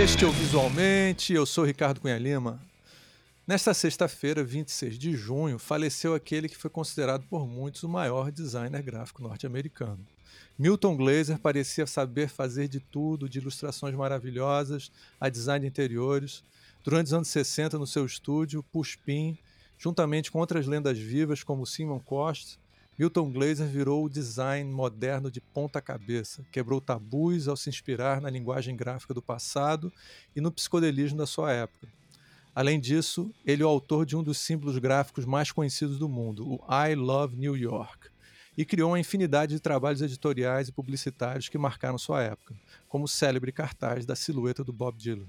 Este é o Visualmente, eu sou Ricardo Cunha Lima. Nesta sexta-feira, 26 de junho, faleceu aquele que foi considerado por muitos o maior designer gráfico norte-americano. Milton Glaser parecia saber fazer de tudo, de ilustrações maravilhosas a design de interiores. Durante os anos 60, no seu estúdio, Pushpin, juntamente com outras lendas vivas como Simon Cost, Milton Glaser virou o design moderno de ponta cabeça, quebrou tabus ao se inspirar na linguagem gráfica do passado e no psicodelismo da sua época. Além disso, ele é o autor de um dos símbolos gráficos mais conhecidos do mundo, o I Love New York, e criou uma infinidade de trabalhos editoriais e publicitários que marcaram sua época, como o célebre cartaz da silhueta do Bob Dylan.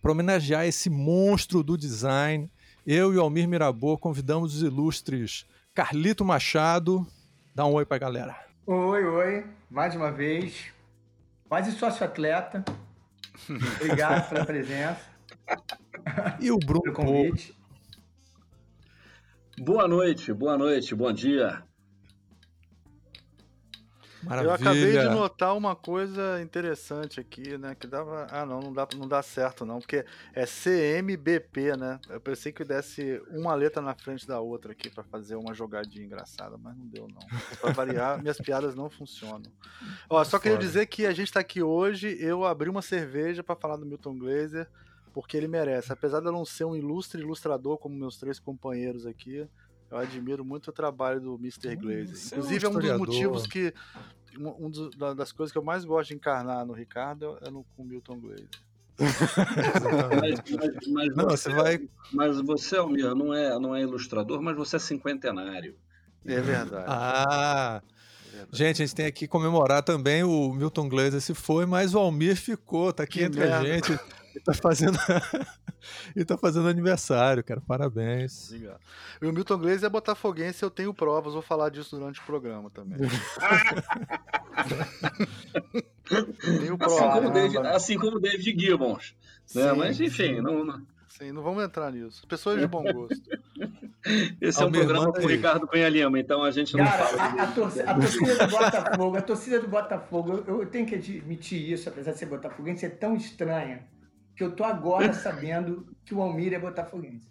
Para homenagear esse monstro do design, eu e Almir Mirabô convidamos os ilustres Carlito Machado. Dá um oi pra galera. Oi, oi. Mais uma vez. Quase sócio-atleta. Obrigado pela presença. E o Bruno. Pelo convite. Boa noite, boa noite, bom dia. Maravilha. Eu acabei de notar uma coisa interessante aqui, né? Que dava. Ah, não, não dá, não dá certo, não, porque é CMBP, né? Eu pensei que desse uma letra na frente da outra aqui para fazer uma jogadinha engraçada, mas não deu, não. Pra variar, minhas piadas não funcionam. Ó, só queria dizer que a gente tá aqui hoje, eu abri uma cerveja para falar do Milton Glaser, porque ele merece. Apesar de eu não ser um ilustre ilustrador como meus três companheiros aqui, eu admiro muito o trabalho do Mr. Hum, Glazer. Inclusive, é um, dos motivos que. Um, dos, das coisas que eu mais gosto de encarnar no Ricardo é no, com o Milton Glazer. mas, mas, mas, não, você, vai... mas você, Almir, não é, não é ilustrador, mas você é cinquentenário. É verdade. Ah! É gente, a gente tem aqui comemorar também o Milton Glazer se foi, mas o Almir ficou, tá aqui que entre merda. a gente. E tá fazendo. e tá fazendo aniversário, cara. Parabéns. Obrigado. E o Milton Glaze é botafoguense, eu tenho provas, vou falar disso durante o programa também. tenho provas. Assim como, David, assim como David Gibbons. Né? Mas enfim, não, não... Sim, não vamos entrar nisso. Pessoas de bom gosto. Esse é um programa com o Ricardo Cunha Lima, então a gente não Cara, fala. A, a, torcida, a, torcida do Botafogo, a torcida do Botafogo, eu, eu tenho que admitir isso, apesar de ser botafoguense, é tão estranha que eu tô agora sabendo que o Almir é botafoguense.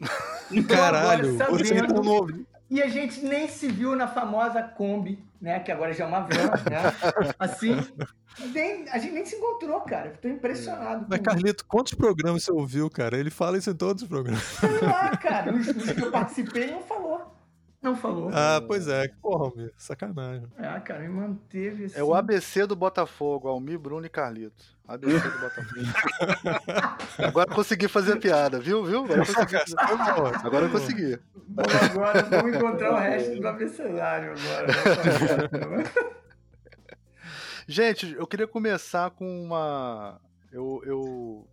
Caralho, é novo. E a gente nem se viu na famosa Kombi, né? Que agora já é uma van, né? Assim, nem, a gente nem se encontrou, cara. Estou impressionado. Mas, Carlito, quantos programas você ouviu, cara? Ele fala isso em todos os programas. Sei lá, cara. Os, os que eu participei, não falou. Não falou. Ah, pois é. Porra, meu, sacanagem. Ah, cara, me manteve assim. É o ABC do Botafogo, Almir, Bruno e Carlitos. ABC do Botafogo. agora consegui fazer a piada, viu? viu? Agora, consegui. agora eu consegui. Vamos agora, vamos encontrar o resto do abecedário agora. Gente, eu queria começar com uma... Eu, eu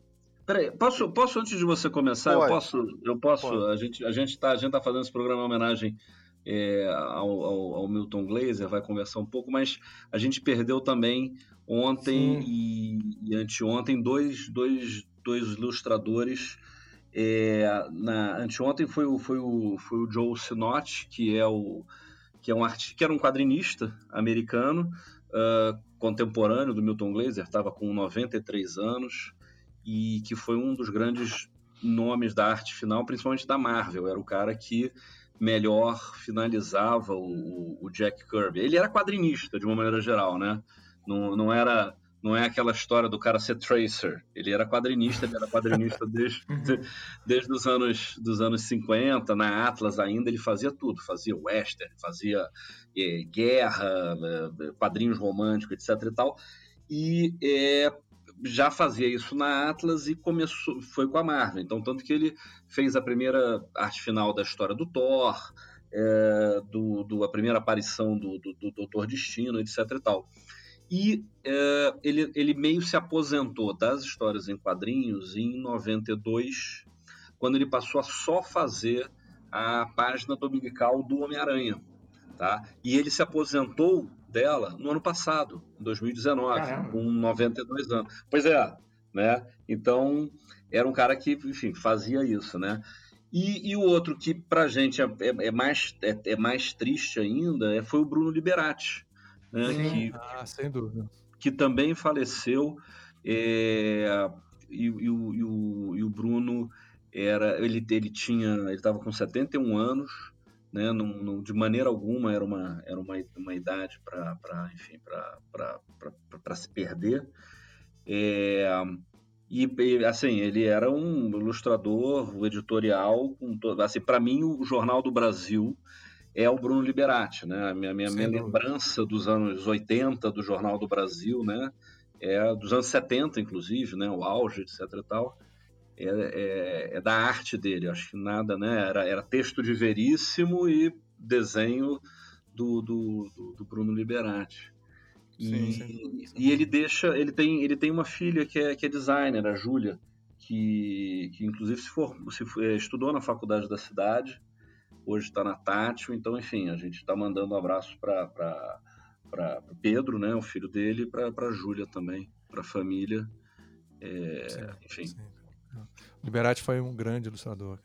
Peraí, posso, posso antes de você começar, Pode. eu posso, eu posso, Pode. a gente, a gente tá, a gente tá fazendo esse programa em homenagem é, ao, ao, ao, Milton Glaser, vai conversar um pouco, mas a gente perdeu também ontem e, e, anteontem dois, dois, dois ilustradores. É, na, anteontem foi o, foi, o, foi o Joe Sinott, que é o que é um artista, que era um quadrinista americano, uh, contemporâneo do Milton Glaser, estava com 93 anos e que foi um dos grandes nomes da arte final, principalmente da Marvel. Era o cara que melhor finalizava o, o, Jack Kirby. Ele era quadrinista, de uma maneira geral, né? Não, não era não é aquela história do cara ser tracer. Ele era quadrinista, ele era quadrinista desde, uhum. desde os anos, dos anos 50, na Atlas ainda, ele fazia tudo. Fazia western, fazia é, guerra, é, quadrinhos românticos, etc e tal. E é, já fazia isso na Atlas e começou, foi com a Marvel. Então, tanto que ele fez a primeira arte final da história do Thor, é, do, do, a primeira aparição do, do, do Doutor Destino, etc. e tal. E é, ele, ele meio se aposentou das histórias em quadrinhos em 92, quando ele passou a só fazer a página dominical do Homem-Aranha. Tá? E ele se aposentou dela no ano passado, em 2019, Caramba. com 92 anos. Pois é, né? Então, era um cara que, enfim, fazia isso, né? E, e o outro que pra gente é, é, é mais, é, é, mais triste ainda é, foi o Bruno Liberati, né? Sim. Que, ah, sem dúvida. Que também faleceu É, e, e, o, e, o, e o Bruno era ele, ele tinha ele estava com 71 anos né não, não, de maneira alguma era uma era uma, uma idade para enfim para se perder é, e assim ele era um ilustrador um editorial com todo, assim para mim o jornal do Brasil é o Bruno Liberati, né? A minha, minha, minha lembrança dos anos 80 do Jornal do Brasil, né? É dos anos 70, inclusive, né? O auge, etc e tal é, é, é, da arte dele. Acho que nada, né? Era, era texto de Veríssimo e desenho do, do, do, do Bruno Liberati. E, sim, sim, sim. e ele deixa, ele tem, ele tem uma filha que é, que é designer, a Júlia, que, que inclusive se, for, se é, estudou na faculdade da cidade, hoje está na Tátil, então enfim, a gente está mandando um abraço para Pedro, né, o filho dele, para a Júlia também, para a família. É, enfim. Liberati foi um grande ilustrador,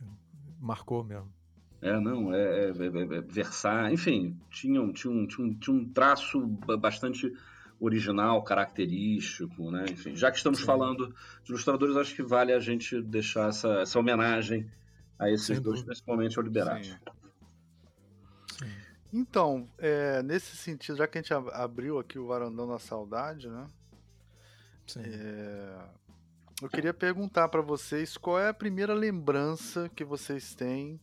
marcou mesmo. É, não, é, é, é, é versar, enfim, tinha, um, tinha, um, tinha, um, tinha um traço bastante original, característico, né? Enfim, já que estamos Sim. falando de ilustradores, acho que vale a gente deixar essa, essa homenagem a esses Sem dois, principalmente ao Liberati. Então, é, nesse sentido, já que a gente abriu aqui o Varandão da Saudade, né? Sim. É, eu queria perguntar para vocês qual é a primeira lembrança que vocês têm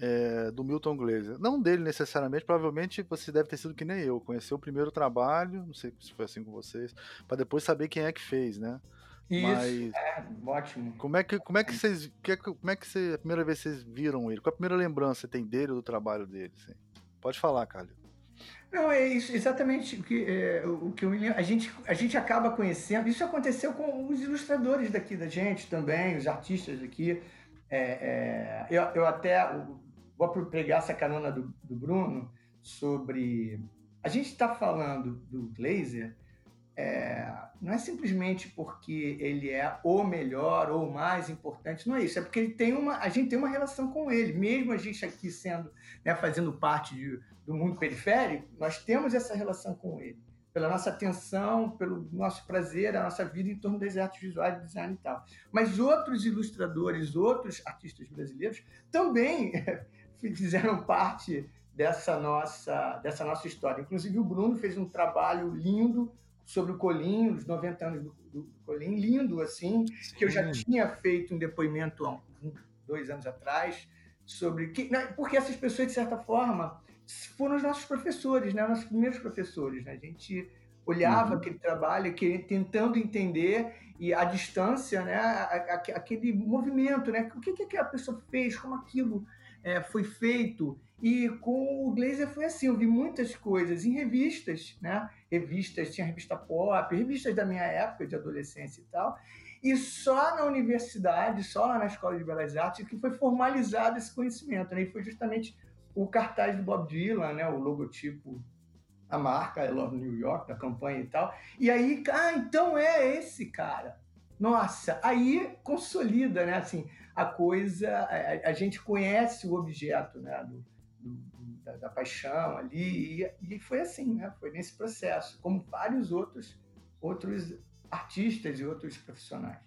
é, do Milton Glaser. Não dele necessariamente, provavelmente você deve ter sido que nem eu, conheceu o primeiro trabalho, não sei se foi assim com vocês, para depois saber quem é que fez, né? Isso, Mas, é, ótimo. Como é que, como é que vocês, como é que você, a primeira vez que vocês viram ele? Qual a primeira lembrança que você tem dele ou do trabalho dele? Assim? Pode falar, Carlos. Não, é isso, exatamente o que, é, o que eu me lembro. A gente, a gente acaba conhecendo. Isso aconteceu com os ilustradores daqui da gente também, os artistas daqui. É, é, eu, eu até vou pregar essa carona do, do Bruno sobre. A gente está falando do Glazer é, não é simplesmente porque ele é o melhor ou o mais importante, não é isso. É porque ele tem uma, a gente tem uma relação com ele, mesmo a gente aqui sendo, né, fazendo parte de, do mundo periférico, nós temos essa relação com ele, pela nossa atenção, pelo nosso prazer, a nossa vida em torno das artes visuais, design e tal. Mas outros ilustradores, outros artistas brasileiros também fizeram parte dessa nossa, dessa nossa história. Inclusive o Bruno fez um trabalho lindo sobre o Colim, os 90 anos do, do Colim, lindo assim, Sim. que eu já tinha feito um depoimento há um, dois anos atrás sobre que, né, porque essas pessoas de certa forma foram os nossos professores, né, nossos primeiros professores, né? A gente olhava uhum. aquele trabalho, que, tentando entender e a distância, né, aquele movimento, né, o que que aquela pessoa fez, como aquilo é, foi feito e com o Glazer foi assim, eu vi muitas coisas em revistas, né? Revistas, tinha revista pop, revistas da minha época de adolescência e tal. E só na universidade, só lá na Escola de Belas Artes, que foi formalizado esse conhecimento. Né? E foi justamente o cartaz do Bob Dylan, né? o logotipo, a marca I Love New York, da campanha e tal. E aí, ah, então é esse cara. Nossa, aí consolida, né? Assim, a coisa, a, a gente conhece o objeto, né? Do, do, da, da, paixão ali, e, e, foi assim, né? Foi nesse processo, como vários outros, outros artistas e outros profissionais.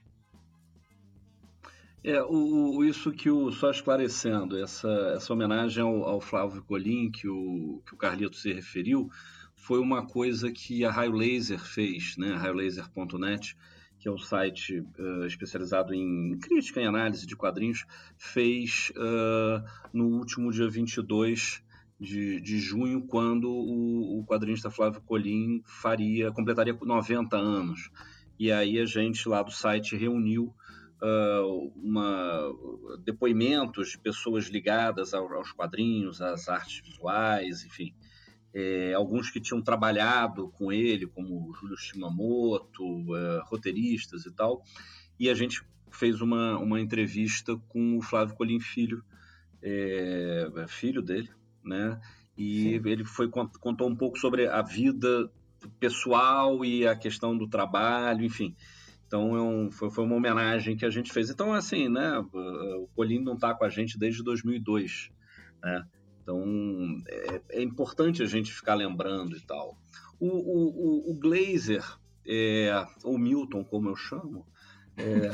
É, o, o, isso que o só esclarecendo, essa, essa homenagem ao, ao Flávio Colim que o, que o Carlito se referiu, foi uma coisa que a Raio Laser fez, né? raiolaser.net, que é o site uh, especializado em crítica e análise de quadrinhos, fez uh, no último dia 22 de, de junho, quando o, o quadrinista Flávio Colim faria, completaria 90 anos. E aí a gente lá do site reuniu uh, uma, depoimentos de pessoas ligadas aos quadrinhos, às artes visuais, enfim é, alguns que tinham trabalhado com ele, como Júlio Shimamoto, é, roteiristas e tal, e a gente fez uma, uma entrevista com o Flávio Colim Filho, é, filho dele, né? E Sim. ele foi contou um pouco sobre a vida pessoal e a questão do trabalho, enfim. Então é um, foi, foi, uma homenagem que a gente fez. Então assim, né? O Colim não está com a gente desde 2002, né? Então é, é, importante a gente ficar lembrando e tal. O, o, o Glazer, é, ou Milton, como eu chamo, é...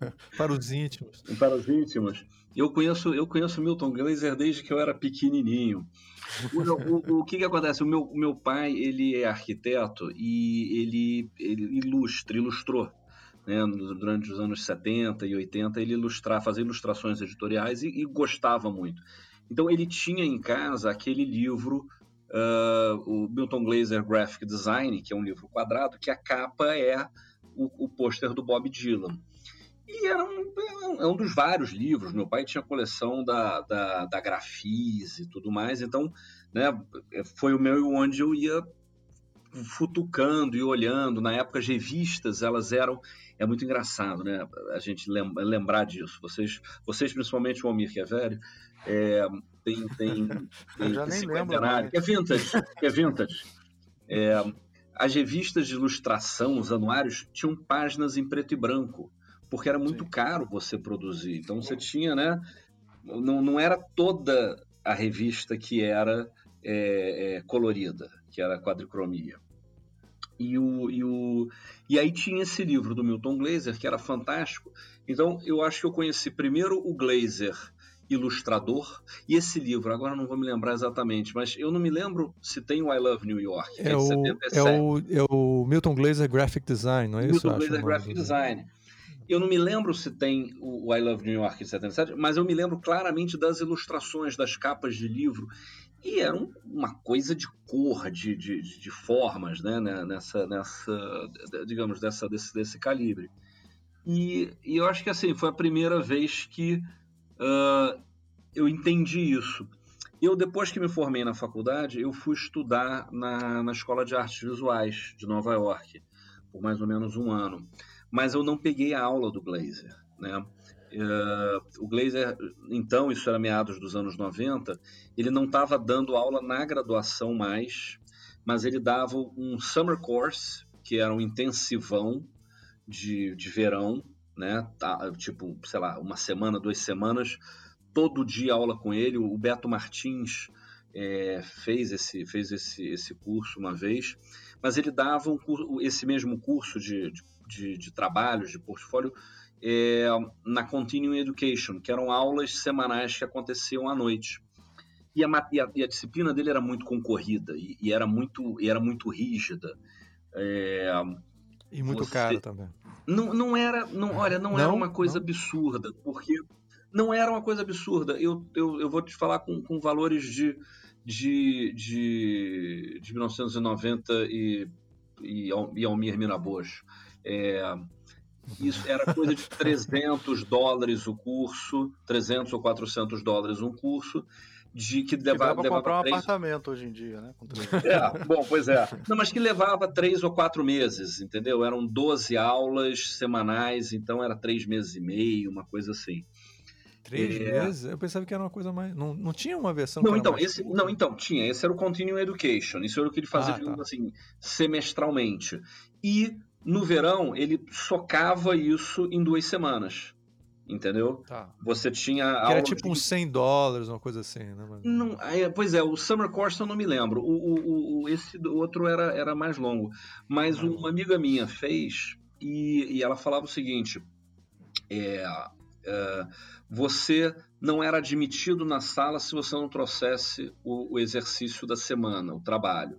para os íntimos. Para os íntimos. Eu conheço, eu conheço Milton Glaser desde que eu era pequenininho. O, o, o que, que acontece? O meu, meu pai ele é arquiteto e ele, ele ilustra, ilustrou né, durante os anos 70 e 80, ele ilustrar, fazia ilustrações editoriais e, e, gostava muito. Então ele tinha em casa aquele livro, uh, o Milton Glaser Graphic Design, que é um livro quadrado, que a capa é o, o pôster do Bob Dylan. E era um, é um dos vários livros. Meu pai tinha coleção da, da, da Grafis e tudo mais, então né, foi o meu onde eu ia futucando e olhando. Na época, as revistas, elas eram. É muito engraçado, né? A gente lembrar disso. Vocês, vocês principalmente o Almir, que é velho, é, tem, tem, tem já nem lembro. Que é vintage. Que é vintage. É, as revistas de ilustração, os anuários, tinham páginas em preto e branco, porque era muito Sim. caro você produzir. Então você tinha, né? Não, não era toda a revista que era é, é, colorida, que era quadricromia. E, o, e, o, e aí tinha esse livro do Milton Glaser, que era fantástico. Então eu acho que eu conheci primeiro o Glaser ilustrador. E esse livro, agora não vou me lembrar exatamente, mas eu não me lembro se tem o I Love New York. É, é, o, é, o, é o Milton Glaser Graphic Design, não é isso? Milton Glaser Graphic Design. Eu não me lembro se tem o I Love New York de 77, mas eu me lembro claramente das ilustrações, das capas de livro. E era uma coisa de cor, de, de, de formas, né? Nessa, nessa digamos, dessa, desse, desse calibre. E, e eu acho que assim, foi a primeira vez que uh, eu entendi isso. Eu, depois que me formei na faculdade, eu fui estudar na, na Escola de Artes Visuais de Nova York, por mais ou menos um ano. Mas eu não peguei a aula do Glazer, né? Uh, o Glazer, então, isso era meados dos anos 90, ele não estava dando aula na graduação mais, mas ele dava um summer course, que era um intensivão de, de verão, né? Tá, tipo, sei lá, uma semana, duas semanas, todo dia aula com ele. O Beto Martins é, fez, esse, fez esse, esse curso uma vez, mas ele dava um curso, esse mesmo curso de, de, de trabalhos, de portfólio, é, na Continuing Education, que eram aulas semanais que aconteciam à noite. E a, e a, e a disciplina dele era muito concorrida e, e, era, muito, e era muito rígida. É, e muito você... caro também. Não, não era, não, olha, não, não era uma coisa não. absurda, porque não era uma coisa absurda. Eu, eu, eu vou te falar com, com valores de, de, de, de 1990 e, e, e Almir Mirabojo. É, isso era coisa de 300 dólares o curso, 300 ou 400 dólares um curso de que levava, que comprar um três... apartamento hoje em dia, né? É, bom, pois é. Não, mas que levava três ou quatro meses, entendeu? Eram 12 aulas semanais, então era três meses e meio, uma coisa assim. Três é... meses? Eu pensava que era uma coisa mais. Não, não tinha uma versão. Não, então, esse, não, então, tinha. Esse era o Continuing Education. Isso era o que ele fazia, ah, tá. assim, semestralmente. E no verão, ele socava isso em duas semanas entendeu? Tá. Você tinha que era tipo de... uns 100 dólares, uma coisa assim, né? Mas... Não, pois é, o Summer Course eu não me lembro. O, o, o esse outro era, era mais longo. Mas uma amiga minha fez e, e ela falava o seguinte: é, é, você não era admitido na sala se você não trouxesse o, o exercício da semana, o trabalho.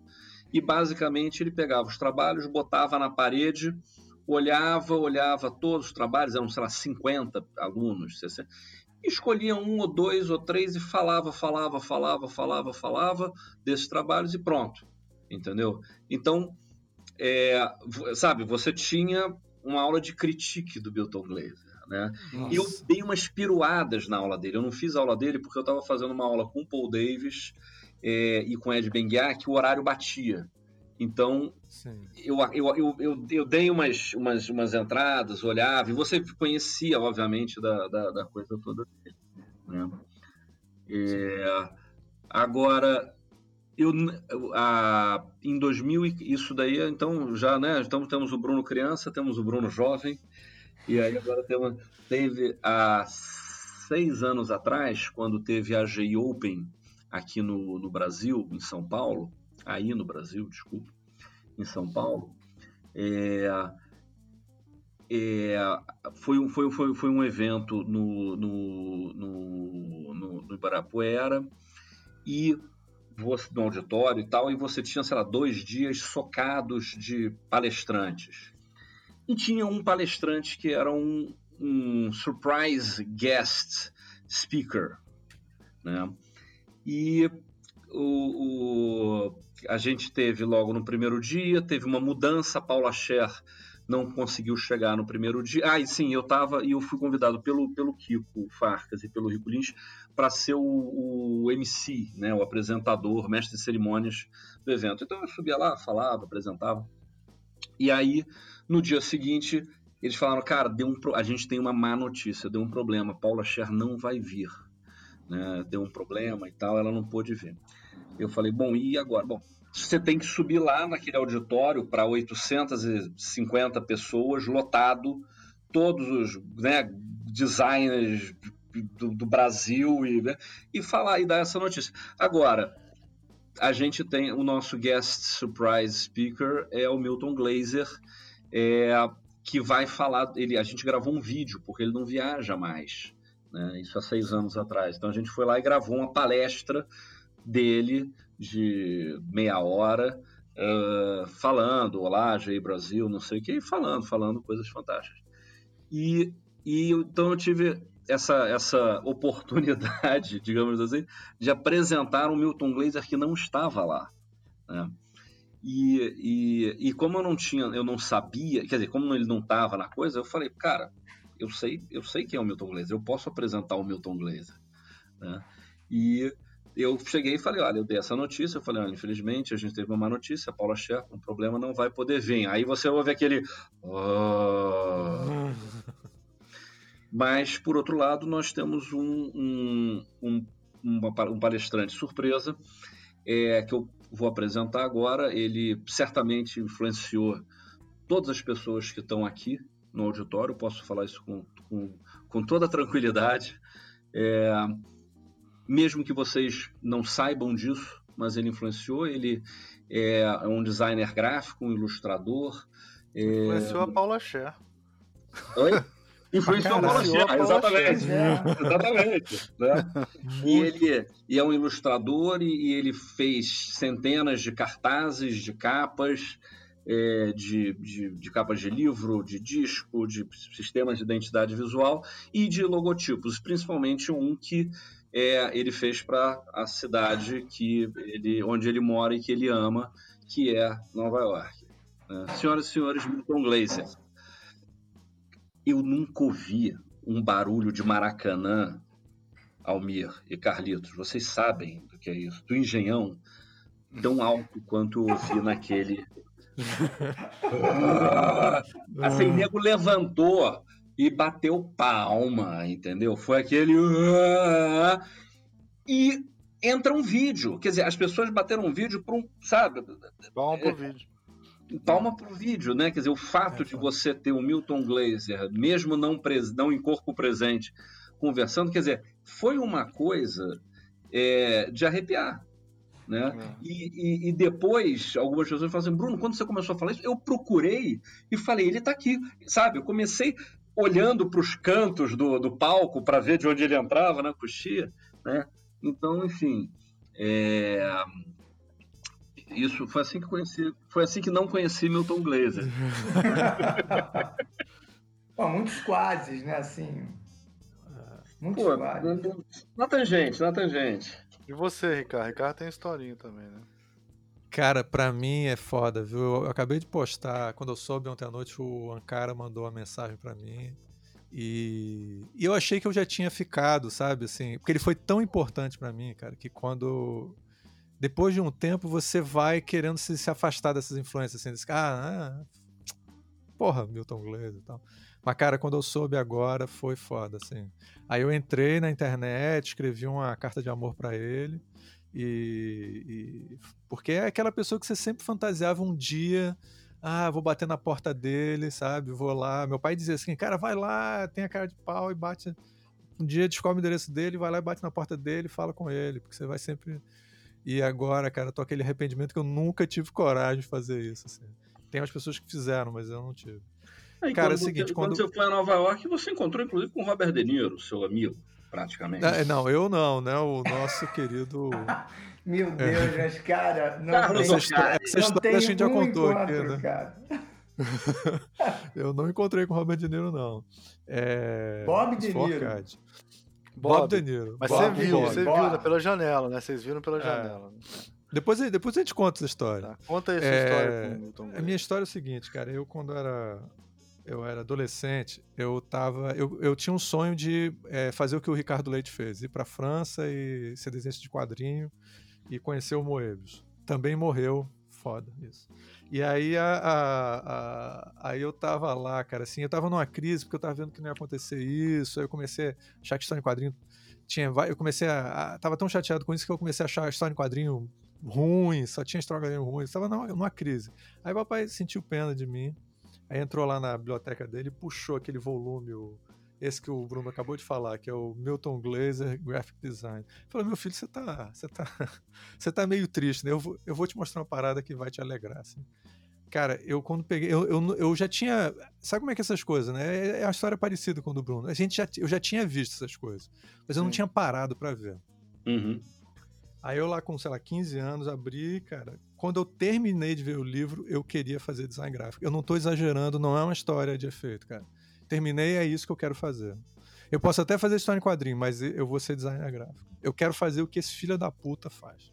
E basicamente ele pegava os trabalhos, botava na parede olhava, olhava todos os trabalhos, eram, sei lá, 50 alunos, 60, escolhia um ou dois ou três e falava, falava, falava, falava, falava desses trabalhos e pronto, entendeu? Então, é, sabe, você tinha uma aula de critique do Milton Glaser, né? E eu dei umas piruadas na aula dele, eu não fiz a aula dele porque eu estava fazendo uma aula com o Paul Davis é, e com Ed Benguiar que o horário batia, então, eu, eu, eu, eu, eu, dei umas, umas, umas entradas, olhava, e você conhecia, obviamente, da, da, da coisa toda dele. Né? É, agora, eu, a, em 2000, isso daí, então, já, né, então temos o Bruno criança, temos o Bruno jovem, e aí agora temos, teve há seis anos atrás, quando teve a G Open aqui no, no Brasil, em São Paulo, aí no Brasil, desculpa. em São Paulo. É, é, foi, um, foi, foi, foi um evento no, no, no, no, no e você, no auditório e tal, e você tinha, sei lá, dois dias socados de palestrantes. E tinha um palestrante que era um, um surprise guest speaker, né? E o, a gente teve logo no primeiro dia, teve uma mudança, Paula Scher não conseguiu chegar no primeiro dia. Ah, e sim, eu tava e eu fui convidado pelo, pelo Kiko Farcas e pelo Rico Lins para ser o, o, MC, né, o apresentador, mestre de cerimônias do evento. Então eu subia lá, falava, apresentava. E aí, no dia seguinte, eles falaram, cara, deu um pro... a gente tem uma má notícia, deu um problema, Paula Scher não vai vir. Né? Deu um problema e tal, ela não pôde vir. Eu falei, bom, e agora? Bom, você tem que subir lá naquele auditório para 850 pessoas, lotado, todos os né, designers do, do Brasil e, né, e falar e dar essa notícia. Agora, a gente tem o nosso guest surprise speaker é o Milton Glaser, é, que vai falar. Ele, a gente gravou um vídeo porque ele não viaja mais, né, isso há seis anos atrás. Então a gente foi lá e gravou uma palestra dele de meia hora uh, falando, olá, Jay Brasil, não sei o que, falando, falando coisas fantásticas. E, e então eu tive essa, essa oportunidade, digamos assim, de apresentar um Milton Glaser que não estava lá. Né? E, e, e como eu não tinha, eu não sabia, quer dizer, como ele não estava na coisa, eu falei, cara, eu sei, eu sei quem é o Milton Glaser, eu posso apresentar o Milton Glaser. Né? E eu cheguei e falei, olha, eu dei essa notícia, eu falei, olha, infelizmente a gente teve uma má notícia, a Paula Scher, um problema, não vai poder vir. Aí você ouve aquele... Oh... Mas, por outro lado, nós temos um, um, um, um palestrante surpresa é, que eu vou apresentar agora. Ele certamente influenciou todas as pessoas que estão aqui no auditório, posso falar isso com, com, com toda tranquilidade. É, mesmo que vocês não saibam disso, mas ele influenciou. Ele é um designer gráfico, um ilustrador. É... Influenciou a Paula Scher. Oi? Influenciou a Paula Scher, exatamente. exatamente. Né? E ele e é um ilustrador e, e, ele fez centenas de cartazes, de capas, é, de, de, de, capas de livro, de disco, de sistemas de identidade visual e de logotipos, principalmente um que é, ele fez para a cidade que ele, onde ele mora e que ele ama, que é Nova York. Né? Senhoras e senhores, Milton Glaser, eu nunca ouvi um barulho de Maracanã, Almir e Carlitos. Vocês sabem do que é isso? Do engenhão tão alto quanto eu ouvi naquele. assim, nego levantou e bateu palma, entendeu? Foi aquele. E entra um vídeo. Quer dizer, as pessoas bateram um vídeo para um. Sabe? Palma pro é, vídeo. Palma pro vídeo, né? Quer dizer, o fato é, de você ter o Milton Glaser, mesmo não, pres... não em corpo presente, conversando, quer dizer, foi uma coisa é, de arrepiar. Né? É. E, e, e, depois, algumas pessoas falam assim, Bruno, quando você começou a falar isso, eu procurei e falei, ele está aqui, sabe? Eu comecei, olhando para os cantos do, do palco para ver de onde ele entrava na né, coxia, né? Então, enfim, é... isso foi assim que conheci, foi assim que não conheci Milton Glaser. Pô, muitos quases, né? Assim, muitos Pô, quases. Na tangente, na tangente. E você, Ricardo? Ricardo tem historinha também, né? Cara, pra mim é foda, viu? Eu acabei de postar, quando eu soube ontem à noite, o Ankara mandou uma mensagem para mim. E... e, eu achei que eu já tinha ficado, sabe? Assim, porque ele foi tão importante para mim, cara, que quando. Depois de um tempo, você vai querendo se, se afastar dessas influências, assim, desse, ah, ah, porra, Milton Glaser e tal. Mas, cara, quando eu soube agora, foi foda, assim. Aí eu entrei na internet, escrevi uma carta de amor para ele. E, e, porque é aquela pessoa que você sempre fantasiava um dia, ah, vou bater na porta dele, sabe? Vou lá. Meu pai dizia assim, cara, vai lá, tem a cara de pau e bate. Um dia descobre o endereço dele, vai lá e bate na porta dele, fala com ele, porque você vai sempre. E agora, cara, tô aquele arrependimento que eu nunca tive coragem de fazer isso. Assim. Tem umas pessoas que fizeram, mas eu não tive. Aí, cara, é o seguinte, quando... quando você foi a Nova York, você encontrou inclusive com o Robert De Niro, seu amigo, praticamente. Não, não eu não, né? O nosso querido. Meu Deus, é. mas, cara, não cara, tem, essa história, essa história a gente já contou aqui, né? Cara. eu não encontrei com o Robert De Niro, não. É... Bob De Niro. Bob, Bob De Niro. Mas Bob você viu, você viu pela janela, né? Vocês viram pela é. janela. Depois, depois a gente conta essa história. Tá, conta aí essa é... história. Com a minha história é o seguinte, cara. Eu, quando era eu era adolescente, eu tava, eu, eu tinha um sonho de é, fazer o que o Ricardo Leite fez, ir para França e ser desenhista de quadrinho e conhecer o Moebius. Também morreu, foda isso. E aí, a, a, a, aí eu tava lá, cara, assim, eu tava numa crise porque eu tava vendo que não ia acontecer isso, aí eu comecei a achar que história em quadrinho tinha, eu comecei a, a tava tão chateado com isso que eu comecei a achar a história em quadrinho ruim, só tinha história em quadrinho ruim, estava numa, numa crise. Aí papai sentiu pena de mim, Aí entrou lá na biblioteca dele e puxou aquele volume, o, esse que o Bruno acabou de falar, que é o Milton Glaser Graphic Design. Falou, meu filho, você tá, você tá, você tá meio triste, né? Eu vou, eu vou te mostrar uma parada que vai te alegrar, assim. Cara, eu quando peguei, eu, eu, eu já tinha, sabe como é que é essas coisas, né? É, é a história parecida com a do Bruno. A gente já, eu já tinha visto essas coisas, mas eu não tinha parado para ver. Uhum. Aí eu lá com, sei lá, 15 anos, abri, cara. Quando eu terminei de ver o livro, eu queria fazer design gráfico. Eu não tô exagerando, não é uma história de efeito, cara. Terminei, é isso que eu quero fazer. Eu posso até fazer história em quadrinho, mas eu vou ser designer gráfico. Eu quero fazer o que esse filho da puta faz.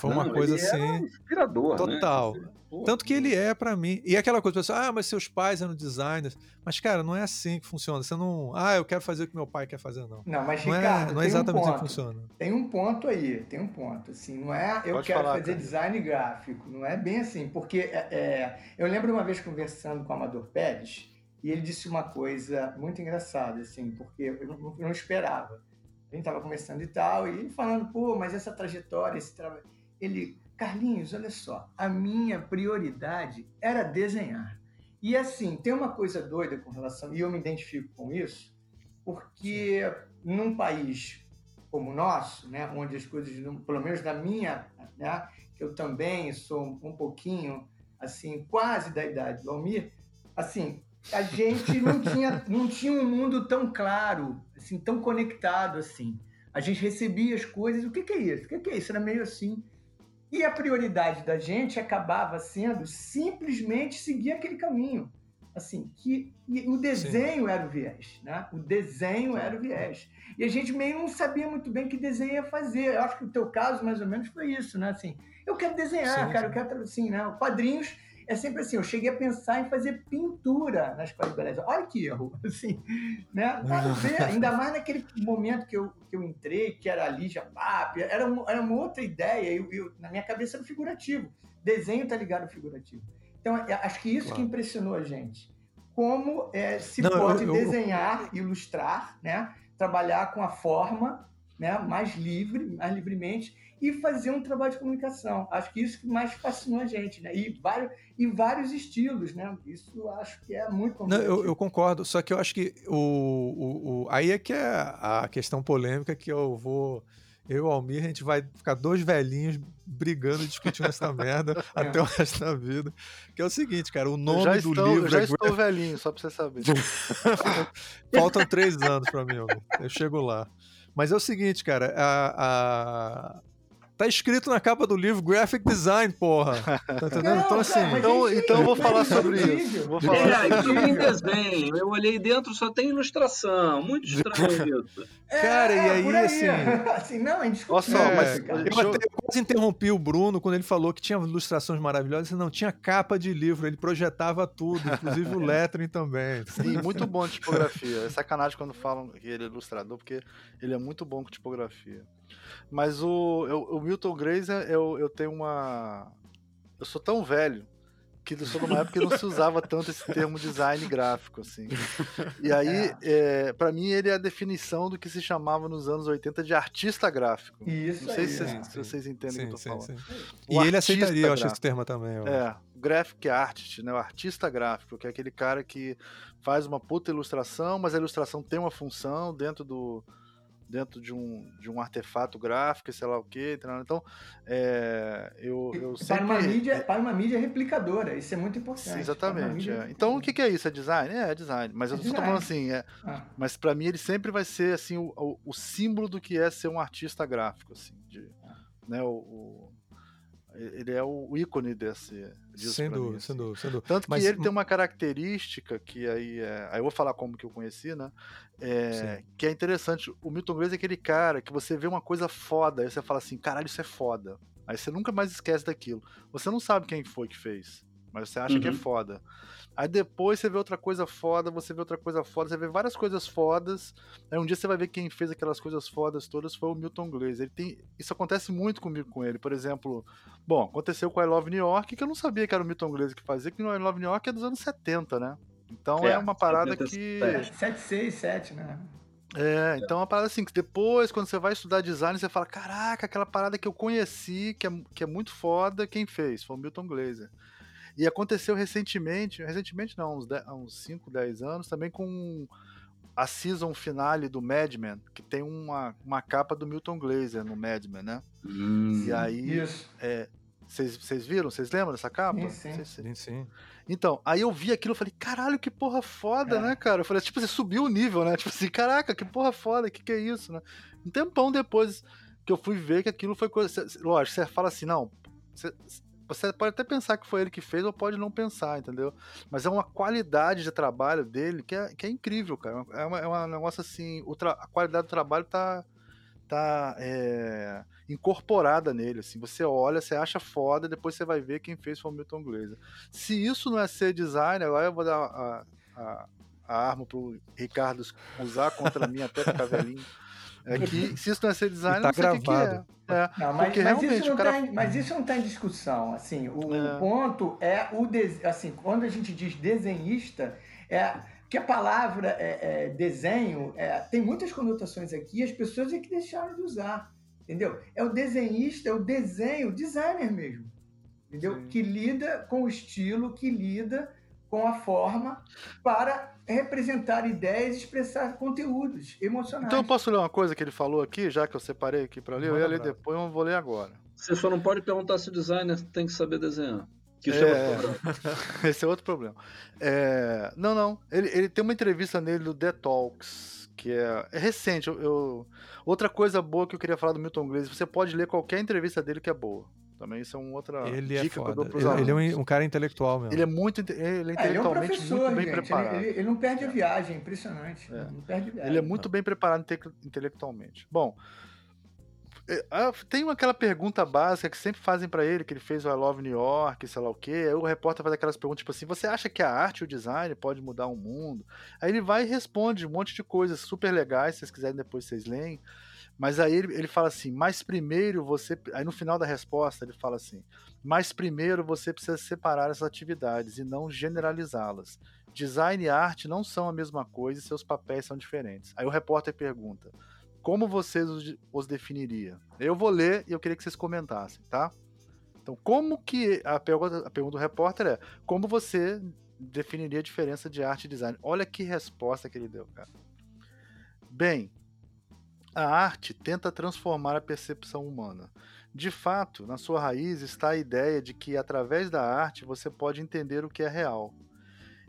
Foi uma não, coisa assim. inspirador, né? total. Né? Tanto que ele é para mim. E aquela coisa, pessoal, ah, mas seus pais eram designers. Mas, cara, não é assim que funciona. Você não. Ah, eu quero fazer o que meu pai quer fazer, não. Não, mas, não é, Ricardo, é, não é exatamente um assim que funciona. Tem um ponto aí, tem um ponto. Assim, não é eu Pode quero falar, fazer cara. design gráfico. Não é bem assim. Porque é, é, eu lembro uma vez conversando com o Amador Pérez, e ele disse uma coisa muito engraçada, assim, porque eu não, eu não esperava. A gente estava conversando e tal, e ele falando, pô, mas essa trajetória, esse trabalho ele, Carlinhos, olha só, a minha prioridade era desenhar. E assim, tem uma coisa doida com relação, e eu me identifico com isso, porque num país como o nosso, né, onde as coisas, pelo menos na minha, né, que eu também sou um pouquinho, assim, quase da idade do Almir, assim, a gente não tinha, não tinha um mundo tão claro, assim, tão conectado assim. A gente recebia as coisas, o que, que é isso? O que, que é isso? Era meio assim. E a prioridade da gente acabava sendo simplesmente seguir aquele caminho. Assim, que o desenho Sim. era o viés, né? O desenho era o viés. E a gente meio não sabia muito bem que desenho ia fazer. Eu acho que o teu caso, mais ou menos, foi isso, né? Assim, eu quero desenhar, Sim. cara, eu quero, assim, né? Quadrinhos é sempre assim, eu cheguei a pensar em fazer pintura na escola de beleza. Olha que erro, assim, né? Nada a ver, ainda mais naquele momento que eu, que eu entrei, que era a Lígia era, uma, era uma outra ideia, eu, eu, na minha cabeça era figurativo. Desenho tá ligado ao figurativo. Então, é, acho que isso claro. que impressionou a gente. Como é, se Não, pode eu, desenhar, ilustrar, né? Trabalhar com a forma né? mais livre, mais livremente, e fazer um trabalho de comunicação. Acho que isso que mais fascinou a gente, né? E vários, e vários estilos, né? Isso acho que é muito Não, eu, eu, concordo, só que eu acho que o, o, o, aí é que é a questão polêmica que eu vou. Eu e o Almir, a gente vai ficar dois velhinhos brigando, discutindo essa merda é. até o resto da vida. Que é o seguinte, cara, o nome do estou, livro. Eu já é... estou velhinho, só pra você saber. Faltam três anos para mim, Almir. Eu chego lá. Mas é o seguinte, cara, a, a, Tá escrito na capa do livro Graphic Design, porra. Tá entendendo? Não, então, assim. então, então eu vou falar sobre isso. Vou falar é, sobre isso. desenho. Eu olhei dentro, só tem ilustração. Muito estranho isso. É, cara, e aí, aí, assim. assim não, é Olha só, é, mas eu, eu, até, eu quase interrompi o Bruno quando ele falou que tinha ilustrações maravilhosas. Não, tinha capa de livro, ele projetava tudo, inclusive o lettering também. Sim, muito bom de tipografia. É sacanagem quando falam que ele é ilustrador, porque ele é muito bom com tipografia. Mas o, eu, o Milton Glaser, eu, eu tenho uma. Eu sou tão velho que eu sou numa época que não se usava tanto esse termo design gráfico, assim. E aí, é. É, para mim, ele é a definição do que se chamava nos anos 80 de artista gráfico. Isso não sei aí, se, vocês, se, vocês entendem sim, o que eu tô falando. Sim. E ele aceitaria, eu acho, esse termo também. É, graphic artist, né? O artista gráfico, que é aquele cara que faz uma puta ilustração, mas a ilustração tem uma função dentro do, dentro de um, de um artefato gráfico, sei lá o quê. Então, é, eu, eu sempre... Para uma, mídia, para uma mídia replicadora, isso é muito importante. Sim, exatamente. Mídia... É. Então, o que, que, é isso? É design? É, é design. Mas é eu estou falando assim, é, ah. mas para mim ele sempre vai ser assim o, o, o, símbolo do que é ser um artista gráfico, assim, de, ah. né, o, o ele é o ícone desse. Sem dúvida, assim. sem dúvida, sem dúvida. Tanto Mas, que ele tem uma característica que aí é. Aí eu vou falar como que eu conheci, né? É, que é interessante. O Milton Glaser é aquele cara que você vê uma coisa foda, aí você fala assim, caralho, isso é foda. Aí você nunca mais esquece daquilo. Você não sabe quem foi que fez, mas você acha uhum. que é uhum. foda. Aí depois você vê outra coisa foda, você vê outra coisa foda, você vê várias coisas fodas. Aí um dia você vai ver quem fez aquelas coisas fodas todas foi o Milton Glaser. Ele tem, isso acontece muito comigo com ele. Por exemplo, bom, aconteceu com I Love New York, que eu não sabia que era o Milton Glaser que fazia, que no I Love New York é dos anos 70, né? Então é, é uma parada 70, que 767, né? É, então é uma parada assim, que depois, quando você vai estudar design, você fala, caraca, aquela parada que eu conheci, que é, que é muito foda, quem fez? Foi o Milton Glaser. E aconteceu recentemente, recentemente não, uns, 10, uns 5, 10 anos, também com a season finale do Mad Men, que tem uma, uma capa do Milton Glaser no Mad Men, né? Hum, e aí, vocês é, viram? Vocês lembram dessa capa? Sim, sim. sim, sim. Então, aí eu vi aquilo e falei, caralho, que porra foda, é. né, cara? Eu falei, tipo, você subiu o nível, né? Tipo assim, caraca, que porra foda, que que é isso, né? Um tempão depois que eu fui ver que aquilo foi coisa. Lógico, você fala assim, não, você, você pode até pensar que foi ele que fez ou pode não pensar, entendeu? Mas é uma qualidade de trabalho dele que é, que é incrível, cara. É, uma, é um negócio assim, a qualidade do trabalho tá, tá é, incorporada nele. Assim. Você olha, você acha foda, depois você vai ver quem fez foi o Milton Glaser. Se isso não é ser designer, agora eu vou dar a, a, a arma pro Ricardo usar contra mim até ficar velhinho. É que se isso não é ser design, tá não sei gravado. o que, é. é. Não, mas, mas, isso não cara... tá, mas isso não está em discussão. Assim, o é. ponto é o de, assim, quando a gente diz desenhista, é que a palavra é, é desenho é, tem muitas conotações aqui, as pessoas é que deixaram de usar, entendeu? É o desenhista, é o desenho, o designer mesmo, entendeu? Sim. Que lida com o estilo, que lida com a forma para representar ideias e expressar conteúdos emocionais. Então eu posso ler uma coisa que ele falou aqui, já que eu separei aqui para ler, eu ia ler depois, eu vou ler agora. Você só não pode perguntar se o designer tem que saber desenhar. Que isso é, é outro problema. Esse é outro problema. É... Não, não. Ele, ele tem uma entrevista nele do The Talks, que é, é recente. Eu, eu... Outra coisa boa que eu queria falar do Milton Glaser, você pode ler qualquer entrevista dele que é boa. Também isso é uma outra ele é dica é que eu dou pros ele, alunos. Ele é um, um, cara intelectual mesmo. Ele é muito ele é intelectualmente é, ele é um muito bem gente. preparado. Ele, ele, não perde a viagem, impressionante. É. Não perde viagem. Ele é muito bem preparado intelectualmente. Bom, ah, tem aquela pergunta básica que sempre fazem para ele, que ele fez o I Love New York, sei lá o quê. Aí o repórter faz aquelas perguntas tipo assim: você acha que a arte e o design pode mudar o mundo? Aí ele vai e responde um monte de coisas super legais, se vocês quiserem depois vocês leem. Mas aí ele, ele fala assim: mas primeiro você. Aí no final da resposta ele fala assim: mas primeiro você precisa separar essas atividades e não generalizá-las. Design e arte não são a mesma coisa e seus papéis são diferentes. Aí o repórter pergunta: como vocês os, os definiria? Eu vou ler e eu queria que vocês comentassem, tá? Então, como que. A pergunta, a pergunta do repórter é: como você definiria a diferença de arte e design? Olha que resposta que ele deu, cara. Bem, a arte tenta transformar a percepção humana. De fato, na sua raiz está a ideia de que através da arte você pode entender o que é real.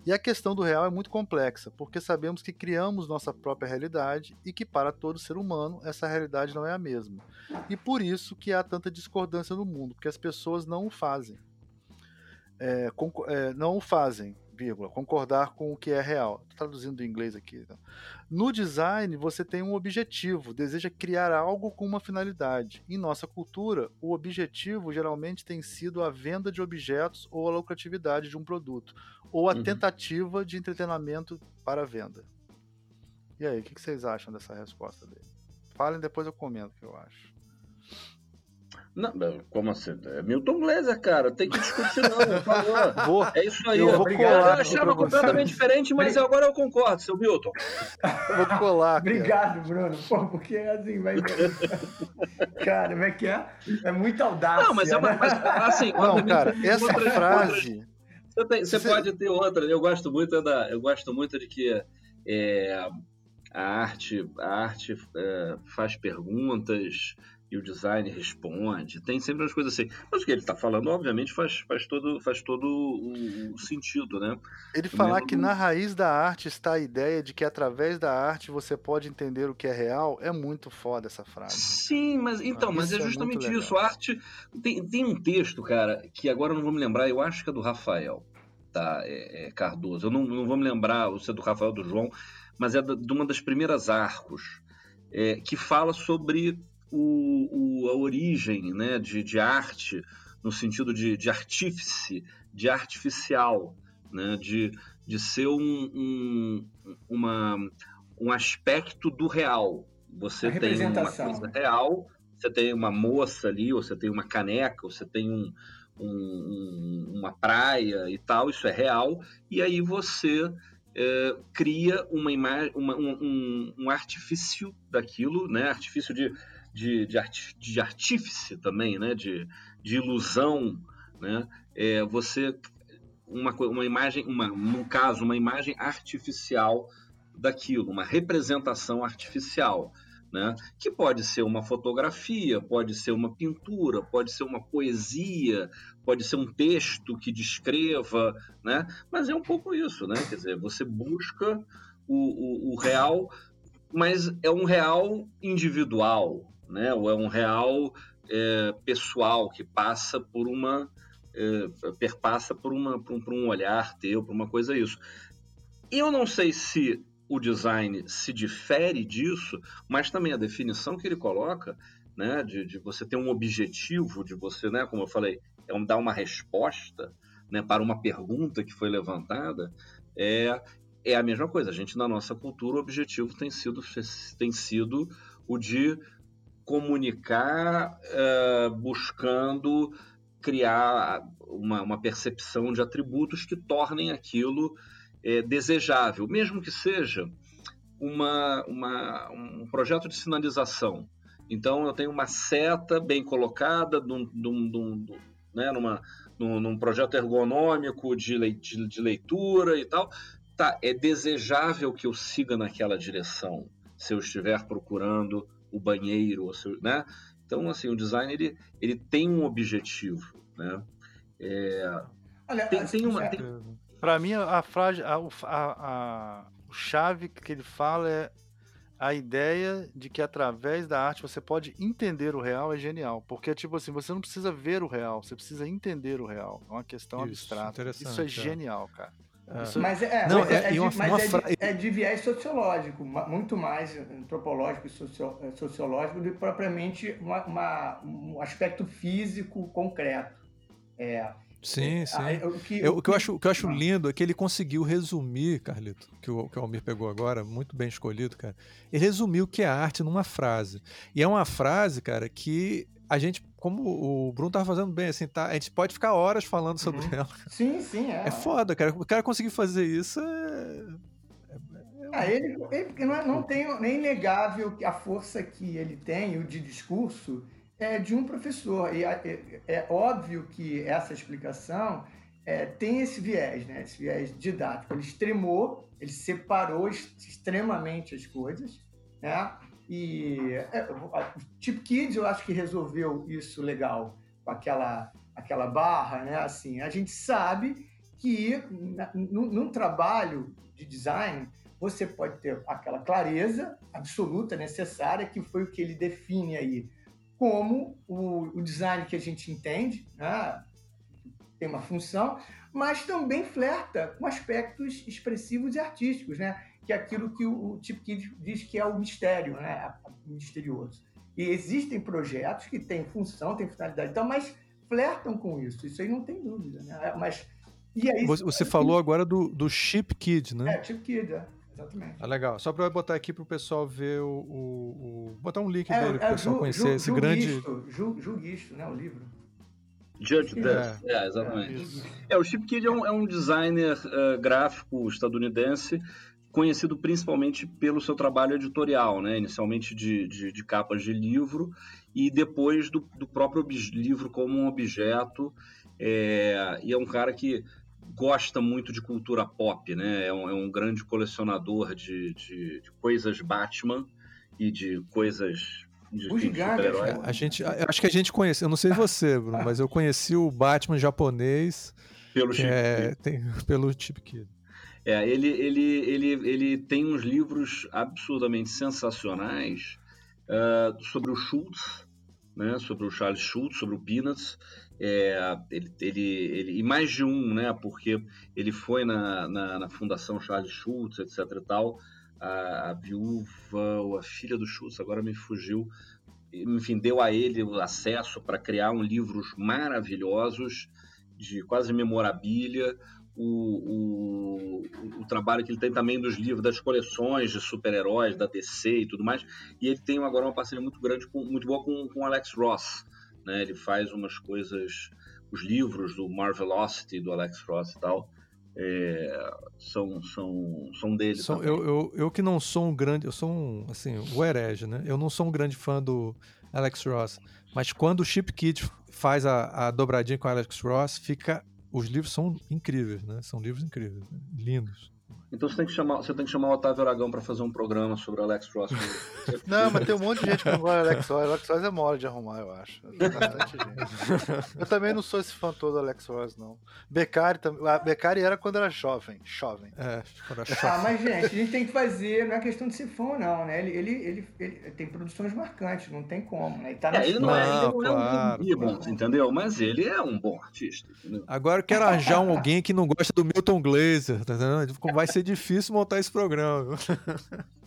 E a questão do real é muito complexa, porque sabemos que criamos nossa própria realidade e que para todo ser humano essa realidade não é a mesma. E por isso que há tanta discordância no mundo, porque as pessoas não o fazem. É, é, não o fazem vírgula, concordar com o que é real. Tô traduzindo do inglês aqui. Tá? No design, você tem um objetivo, deseja criar algo com uma finalidade. Em nossa cultura, o objetivo geralmente tem sido a venda de objetos ou a lucratividade de um produto, ou a uhum. tentativa de entretenimento para venda. E aí, o que vocês acham dessa resposta dele? Falem, depois eu comento o que eu acho. Não, como assim? É Milton Glaser, cara. Tem que discutir, não, por favor. Vou, é isso aí. Eu, vou colar, eu achava completamente diferente, mas agora eu concordo, seu Milton. vou colar. Obrigado, Bruno. Pô, porque assim, vai. cara, como é que é? É muito audácia. Não, mas é uma. Mas, assim, não, cara, essa outras, frase. Outras, você, tem, você, você, pode ter outra. Eu gosto muito da. Eu gosto muito de que. É, a arte, a arte é, faz perguntas e o design responde. Tem sempre umas coisas assim. Mas o que ele está falando, obviamente, faz, faz, todo, faz todo o, sentido, né? Ele falar que na raiz da arte está a ideia de que através da arte você pode entender o que é real, é muito foda essa frase. Sim, mas então, ah, mas é, é justamente é isso. A arte. Tem, tem um texto, cara, que agora eu não vou me lembrar, eu acho que é do Rafael tá, é, é Cardoso. Eu não, não vou me lembrar se é do Rafael do João, mas é de uma das primeiras arcos, é, que fala sobre o, o, a origem né, de, de arte, no sentido de, de artífice, de artificial, né, de, de ser um, um, uma, um aspecto do real. Você tem uma coisa real, você tem uma moça ali, ou você tem uma caneca, ou você tem um, um, uma praia e tal, isso é real, e aí você é, cria uma imagem, um, um, artifício daquilo, né? Artifício de, de, de, art, de artífice também, né? De, de ilusão, né? É, você uma, uma imagem, uma, no caso, uma imagem artificial daquilo, uma representação artificial né? que pode ser uma fotografia, pode ser uma pintura, pode ser uma poesia, pode ser um texto que descreva, né? mas é um pouco isso, né? quer dizer, você busca o, o, o real, mas é um real individual, né? ou é um real é, pessoal que passa por uma é, perpassa por, uma, por um, por um olhar teu, por uma coisa isso. Eu não sei se o design se difere disso, mas também a definição que ele coloca, né, de, de você ter um objetivo, de você, né, como eu falei, é um, dar uma resposta né, para uma pergunta que foi levantada, é, é a mesma coisa. A gente, na nossa cultura, o objetivo tem sido, tem sido o de comunicar uh, buscando criar uma, uma percepção de atributos que tornem aquilo é, desejável, mesmo que seja uma, uma, um projeto de sinalização. Então, eu tenho uma seta bem colocada num, num, num, né, numa, num, num projeto ergonômico de, de, de leitura e tal. Tá, é desejável que eu siga naquela direção se eu estiver procurando o banheiro, né? Então, assim, o design ele, ele tem um objetivo, né? É, Olha, tem, tem uma, tem, Pra mim, a frase, a, a, a, o chave que ele fala é a ideia de que através da arte você pode entender o real é genial. Porque, tipo assim, você não precisa ver o real, você precisa entender o real. É uma questão Isso, abstrata. Isso é, é, genial, cara. É. Mas, é, não, mas, é, é, de, uma, mas uma é, de, é, de, viés sociológico, muito mais antropológico e socio, é, sociológico do que propriamente uma, uma, um aspecto físico concreto. É, Sim, sim. Ah, o, que, eu, o, que eu acho, o que eu acho lindo é que ele conseguiu resumir, Carlito, que o, que o Almir pegou agora, muito bem escolhido, cara. Ele resumiu o que é arte numa frase. E é uma frase, cara, que a gente, como o Bruno tava fazendo bem, assim, tá? A gente pode ficar horas falando sobre uhum. ela. Sim, sim, é. É foda, cara. O cara conseguir fazer isso é. é, é ah, ele, ele não, é, não tem nem negável a força que ele tem, o de discurso é, de um professor. E é, é, óbvio que essa explicação é, tem esse viés, né? esse viés didático. Ele extremou, ele separou extremamente as coisas. Né? E é, o Tip Kids eu acho que resolveu isso legal, com aquela, aquela barra. Né? Assim, a gente sabe que num, trabalho de design você pode ter aquela clareza absoluta necessária, que foi o que ele define aí como o, o design que a gente entende, né? tem uma função, mas também flerta com aspectos expressivos e artísticos, né? que é aquilo que o, o Tip Kid diz que é o mistério, né? o misterioso. E existem projetos que têm função, têm finalidade, então, mas flertam com isso, isso aí não tem dúvida. Né? Mas, e aí, Você falou agora do, do Chip Kid, né? É, Chip Kid, é. Exatamente. Ah, legal. Só para botar aqui para o pessoal ver o, o, o, Botar um link é, dele para o é, pessoal Ju, conhecer Ju, esse Ju grande. Guisto, Ju, Guisto, né? O livro. Judge Dust, é, é, exatamente. É, o Chip Kidd é um, é um designer uh, gráfico estadunidense conhecido principalmente pelo seu trabalho editorial, né? inicialmente de, de, de capas de livro e depois do, do próprio livro como um objeto. É, e é um cara que gosta muito de cultura pop, né? É um, é um grande colecionador de, de, de, coisas Batman e de coisas de, super-herói. A gente, acho que a gente conhece, eu não sei você, Bruno, mas eu conheci o Batman japonês pelo Chip é, tem, pelo Chip Kid. É, ele, ele, ele, ele tem uns livros absurdamente sensacionais uh, sobre o Schultz, né, sobre o Charles Schultz, sobre o Peanuts, é, ele, ele, ele, e mais de um, né, porque ele foi na, na, na Fundação Charles Schultz, etc e tal, a, a, viúva ou a filha do Schultz, agora me fugiu, enfim, deu a ele o acesso para criar um livros maravilhosos, de quase memorabilia, o, o, o, trabalho que ele tem também dos livros, das coleções de super-heróis da DC e tudo mais. E ele tem agora uma parceria muito grande, com, muito boa com, com Alex Ross. Né? Ele faz umas coisas, os livros do Marvelocity do Alex Ross e tal. É, são, são, são dele. São, eu, eu, eu que não sou um grande, eu sou um, assim, o herege, né? Eu não sou um grande fã do Alex Ross, mas quando o Chip Kid faz a, a dobradinha com o Alex Ross, fica os livros são incríveis, né? São livros incríveis, né? lindos. Então você tem que chamar, você tem que chamar o Otávio Aragão para fazer um programa sobre o Alex Ross. não, mas tem um monte de gente que não gosta do Alex Ross. Alex Ross é mole de arrumar, eu acho. Tem bastante gente. Eu também não sou esse fã todo do Alex Ross, não. Beccari, a Beccari era quando era jovem. Jovem. É, quando era jovem. Ah, mas gente, a gente tem que fazer, não é questão de ser fã, não, né? Ele, ele, ele, ele tem produções marcantes, não tem como, né? Ele, tá é, ele não, é, ele não é um bom, entendeu? Mas ele é um bom artista. Entendeu? Agora eu quero arranjar um, alguém que não gosta do Milton Glaser, tá entendendo? Vai ser difícil montar esse programa.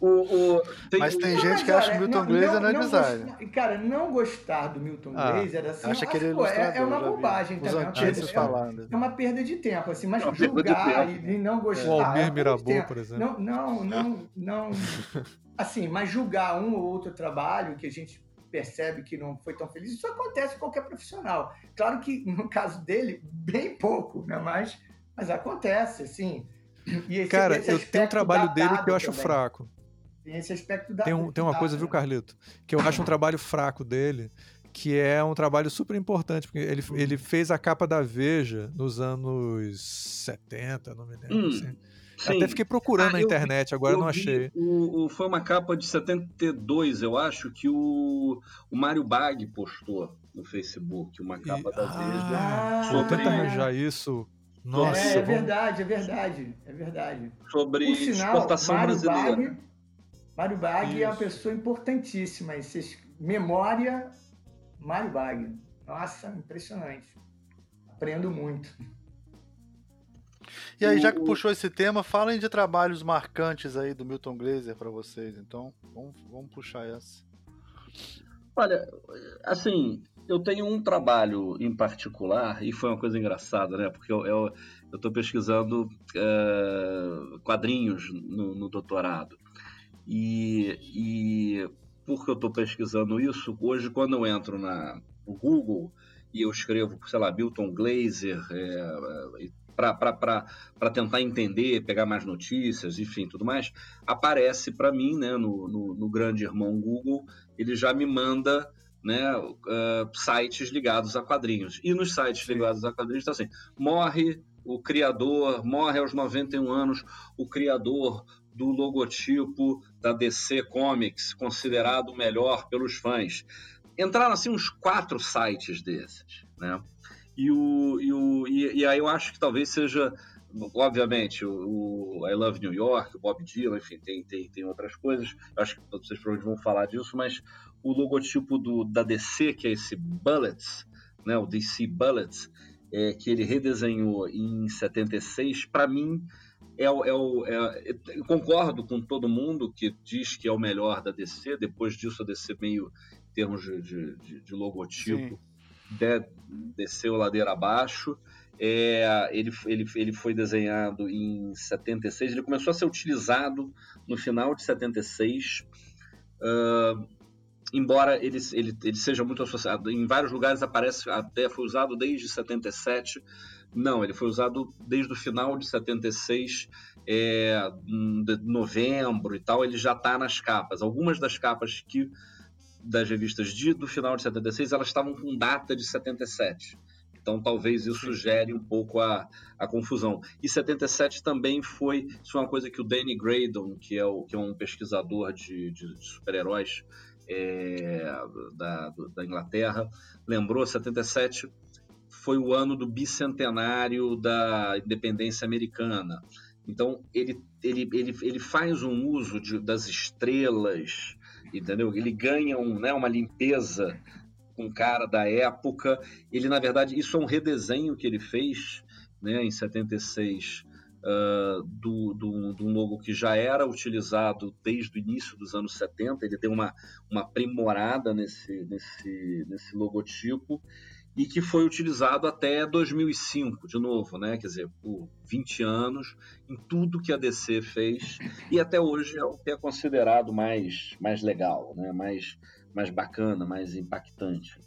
O, o, tem, mas tem gente que acha que Milton Glaser não, é design. Cara, não gostar do Milton ah, Glaser assim, acha que ele é, pô, é, é uma bobagem também. É, falando. é uma perda de tempo, assim, mas é julgar e, não gostar. O Almir Mirabô, por exemplo. Não, não, não, não. assim, mas julgar um ou outro trabalho que a gente percebe que não foi tão feliz, isso acontece com qualquer profissional. Claro que no caso dele, bem pouco, né? Mas, mas acontece, assim. Esse, Cara, esse eu tenho um trabalho dele que eu acho também. fraco. Tem esse aspecto da. Tem, um, tem uma coisa, viu, Carlito? Que eu acho um trabalho fraco dele, que é um trabalho super importante, porque ele, uhum. ele fez a capa da Veja nos anos 70, não me lembro. Hum, assim. Até fiquei procurando ah, na internet, vi, agora não achei. O, o, foi uma capa de 72, eu acho, que o, o Mário Bag postou no Facebook, uma capa e, da Veja. Ah, sobre... Tenta arranjar isso nossa, é, é verdade, é verdade, é verdade. Sobre Por sinal, exportação Mário brasileira. Bag, Mário Bag é uma pessoa importantíssima. Memória, Mário Bag. Nossa, impressionante. Aprendo muito. E aí, já que puxou esse tema, falem de trabalhos marcantes aí do Milton Glaser para vocês. Então, vamos, vamos puxar essa. Olha, assim, eu tenho um trabalho em particular, e foi uma coisa engraçada, né? Porque eu, eu, eu pesquisando uh, quadrinhos no, no doutorado. E, e porque eu estou pesquisando isso, hoje quando eu entro na, Google e eu escrevo, sei lá, Milton Glaser, é, para tentar entender, pegar mais notícias, enfim, tudo mais, aparece para mim, né, no, no, no, grande irmão Google, ele já me manda né, uh, sites ligados a quadrinhos. E nos sites ligados a quadrinhos está assim, morre o criador, morre aos 91 anos o criador do logotipo da DC Comics, considerado o melhor pelos fãs. Entraram assim uns quatro sites desses, né? E, o, e, o, e, e aí eu acho que talvez seja, obviamente, o, o, I Love New York, o Bob Dylan, enfim, tem, tem, tem outras coisas. Eu acho que vocês provavelmente vão falar disso, mas o logotipo do, da DC, que é esse Bullets, né, o DC Bullets, é, que ele redesenhou em 76, para mim é, é, é, eu concordo com todo mundo que diz que é o melhor da DC. Depois disso, a DC meio em termos de, de, de logotipo de, desceu ladeira abaixo. É, ele, ele, ele foi desenhado em 76. Ele começou a ser utilizado no final de 76. Uh, embora ele, ele, ele seja muito associado, em vários lugares aparece, até foi usado desde 77, não, ele foi usado desde o final de 76, é, de novembro e tal, ele já está nas capas. Algumas das capas que das revistas de, do final de 76, elas estavam com data de 77. Então talvez isso gere um pouco a, a confusão. E 77 também foi, isso é uma coisa que o Danny Graydon, que é, o, que é um pesquisador de, de, de super-heróis é, da, da Inglaterra, lembrou, 77 foi o ano do bicentenário da independência americana. Então ele, ele, ele, ele faz um uso de, das estrelas, entendeu? Ele ganha um, né, uma limpeza com cara da época. Ele, na verdade, isso é um redesenho que ele fez né, em 76 uh, do, do, do, logo que já era utilizado desde o início dos anos 70. Ele deu uma, uma aprimorada nesse, nesse, nesse logotipo e que foi utilizado até 2005, de novo, né? Quer dizer, por 20 anos, em tudo que a DC fez, e até hoje é o que é considerado mais, mais legal, né? mais, mais bacana, mais impactante.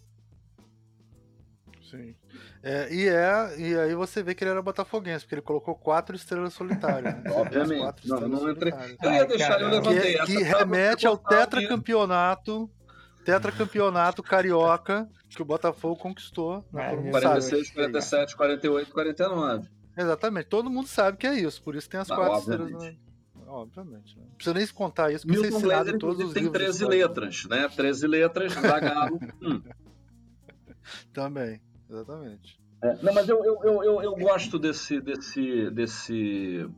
Sim. É, e, é, e aí você vê que ele era botafoguense, porque ele colocou quatro estrelas solitárias. Né? Obviamente. Não, não entrei. Eu ia deixar, eu levantei que, essa. Que remete ao tetracampeonato tetracampeonato carioca que o Botafogo conquistou. Né? 46, 47, 48, 49. Exatamente. Todo mundo sabe que é isso. Por isso tem as quatro estrelas. Né? Obviamente. Né? Não precisa nem contar isso, porque Milton em todos os tem 13 letras, né? 13 letras, Zagallo. hum. Também, exatamente. É, não, mas eu, eu, eu, eu, gosto desse. desse, desse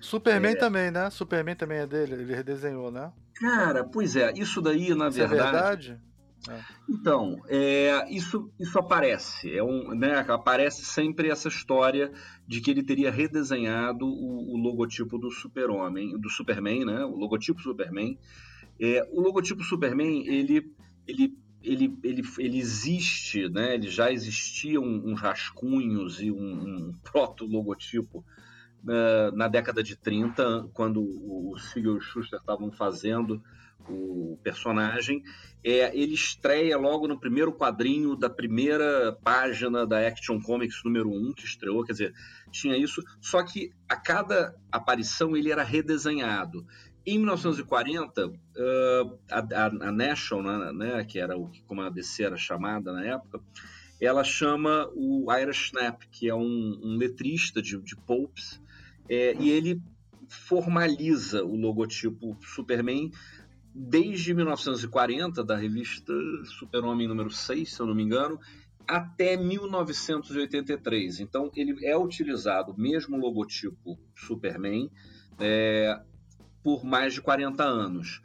Superman é... também, né? Superman também é dele, ele redesenhou, né? Cara, pois é, isso daí, na isso verdade. É verdade? É. Então, é, isso, isso aparece. É um, né, aparece sempre essa história de que ele teria redesenhado o, o logotipo do Super-Homem, do Superman, né? O logotipo Superman. É, o logotipo Superman, ele, ele, ele, ele, ele existe, né? Ele já existiam uns rascunhos e um, um proto-logotipo na, na década de 30, quando o o Schuster estavam fazendo o personagem, é, ele estreia logo no primeiro quadrinho da primeira página da Action Comics número 1, que estreou, quer dizer, tinha isso, só que a cada aparição ele era redesenhado. Em 1940, uh, a, a, a, National, né, né, que era o como a DC era chamada na época, ela chama o Ira Snap, que é um, um letrista de, de pulps, é, e ele formaliza o logotipo Superman desde 1940, da revista Super-Homem número 6, se eu não me engano, até 1983. Então, ele é utilizado, mesmo o logotipo Superman, é, por mais de 40 anos.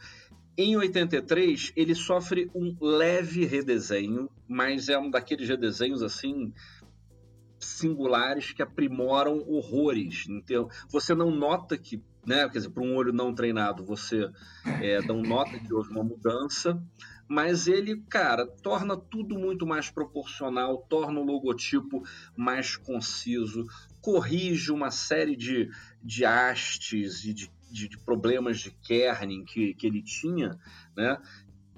Em 83, ele sofre um leve redesenho, mas é um daqueles redesenhos assim singulares que aprimoram horrores. Então, você não nota que, né, quer dizer, para um olho não treinado, você é, não nota que houve uma mudança, mas ele, cara, torna tudo muito mais proporcional, torna o logotipo mais conciso, corrige uma série de, de hastes e de, de, de problemas de kerning que, que ele tinha, né?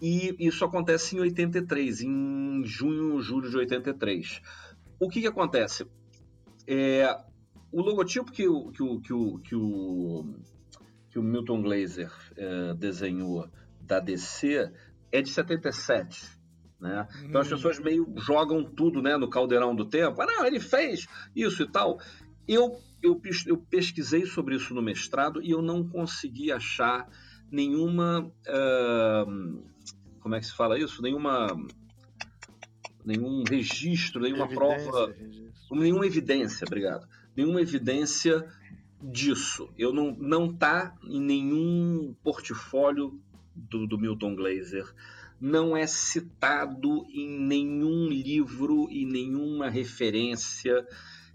E isso acontece em 83, em junho, julho de 83 o que, que acontece? É, o logotipo que o, que o, que o, que o, que o Milton Glaser é, desenhou da DC é de 77. Né? Hum. Então as hum. pessoas meio jogam tudo né, no caldeirão do tempo. Ah, não, ele fez isso e tal. Eu, eu, eu pesquisei sobre isso no mestrado e eu não consegui achar nenhuma. Uh, como é que se fala isso? Nenhuma nenhum registro, nenhuma evidência, prova, registro. nenhuma evidência, obrigado, nenhuma evidência disso. Eu não não tá em nenhum portfólio do, do Milton Glaser, não é citado em nenhum livro e nenhuma referência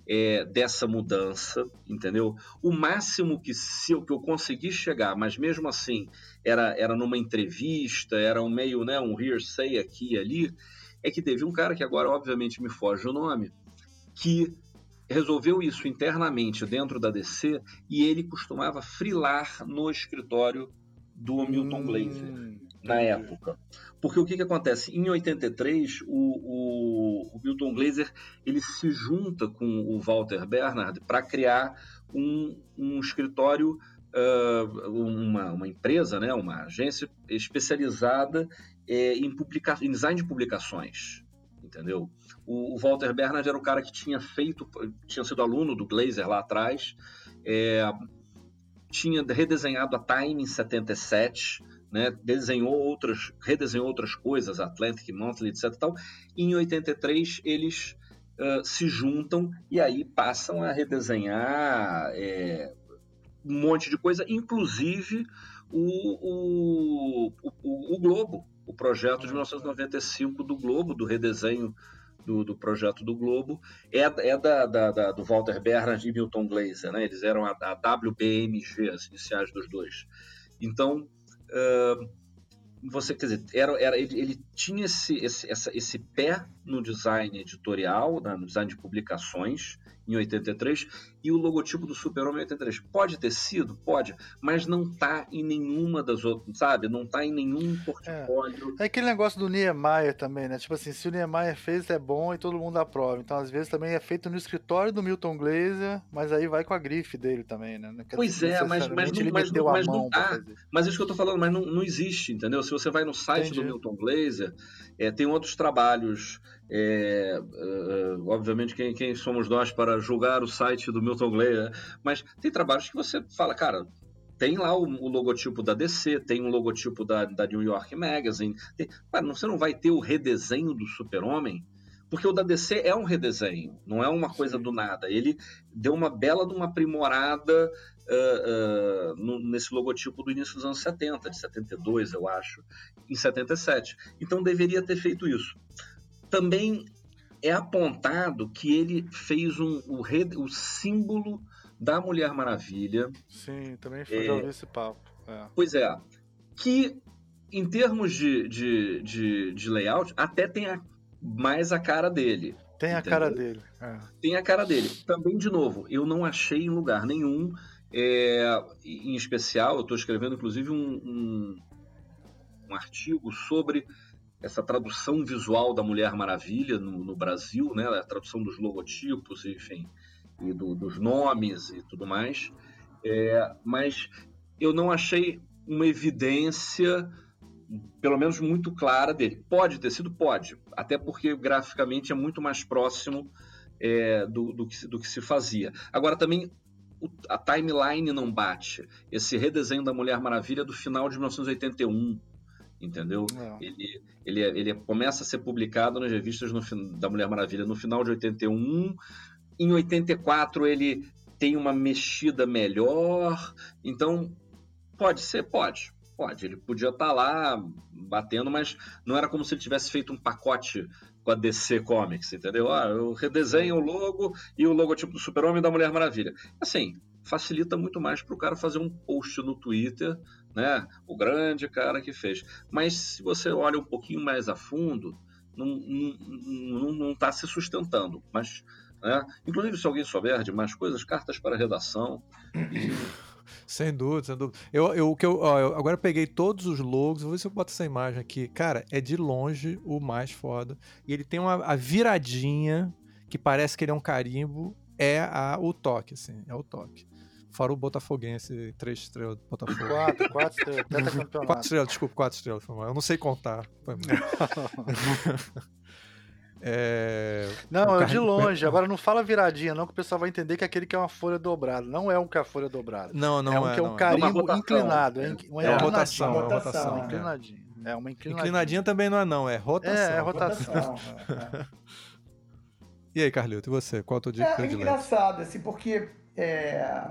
é, dessa mudança, entendeu? O máximo que, se, que eu consegui chegar, mas mesmo assim era, era numa entrevista, era um meio, né, um hearsay aqui e ali, é que teve um cara que agora, obviamente, me foge o nome, que resolveu isso internamente dentro da DC e ele costumava frilar no escritório do Milton hum, Glaser na época. Porque o que, que acontece? Em 83, o, o, o Milton Glaser ele se junta com o Walter Bernard para criar um, um escritório, uh, uma, uma empresa, né, uma agência especializada é, em, publica... em design de publicações. entendeu? O, Walter Bernard era o cara que tinha feito, tinha sido aluno do Glazer lá atrás, é, tinha redesenhado a Time em 77, né, desenhou outras, redesenhou outras coisas, Atlantic Monthly, etc. Tal. E em 83 eles uh, se juntam e aí passam a redesenhar é, um monte de coisa, inclusive o, o, o, o Globo, o projeto de 1995 do Globo, do redesenho do, do projeto do Globo, é, é da, da, da, do Walter Bernard e Milton Glaser, né? Eles eram a, a WBMG, as iniciais dos dois. Então, você, quer dizer, era, era, ele, ele tinha esse, esse, essa, esse pé no design editorial, né, no design de publicações, em 83 e o logotipo do Super-Homem em 83. Pode ter sido? Pode, mas não tá em nenhuma das outras, sabe? Não tá em nenhum portfólio. É, é aquele negócio do Niemeyer também, né? Tipo assim, se o Niemeyer fez, é bom e todo mundo aprova. Então, às vezes, também é feito no escritório do Milton Glaser, mas aí vai com a grife dele também, né? Pois é, mas, mas, não, mas, mas não tá. Mas isso que eu tô falando, mas não, não existe, entendeu? Se você vai no site Entendi. do Milton Glaser, é, tem outros trabalhos é, uh, obviamente, quem, quem, somos nós para julgar o site do Milton Glaser, mas tem trabalhos que você fala, cara, tem lá o, o logotipo da DC, tem um logotipo da, da New York Magazine, tem, cara, você não vai ter o redesenho do Super-Homem, porque o da DC é um redesenho, não é uma coisa do nada. Ele deu uma bela de uma aprimorada uh, uh, no, nesse logotipo do início dos anos 70, de 72, eu acho, em 77. Então deveria ter feito isso também é apontado que ele fez um, o, o símbolo da Mulher Maravilha. Sim, também foi, é, já ouvi esse papo. É. Pois é. Que, em termos de, de, de, de layout, até tem a, mais a cara dele. Tem a entendeu? cara dele. É. Tem a cara dele. Também, de novo, eu não achei em lugar nenhum. É, em especial, eu estou escrevendo, inclusive, um, um, um artigo sobre essa tradução visual da Mulher Maravilha no, no Brasil, né? A tradução dos logotipos, enfim, e do, dos nomes e tudo mais. É, mas eu não achei uma evidência, pelo menos muito clara dele. Pode ter sido, pode, até porque graficamente é muito mais próximo é, do, do, que, do que se fazia. Agora também a timeline não bate. Esse redesenho da Mulher Maravilha é do final de 1981 entendeu? É. Ele, ele, ele começa a ser publicado nas revistas no, da Mulher Maravilha no final de 81. Em 84 ele tem uma mexida melhor. Então, pode ser? Pode. Pode. Ele podia estar tá lá batendo, mas não era como se ele tivesse feito um pacote com a DC Comics, entendeu? Ah, eu redesenho o logo e o logotipo do Super-Homem e da Mulher Maravilha. Assim, facilita muito mais para o cara fazer um post no Twitter né? O grande cara que fez. Mas se você olha um pouquinho mais a fundo, não está se sustentando. Mas, né? inclusive, se alguém souber de mais coisas, cartas para redação. E... Sem dúvida, sem dúvida. Eu, eu, que eu, ó, eu agora eu peguei todos os logos, vou ver se eu boto essa imagem aqui. Cara, é de longe o mais foda. E ele tem uma a viradinha, que parece que ele é um carimbo, é a, o toque, assim, é o toque. Fora o Botafoguense, três estrelas do Botafogo. Quatro, quatro estrelas. Quatro estrelas, desculpa, quatro estrelas. Eu não sei contar. É... Não, é de longe. Agora não fala viradinha, não, que o pessoal vai entender que é aquele que é uma folha dobrada. Não é um que é a folha dobrada. Não, não é. Um é, que é um carimbo é inclinado. É, uma, é, é rotação, é rotação. É. Inclinadinho. É uma inclinadinha. Inclinadinha também não é, não, é rotação. É, é rotação. e aí, Carlito, e você? Qual é o teu dia É engraçado, assim, porque é,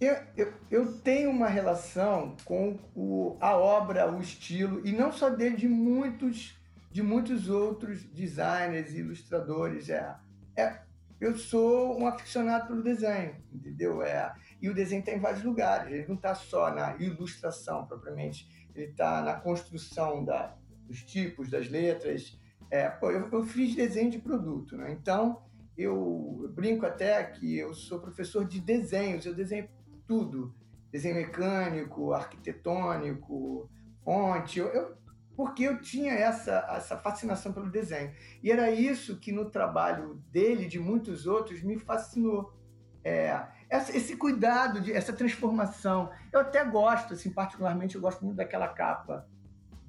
eu, eu, eu, tenho uma relação com o, a obra, o estilo, e não só dele, de muitos, de muitos outros designers e ilustradores. É, é, eu sou um aficionado pelo desenho, entendeu? É, e o desenho está em vários lugares, ele não está só na ilustração propriamente, ele está na construção da, dos tipos, das letras. É, pô, eu, eu fiz desenho de produto, né? então eu brinco até que eu sou professor de desenhos, eu desenho tudo. Desenho mecânico, arquitetônico, fonte. Eu, eu, porque eu tinha essa, essa fascinação pelo desenho. E era isso que no trabalho dele de muitos outros me fascinou. É, esse cuidado, de, essa transformação. Eu até gosto, assim, particularmente, eu gosto muito daquela capa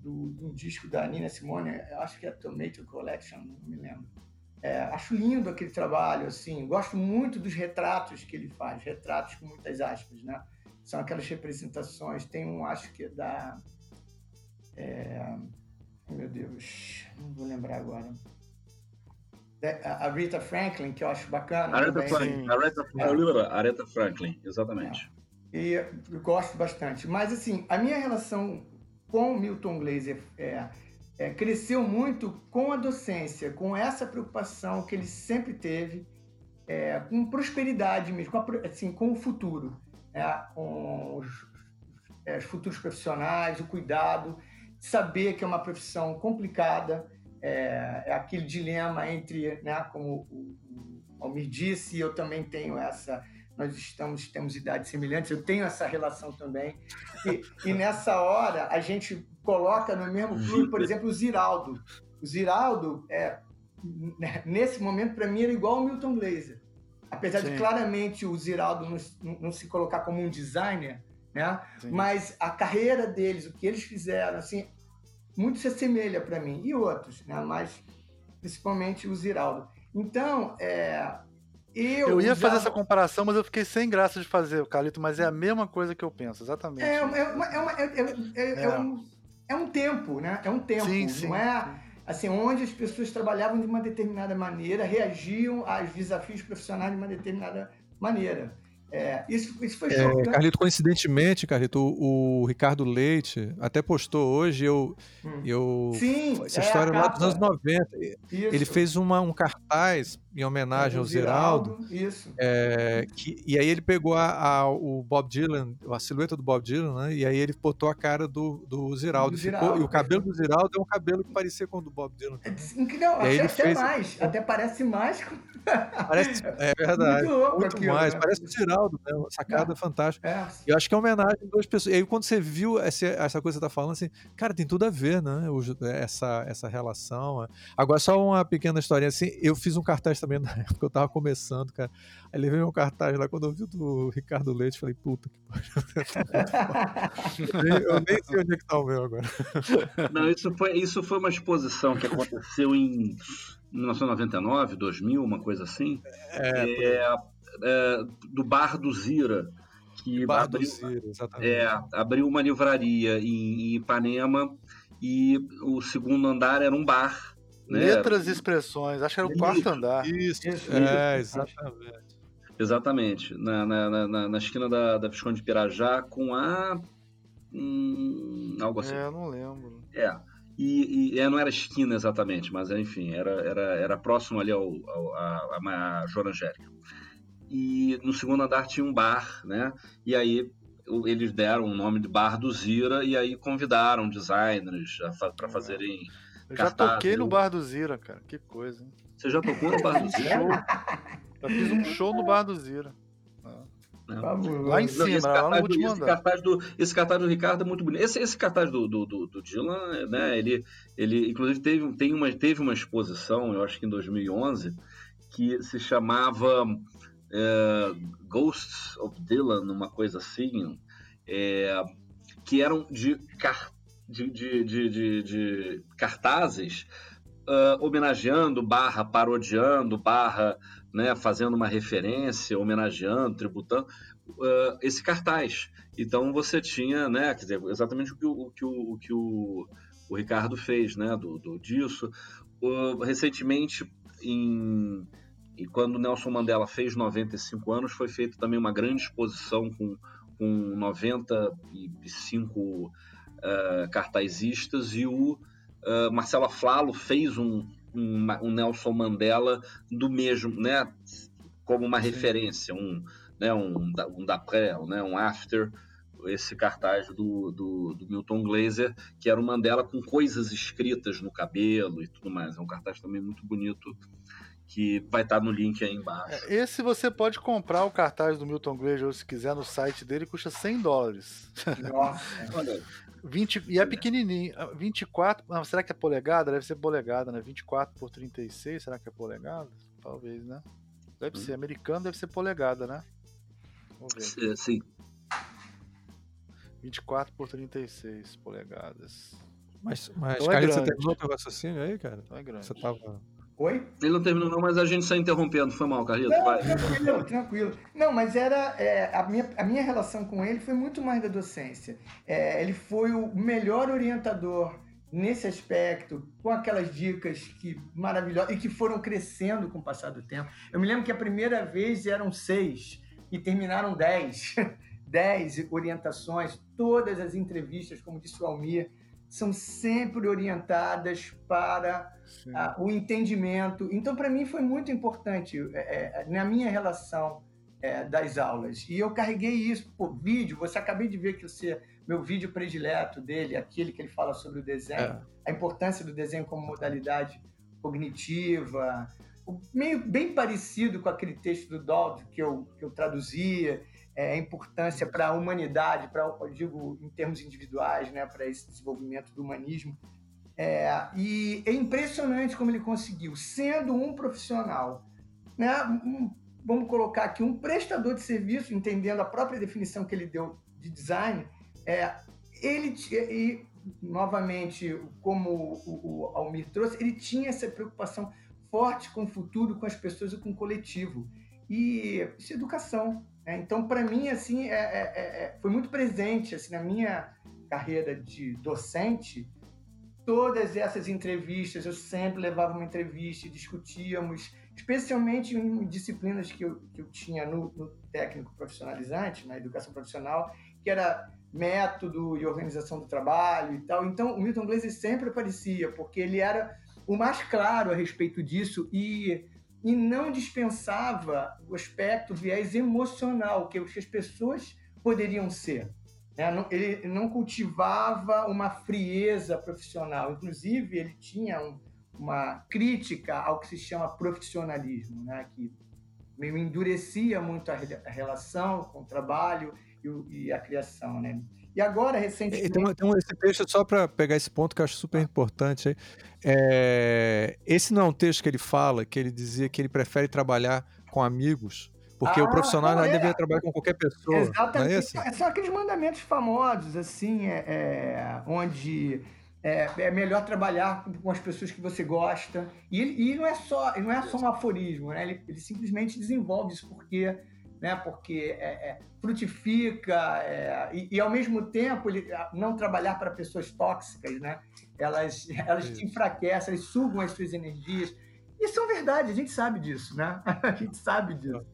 do, de um disco da Nina Simone, acho que é Tomato Collection, não me lembro. É, acho lindo aquele trabalho, assim, gosto muito dos retratos que ele faz, retratos com muitas aspas, né? São aquelas representações. Tem um, acho que é da. É, meu Deus, não vou lembrar agora. A Rita Franklin, que eu acho bacana. Aretha Franklin, Aretha, é. Aretha Franklin, exatamente. É. E eu gosto bastante. Mas, assim, a minha relação com Milton Glaser é, é, cresceu muito com a docência, com essa preocupação que ele sempre teve, é, com prosperidade mesmo, com, a, assim, com o futuro, né? com os, é, os, futuros profissionais, o cuidado, saber que é uma profissão complicada, é, é aquele dilema entre, né, como o, o Almir disse, eu também tenho essa, nós estamos temos idades semelhantes, eu tenho essa relação também. E, e nessa hora a gente coloca no mesmo clube, por exemplo, o Ziraldo. O Ziraldo é né, nesse momento para mim era igual ao Milton Glaser. Apesar Sim. de claramente o Ziraldo não, não, se colocar como um designer, né? Mas a carreira deles, o que eles fizeram, assim, muito se assemelha para mim e outros, né? mas principalmente o Ziraldo. Então, é, eu, eu ia fazer essa comparação, mas eu fiquei sem graça de fazer, o Carlito, mas é a mesma coisa que eu penso, exatamente. É, é, uma, é, uma, é, é, é, um, é um tempo, né? É um tempo, sim, sim. não é assim, onde as pessoas trabalhavam de uma determinada maneira, reagiam aos desafios profissionais de uma determinada maneira. É, isso, isso foi é, Carlito, coincidentemente, Carlito, o, o, Ricardo Leite até postou hoje, eu. Hum. eu Sim, essa é história lá dos anos 90. Isso. Ele fez uma, um cartaz em homenagem ao Ziraldo. Isso. É, que, e aí ele pegou a, a, o Bob Dylan, a silhueta do Bob Dylan, né? E aí ele botou a cara do, do Ziraldo. Do Ziraldo ficou, e o cabelo do Ziraldo é um cabelo que parecia com o do Bob Dylan. É, não, até, até fez... mais. Até parece mais. Parece, é verdade. Muito, louco muito aquilo, mais. Né? Parece o Ziraldo, né? Uma sacada é. fantástica. É. E eu acho que é uma homenagem a duas pessoas. E aí, quando você viu essa, essa coisa que você tá falando, assim, cara, tem tudo a ver, né? essa, essa relação. Agora, só uma pequena historinha assim. Eu fiz um cartaz também na época, eu tava começando, cara. Aí levei meu cartaz lá, quando eu vi do Ricardo Leite, falei, puta que pariu. eu nem sei onde é que tá o meu agora. Não, isso foi, isso foi uma exposição que aconteceu em 1999, 2000, uma coisa assim. É, é, é do Bar do Zira. Que Bar abriu, do Zira, exatamente. É, abriu uma livraria em, em Ipanema e o segundo andar era um bar né? Letras e expressões, acho que era o quarto andar. Isso, isso é, exatamente. Exatamente. Na, na, na, na, esquina da, da Visconde de Pirajá com a. Hum, algo assim. É, não lembro. É. E, e é, não era esquina exatamente, mas enfim, era, era, era próximo ali ao, ao a, a, a Joana Angélica. E no segundo andar tinha um bar, né? E aí eles deram o nome de Bar do Zira e aí convidaram designers para fazerem eu já toquei no Bar do Zira, cara. Que coisa, hein? Você já tocou no Bar do Zira? já fiz um show no Bar do Zira. Lá em cima, esse lá no último esse cartaz, do, esse cartaz do Ricardo é muito bonito. Esse, esse cartaz do, do, do, do Dylan, né, ele, ele inclusive teve, tem uma, teve uma exposição, eu acho que em 2011, que se chamava é, Ghosts of Dylan, uma coisa assim, é, que eram de cartazes de, de, de, de cartazes uh, homenageando, barra parodiando, barra né, fazendo uma referência, homenageando, tributando uh, esse cartaz. Então você tinha, né, quer dizer, exatamente o que o, o que o, o, que o, o Ricardo fez, né, do, do disso. Uh, recentemente, em, e quando Nelson Mandela fez 95 anos, foi feita também uma grande exposição com, com 95 uh, cartazistas e o uh, Marcelo Aflalo fez um, um, um, Nelson Mandela do mesmo, né, como uma Sim. referência, um, né, um, um d'après, né, um after, esse cartaz do, do, do, Milton Glaser, que era o Mandela com coisas escritas no cabelo e tudo mais. É um cartaz também muito bonito que vai estar no link aí embaixo. É, esse você pode comprar o cartaz do Milton Glaser se quiser no site dele, custa 100 dólares. Nossa, olha. 20, e é pequenininho. 24. Ah, será que é polegada? Deve ser polegada, né? 24 por 36. Será que é polegada? Talvez, né? Deve hum. ser. Americano deve ser polegada, né? Vamos ver. Sim. 24 por 36 polegadas. Mas, mas então Carlinhos, é você terminou teu raciocínio aí, cara? Então é grande. Você tava... Oi? Ele não terminou, não, mas a gente saiu interrompendo. Foi mal, Carlito. Não, Vai. tranquilo, tranquilo. Não, mas era. É, a, minha, a minha relação com ele foi muito mais da docência. É, ele foi o melhor orientador nesse aspecto, com aquelas dicas que maravilhosas e que foram crescendo com o passar do tempo. Eu me lembro que a primeira vez eram seis e terminaram dez. dez orientações, todas as entrevistas, como disse o Almir, são sempre orientadas para ah, o entendimento. Então, para mim, foi muito importante é, é, na minha relação é, das aulas. E eu carreguei isso por vídeo. Você acabei de ver que você, meu vídeo predileto dele, aquele que ele fala sobre o desenho, é. a importância do desenho como modalidade cognitiva, meio bem parecido com aquele texto do Dodd que eu, que eu traduzia é, importância para a humanidade, para digo em termos individuais, né, para esse desenvolvimento do humanismo. É, e é impressionante como ele conseguiu, sendo um profissional, né, um, vamos colocar aqui um prestador de serviço, entendendo a própria definição que ele deu de design, é, ele e novamente como o, o Almir trouxe, ele tinha essa preocupação forte com o futuro, com as pessoas e com o coletivo e isso é educação. Né? Então, para mim, assim, é, é, é, é, foi muito presente assim, na minha carreira de docente. Todas essas entrevistas, eu sempre levava uma entrevista discutíamos, especialmente em disciplinas que eu, que eu tinha no, no técnico profissionalizante, na educação profissional, que era método e organização do trabalho e tal. Então, o Milton Glaser sempre aparecia, porque ele era o mais claro a respeito disso e e não dispensava o aspecto, viés emocional, que as pessoas poderiam ser. Né? Ele não cultivava uma frieza profissional, inclusive ele tinha um, uma crítica ao que se chama profissionalismo, né? que meio endurecia muito a relação com o trabalho e, a criação. Né? E agora, recentemente. Então, então esse texto, só para pegar esse ponto que eu acho super importante, é... esse não é um texto que ele fala, que ele dizia que ele prefere trabalhar com amigos, porque ah, o profissional não, é. deveria trabalhar com qualquer pessoa. Exatamente. É assim? São aqueles mandamentos famosos, assim, é, é onde é, é, melhor trabalhar com, as pessoas que você gosta. E, e não é só não é só um aforismo, né? ele, ele simplesmente desenvolve isso porque né? porque é, é, frutifica é, e, e, ao mesmo tempo, ele, não trabalhar para pessoas tóxicas, né? elas, elas te enfraquecem, elas sugam as suas energias. E são verdade, a gente sabe disso, né? A gente sabe disso.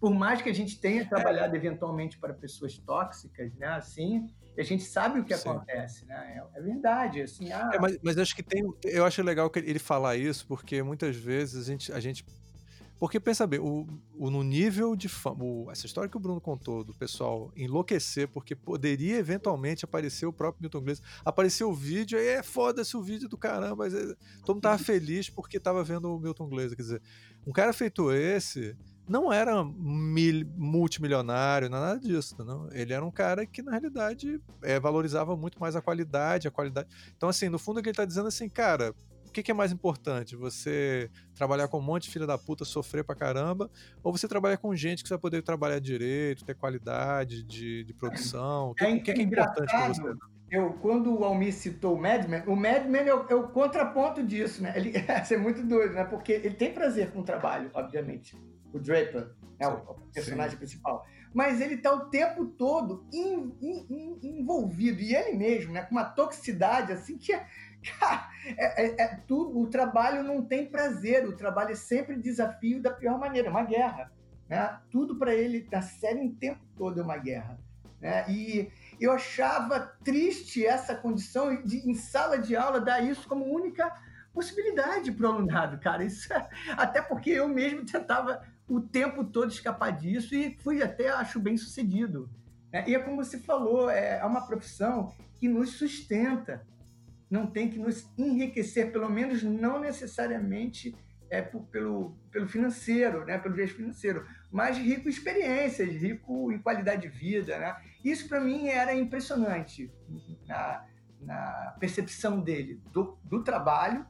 Por mais que a gente tenha trabalhado eventualmente para pessoas tóxicas, né? Assim, a gente sabe o que Sim. acontece, né? É, é verdade, assim. Ah... É, mas, mas, acho que tem, eu acho legal que ele falar isso, porque muitas vezes a gente, a gente porque pensa bem, o, o no nível de fama, essa história que o Bruno contou do pessoal enlouquecer porque poderia eventualmente aparecer o próprio Milton Glaser, apareceu o vídeo, aí é foda-se o vídeo do caramba, mas é, todo mundo tava feliz porque tava vendo o Milton Glaser, quer dizer, um cara feito esse não era mil, multimilionário, nada disso, não. Ele era um cara que na realidade é, valorizava muito mais a qualidade, a qualidade. Então assim, no fundo o que ele tá dizendo assim, cara, o que, que, é mais importante? Você trabalhar com um monte de filha da puta, sofrer pra caramba, ou você trabalhar com gente que você vai poder trabalhar direito, ter qualidade de, de produção? O que, é, que, é importante pra você? Eu, quando o Almir citou o Madman, o Madman é o, é o contraponto disso, né? Ele é muito doido, né? Porque ele tem prazer com o trabalho, obviamente. O Draper é o, o personagem sim. principal. Mas ele tá o tempo todo in, in, in, envolvido, e ele mesmo, né? Com uma toxicidade assim que é, é, é, é, tudo, o trabalho não tem prazer, o trabalho é sempre desafio da pior maneira, é uma guerra. Né? Tudo para ele, na série em tempo todo, é uma guerra. Né? E eu achava triste essa condição de, em sala de aula, dar isso como única possibilidade para o alunado, cara. Isso é, até porque eu mesmo tentava o tempo todo escapar disso e fui até, acho, bem sucedido. Né? E é como você falou, é, é uma profissão que nos sustenta não tem que nos enriquecer, pelo menos não necessariamente é por, pelo, pelo financeiro, né, pelo viés financeiro, mas rico em experiências, rico em qualidade de vida. Né? Isso para mim era impressionante na, na percepção dele do, do trabalho,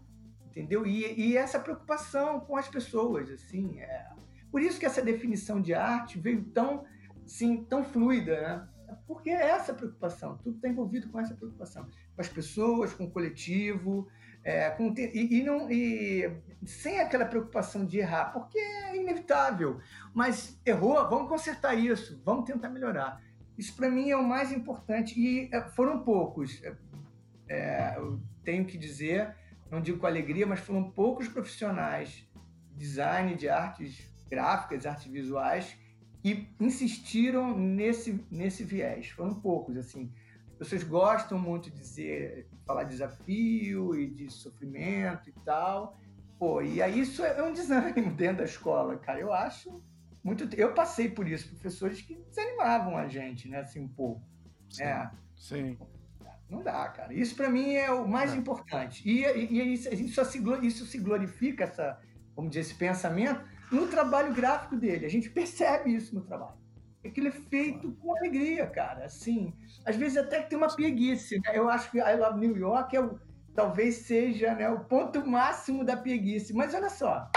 entendeu? E, e, essa preocupação com as pessoas, assim, é... por isso que essa definição de arte veio tão, sim, tão fluida, né? Porque é essa preocupação, tudo está envolvido com essa preocupação com as pessoas, com o coletivo, é, com, e, e, não, e sem aquela preocupação de errar, porque é inevitável. Mas errou, vamos consertar isso, vamos tentar melhorar. Isso para mim é o mais importante. E é, foram poucos, é, é, eu tenho que dizer, não digo com alegria, mas foram poucos profissionais de design, de artes gráficas, artes visuais, que insistiram nesse, nesse viés. Foram poucos, assim. As pessoas gostam muito de dizer, falar de desafio e de sofrimento e tal. Pô, e aí isso é um desânimo dentro da escola, cara. Eu acho muito. Eu passei por isso, professores que desanimavam a gente, né? Assim, um pouco. Sim. É. Sim. Não dá, cara. Isso para mim é o mais é. importante. E, e, e isso, isso, se, isso se glorifica, essa, vamos dizer, esse pensamento, no trabalho gráfico dele. A gente percebe isso no trabalho. Aquilo é feito com alegria, cara. Assim, às vezes até que tem uma preguiça. Né? Eu acho que I Love New York é o, talvez seja né, o ponto máximo da preguiça. Mas olha só,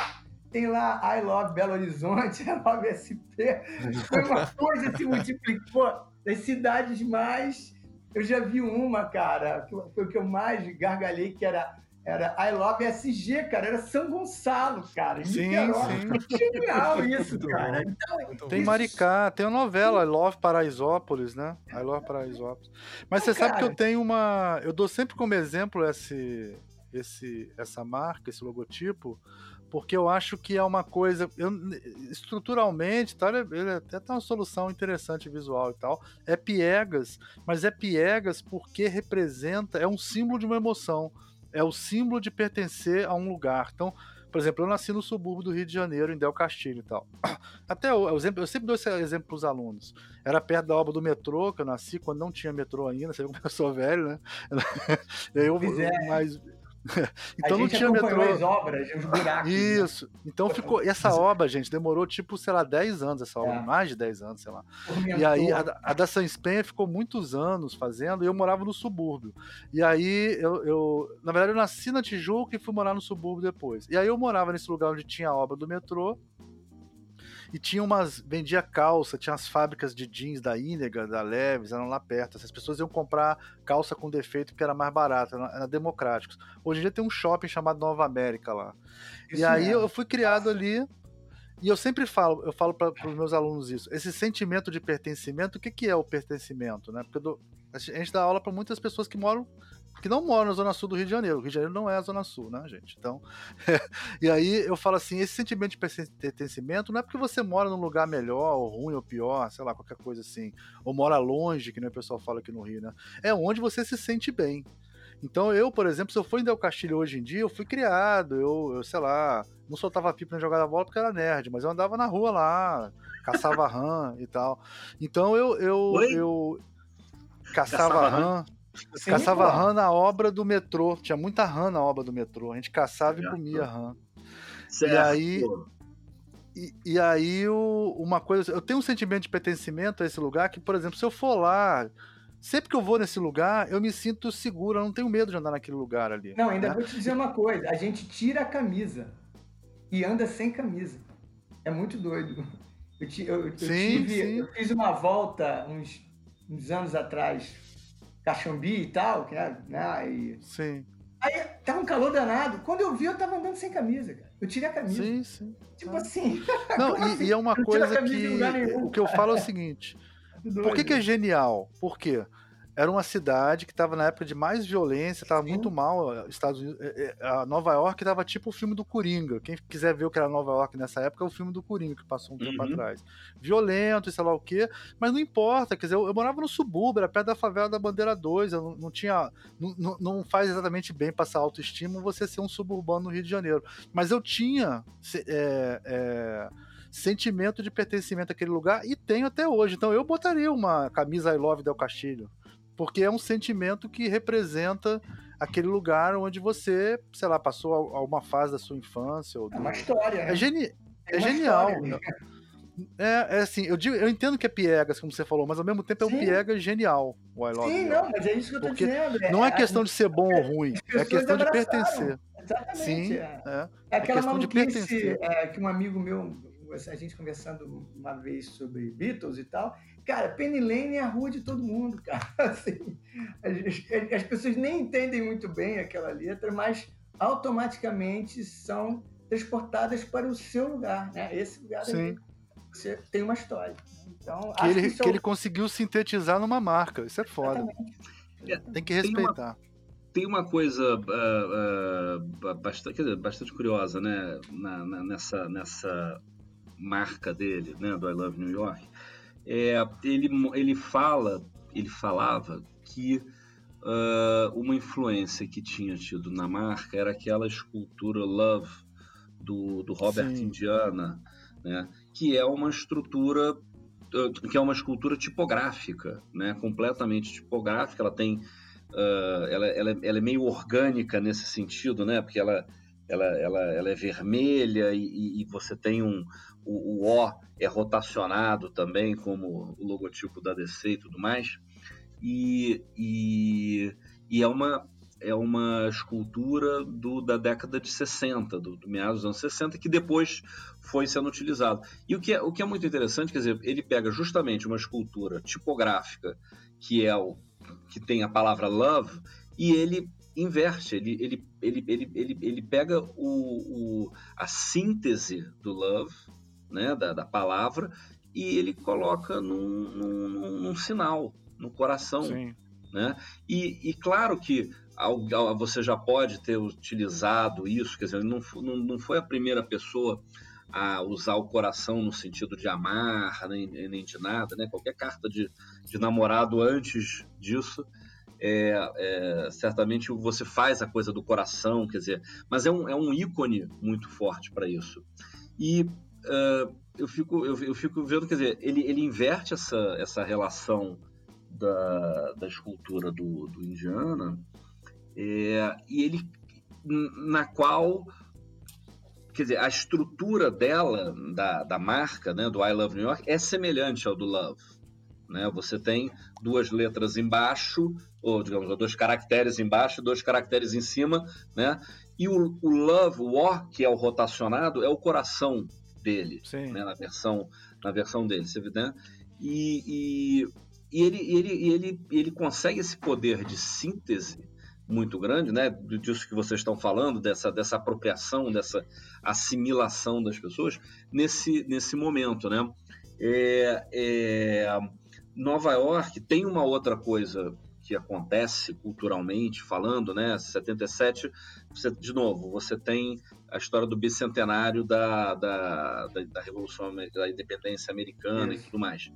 tem lá I Love Belo Horizonte, I Love SP. Foi uma coisa que se multiplicou das cidades mais. Eu já vi uma, cara, que foi o que eu mais gargalhei, que era era I Love SG, cara. Era São Gonçalo, cara. Sim, sim. Genial isso, cara. Então, tem isso... Maricá, tem a novela I Love Paraisópolis, né? I Love Paraisópolis. Mas você cara... sabe que eu tenho uma... Eu dou sempre como exemplo esse, esse, essa marca, esse logotipo, porque eu acho que é uma coisa... Eu, estruturalmente, tá, ele até tem uma solução interessante visual e tal. É piegas, mas é piegas porque representa... É um símbolo de uma emoção é o símbolo de pertencer a um lugar. Então, por exemplo, eu nasci no subúrbio do Rio de Janeiro, em Del Castilho e tal. Até eu, eu sempre dou esse exemplo para os alunos. Era perto da obra do metrô, que eu nasci, quando não tinha metrô ainda, você viu como eu sou velho, né? eu, mas então não tinha metrô. as obras, os buracos. Né? Isso. Então ficou. E essa obra, gente, demorou tipo, sei lá, 10 anos essa obra, é. mais de 10 anos, sei lá. E aí a, a da Sans Penha ficou muitos anos fazendo e eu morava no subúrbio. E aí eu, eu, na verdade, eu nasci na Tijuca e fui morar no subúrbio depois. E aí eu morava nesse lugar onde tinha a obra do metrô e tinha umas. vendia calça, tinha as fábricas de jeans da Inega, da Leves, eram lá perto. Essas pessoas iam comprar calça com defeito porque era mais barato, era, era democráticos. Hoje em dia tem um shopping chamado Nova América lá. Isso e aí eu fui criado ali. E eu sempre falo, eu falo para os meus alunos isso. Esse sentimento de pertencimento, o que, que é o pertencimento? Né? Porque a gente dá aula para muitas pessoas que moram que não moram na Zona Sul do Rio de Janeiro. O Rio de Janeiro não é a Zona Sul, né, gente? Então, e aí eu falo assim, esse sentimento de pertencimento não é porque você mora num lugar melhor, ou ruim, ou pior, sei lá, qualquer coisa assim, ou mora longe, que nem o pessoal fala aqui no Rio, né? É onde você se sente bem. Então eu, por exemplo, se eu for em Del Castilho hoje em dia, eu fui criado, eu, eu sei lá, não soltava pipa nem jogava bola porque era nerd, mas eu andava na rua lá, caçava rã e tal. Então eu eu, eu caçava, caçava rã. Sim, caçava pô. rã na obra do metrô. Tinha muita rã na obra do metrô. A gente caçava certo. e comia rã. Certo. E aí. E, e, aí, o, uma coisa. Eu tenho um sentimento de pertencimento a esse lugar que, por exemplo, se eu for lá. Sempre que eu vou nesse lugar, eu me sinto seguro, eu não tenho medo de andar naquele lugar ali. Não, ainda né? vou te dizer uma coisa: a gente tira a camisa e anda sem camisa. É muito doido. Eu, eu, eu sim, tive, sim. eu fiz uma volta uns, uns anos atrás Caxambi e tal, que é, né? E... Sim. Aí tava um calor danado. Quando eu vi, eu tava andando sem camisa, cara. Eu tirei a camisa. Sim, sim. Tipo ah. assim. Não, e, assim? e, é uma coisa que. Nenhum, o que eu falo é o seguinte. Por que, que é genial? Por quê? Era uma cidade que estava na época de mais violência, estava muito mal. Eh, Estados Unidos, eh, eh, a Nova York estava tipo o filme do Coringa. Quem quiser ver o que era Nova York nessa época é o filme do Coringa que passou um tempo uhum. atrás. Violento, sei lá o quê, mas não importa. Quer dizer, eu, eu, morava no subúrbio, era perto da favela da Bandeira 2. Eu não, não tinha. Não, não, faz exatamente bem passar autoestima você ser um suburbano no Rio de Janeiro. Mas eu tinha. É, é, sentimento de pertencimento àquele lugar e tenho até hoje. Então eu botaria uma camisa I Love Del Castilho porque é um sentimento que representa aquele lugar onde você, sei lá, passou alguma fase da sua infância. Ou do... É uma história. É, né? geni... é, é genial. História, é, é assim, eu, digo, eu entendo que é piegas, como você falou, mas ao mesmo tempo é um piegas genial. O I Love Sim, não, mas é isso que eu tô Porque dizendo. É, não é questão de ser bom ou ruim, é questão de pertencer. Exatamente. Sim, é. é, é aquela é maluquice de que um amigo meu, a gente conversando uma vez sobre Beatles e tal, cara, Penny Lane é a rua de todo mundo, cara. Assim, as, as pessoas nem entendem muito bem aquela letra, mas automaticamente são transportadas para o seu lugar, né? Esse lugar Sim. você tem uma história. Então, que ele, que, que ele conseguiu sintetizar numa marca, isso é foda. É, tem que respeitar. Tem uma, tem uma coisa uh, uh, bastante, dizer, bastante curiosa, né? Na, na, nessa, nessa marca dele, né? Do I Love New York. É, ele, ele fala, ele falava que uh, uma influência que tinha tido na marca era aquela escultura Love do, do Robert Sim. Indiana, né? que é uma estrutura ah, que é uma escultura tipográfica, né? completamente tipográfica. Ela tem, uh, ela, ela, ela, é meio orgânica nesse sentido, né? porque ela, ela, ela, ela é vermelha e, e você tem um, o, o, O é rotacionado também, como o logotipo da DC e tudo mais. E, e, e é uma é uma escultura do, da década de 60, do, do meados dos anos 60, que depois foi sendo utilizado. E o que, é, o que é muito interessante, quer dizer, ele pega justamente uma escultura tipográfica, que é o que tem a palavra love, e ele inverte, ele, ele, ele, ele, ele, ele pega o, o, a síntese do love, né, da, da palavra, e ele coloca num, num, num sinal, no coração. Sim. Né? E, e claro que você já pode ter utilizado isso, quer dizer, não, não, não foi a primeira pessoa a usar o coração no sentido de amar, nem, nem de nada, né? Qualquer carta de, de namorado antes disso, é, é, certamente você faz a coisa do coração, quer dizer, mas é um, é um ícone muito forte para isso. E uh, eu, fico, eu, eu, fico vendo, quer dizer, ele, ele inverte essa, essa relação da, da escultura do, do Indiana é, e ele na qual quer dizer a estrutura dela da, da marca né, do I Love New York é semelhante ao do Love né? Você tem duas letras embaixo, ou digamos, dois caracteres embaixo, dois caracteres em cima, né? E o, o love, o O, que é o rotacionado, é o coração dele, né? Na versão, na versão dele, você vê, né? E, e, e ele, ele, ele, ele consegue esse poder de síntese muito grande, né? Disso que vocês estão falando, dessa, dessa apropriação, dessa assimilação das pessoas nesse, nesse momento, né? É, é, Nova York tem uma outra coisa que acontece culturalmente falando, né? 77, você, de novo, você tem a história do bicentenário da, da, da, da Revolução da Independência Americana Isso. e tudo mais.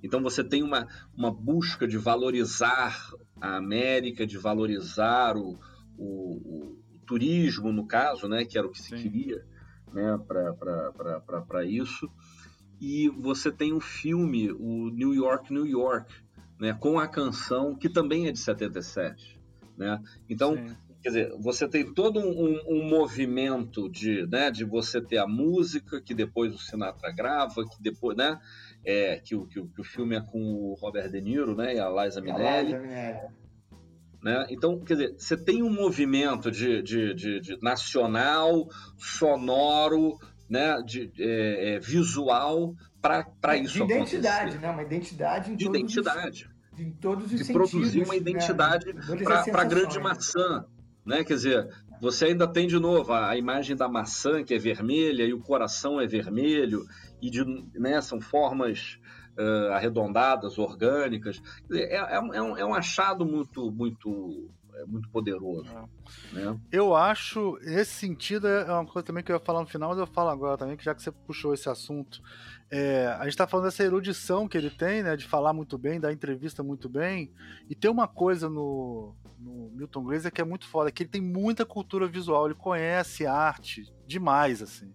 Então você tem uma, uma busca de valorizar a América, de valorizar o, o, o turismo, no caso, né, que era o que se Sim. queria né, para isso. E você tem um filme, o New York, New York, né, com a canção, que também é de 77. Né? Então, Sim. quer dizer, você tem todo um, um, movimento de, né, de você ter a música, que depois o Sinatra grava, que depois, né? é, que, o, que, o, que, o filme é com o Robert De Niro né, e a Liza Minnelli. Né? Então, quer dizer, você tem um movimento de, de, de, de nacional, sonoro, né, de, é, é, visual para isso De identidade, acontecer. né? Uma identidade em de todos identidade. Os, em todos os de sentidos. produzir uma né? identidade né? para a grande maçã. Né? Quer dizer, você ainda tem de novo a, a, imagem da maçã que é vermelha e o coração é vermelho e de, né, são formas uh, arredondadas, orgânicas. É, é, é, um, é um achado muito, muito, é muito poderoso. É. Né? Eu acho, nesse sentido, é uma coisa também que eu ia falar no final, mas eu falo agora também, que já que você puxou esse assunto, é, a gente está falando dessa erudição que ele tem, né, de falar muito bem, dar entrevista muito bem, e tem uma coisa no, no Milton Glaser que é muito foda, que ele tem muita cultura visual, ele conhece arte demais, assim.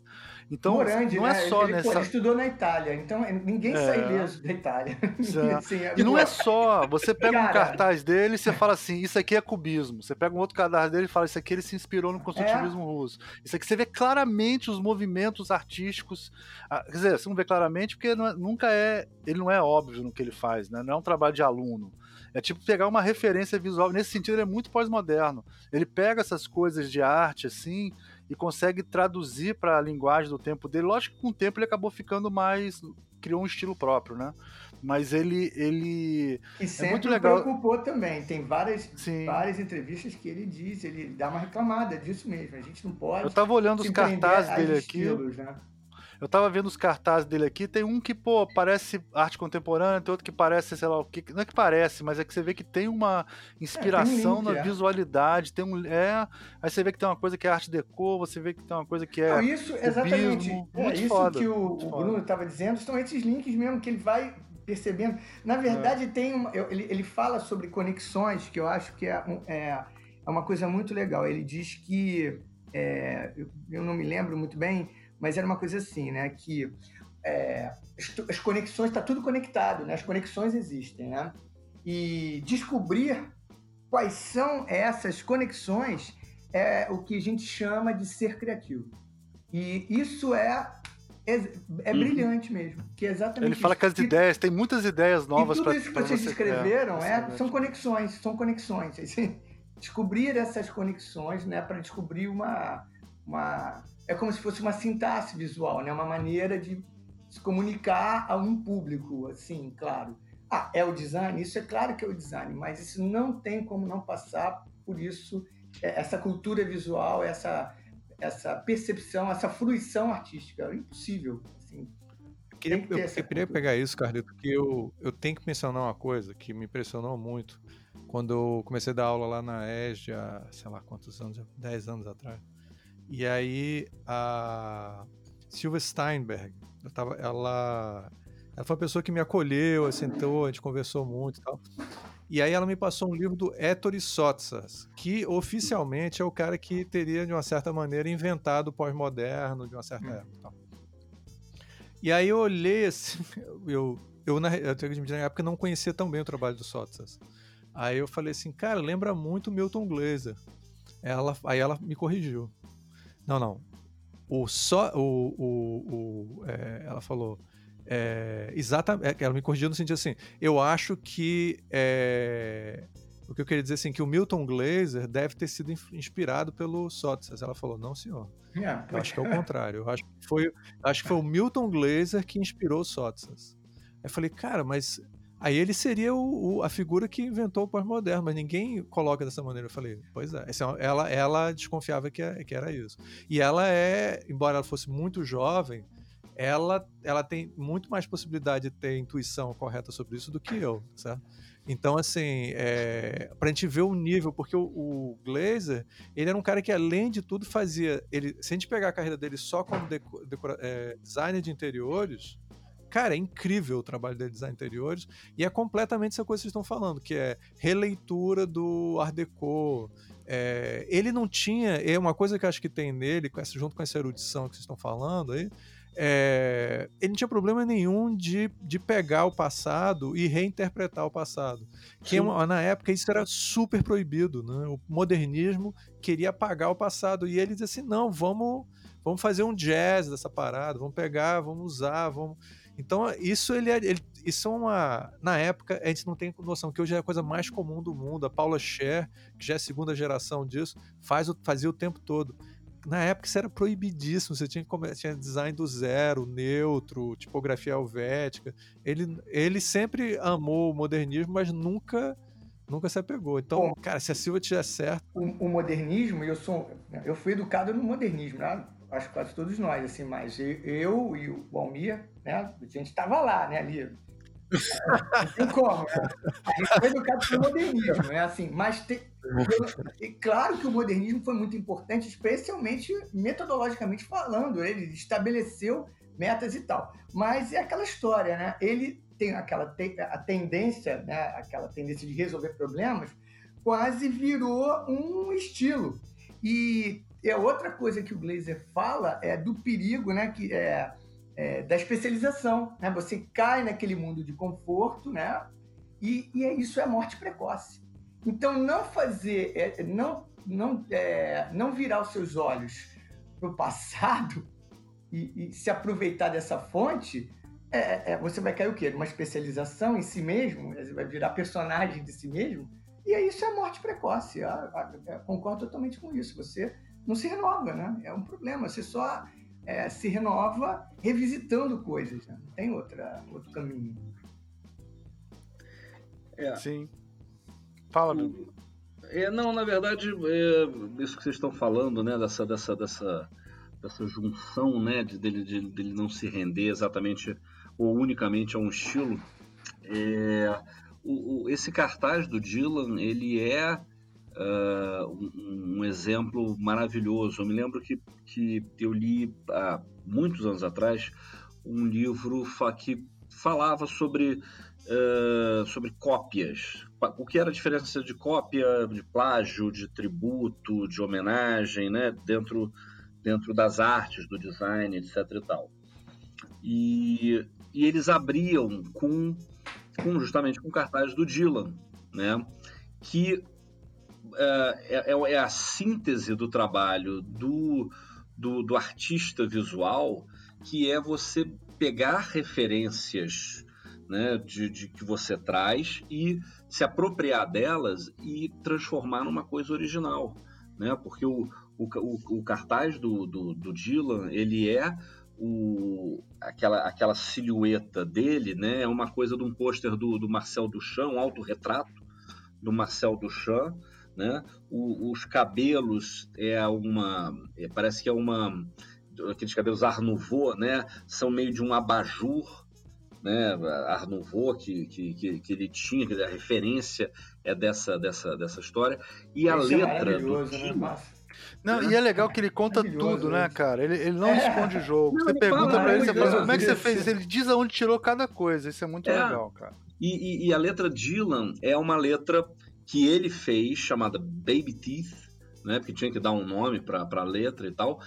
Então, Morandi, não é né? só ele, nessa. Ele estudou na Itália, então é, ninguém é. sai ileso da Itália. assim, é e não é só. Você pega Cara... um cartaz dele e você fala assim: Isso aqui é cubismo. Você pega um outro cartaz dele e fala: Isso aqui ele se inspirou no construtivismo é. russo. Isso aqui você vê claramente os movimentos artísticos. Ah, quer dizer, você não vê claramente porque é, nunca é. Ele não é óbvio no que ele faz, né? Não é um trabalho de aluno. É tipo pegar uma referência visual. Nesse sentido, ele é muito pós-moderno. Ele pega essas coisas de arte, assim, e consegue traduzir para a linguagem do tempo dele. Lógico que com o tempo ele acabou ficando mais criou um estilo próprio, né? Mas ele ele e sempre é muito legal. preocupou também. Tem várias Sim. várias entrevistas que ele diz, ele dá uma reclamada disso mesmo. A gente não pode. Eu tava olhando os cartazes dele aqui. Estilos, né? Eu tava vendo os cartazes dele aqui, tem um que, pô, parece arte contemporânea, tem outro que parece, sei lá o que. Não é que parece, mas é que você vê que tem uma inspiração é, tem um link, na é. visualidade, tem um. É. Aí você vê que tem uma coisa que é arte deco, você vê que tem uma coisa que é. Não, isso, exatamente. é, isso foda, que o, o Bruno estava dizendo, são esses links mesmo que ele vai percebendo. Na verdade, é. tem uma, ele, ele fala sobre conexões, que eu acho que é, é, é uma coisa muito legal. Ele diz que. É, eu não me lembro muito bem, mas era uma coisa assim, né? Que é, as conexões, está tudo conectado, né? As conexões existem, né? E descobrir quais são essas conexões é o que a gente chama de ser criativo. E isso é é, é uhum. brilhante mesmo, que é exatamente Ele fala isso. que as ideias, tem muitas ideias novas para tudo isso que vocês descreveram é, é, são conexões, são conexões. Descobrir essas conexões, né, para descobrir uma, uma é como se fosse uma sintaxe visual, né? Uma maneira de se comunicar a um público, assim, claro. Ah, é o design? Isso é claro que é o design, mas isso não tem como não passar por isso, é, essa cultura visual, essa, essa percepção, essa fruição artística. É impossível, assim. Queria, que eu, eu queria pegar isso, Carlito, que eu, eu tenho que mencionar uma coisa que me impressionou muito quando eu comecei a dar aula lá na ESG há, sei lá quantos anos, 10 anos atrás. E aí a Silvia Steinberg, tava, ela, ela foi uma pessoa que me acolheu, sentou, a gente conversou muito e tal. E aí ela me passou um livro do Ettore Sotsas, que oficialmente é o cara que teria, de uma certa maneira, inventado o pós-moderno de uma certa hum. época. E aí eu olhei assim, eu, eu, na, eu tenho que admitir, na época não conhecia tão bem o trabalho do Sotsas. Aí eu falei assim, cara, lembra muito Milton Glaser. Ela, aí ela me corrigiu. Não, não. O só. O, o, o é, ela falou. É, exatamente. Ela me corrigiu no sentido assim. Eu acho que. É, o que eu queria dizer assim, que o Milton Glaser deve ter sido inspirado pelo Sotsas. Ela falou, não, senhor. Yeah, eu acho que é o contrário. Eu acho que foi, acho que foi o Milton Glaser que inspirou o Sotsas. Aí eu falei, cara, mas Aí ele seria o, o, a figura que inventou o pós-moderno, mas ninguém coloca dessa maneira. Eu falei, pois é, é ela, ela desconfiava que, é, que era isso. E ela é, embora ela fosse muito jovem, ela, ela tem muito mais possibilidade de ter intuição correta sobre isso do que eu, certo? Então, assim, é, pra gente ver o nível, porque o, o Glazer, ele era um cara que, além de tudo, fazia. Ele, se a gente pegar a carreira dele só como decora, é, designer de interiores, Cara, é incrível o trabalho dele de design interiores e é completamente essa coisa que vocês estão falando, que é releitura do Art Deco. É, ele não tinha, é uma coisa que eu acho que tem nele, junto com essa erudição que vocês estão falando aí, é, ele não tinha problema nenhum de, de pegar o passado e reinterpretar o passado. Que é na época isso era super proibido. Né? O modernismo queria apagar o passado e ele dizia assim: não, vamos, vamos fazer um jazz dessa parada, vamos pegar, vamos usar, vamos. Então, isso ele, é, ele, isso é uma. Na época, a gente não tem noção que hoje é a coisa mais comum do mundo. A Paula Scher, que já é a segunda geração disso, faz o, fazia o tempo todo. Na época isso era proibidíssimo, você tinha, tinha design do zero, neutro, tipografia helvética. Ele, ele sempre amou o modernismo, mas nunca nunca se apegou. Então, Bom, cara, se a Silva tiver certo. O, o modernismo, eu sou. Eu fui educado no modernismo, né? Acho quase todos nós, assim, mas eu e o Almir, né, a gente estava lá, né, ali. Não tem como, né? A gente foi educado pelo modernismo, né, assim, mas te, eu, claro que o modernismo foi muito importante, especialmente metodologicamente falando, ele estabeleceu metas e tal, mas é aquela história, né, ele tem aquela te, a tendência, né, aquela tendência de resolver problemas, quase virou um estilo, e e a outra coisa que o Glazer fala é do perigo, né, que é, é da especialização, né? Você cai naquele mundo de conforto, né? E, e é isso é morte precoce. Então não fazer, é, não não é, não virar os seus olhos para o passado e, e, se aproveitar dessa fonte, é, é, você vai cair o quê? Uma especialização em si mesmo, você vai virar personagem de si mesmo, e isso é morte precoce. Eu, eu, eu concordo totalmente com isso. Você não se renova, né? É um problema. Você só é, se renova revisitando coisas, né? não tem outra, outro caminho. É. Sim. Fala, meu. É, não, na verdade, é, isso que vocês estão falando, né, dessa, dessa, dessa, dessa junção, né, de, dele, de, dele não se render exatamente ou unicamente a um estilo, é, o, o, esse cartaz do Dylan, ele é uh, um, um, exemplo maravilhoso. Eu me lembro que, que eu li há muitos anos atrás um livro que falava sobre, uh, sobre cópias. O que era a diferença de cópia, de plágio, de tributo, de homenagem, né? dentro, dentro das artes, do design, etc. E, tal. e, e eles abriam com, com justamente com cartazes do Dylan, né? que é, é, é, a síntese do trabalho do, do, do, artista visual, que é você pegar referências né, de, de, que você traz e se apropriar delas e transformar numa coisa original. Né? Porque o, o, o cartaz do, do, do Dylan, ele é o, aquela, aquela silhueta dele, né? É uma coisa de um pôster do, do Marcel Duchamp, um autorretrato do Marcel Duchamp, né? O, os cabelos é uma, é, parece que é uma, aqueles cabelos Art Nouveau, né? São meio de um abajur, né? Art Nouveau que, que, que, que ele tinha, que a referência é dessa, dessa, dessa história. E a Esse é letra é do né, não, e é legal que ele conta tudo, né, cara? Ele, ele não é. esconde o jogo. Não, você pergunta fala, pra ele, você fala, como é que você fez isso? Ele diz aonde tirou cada coisa. Isso é muito é. legal, cara. E, e, e, a letra Dylan é uma letra que ele fez, chamada Baby Teeth, né, porque tinha que dar um nome para a letra e tal,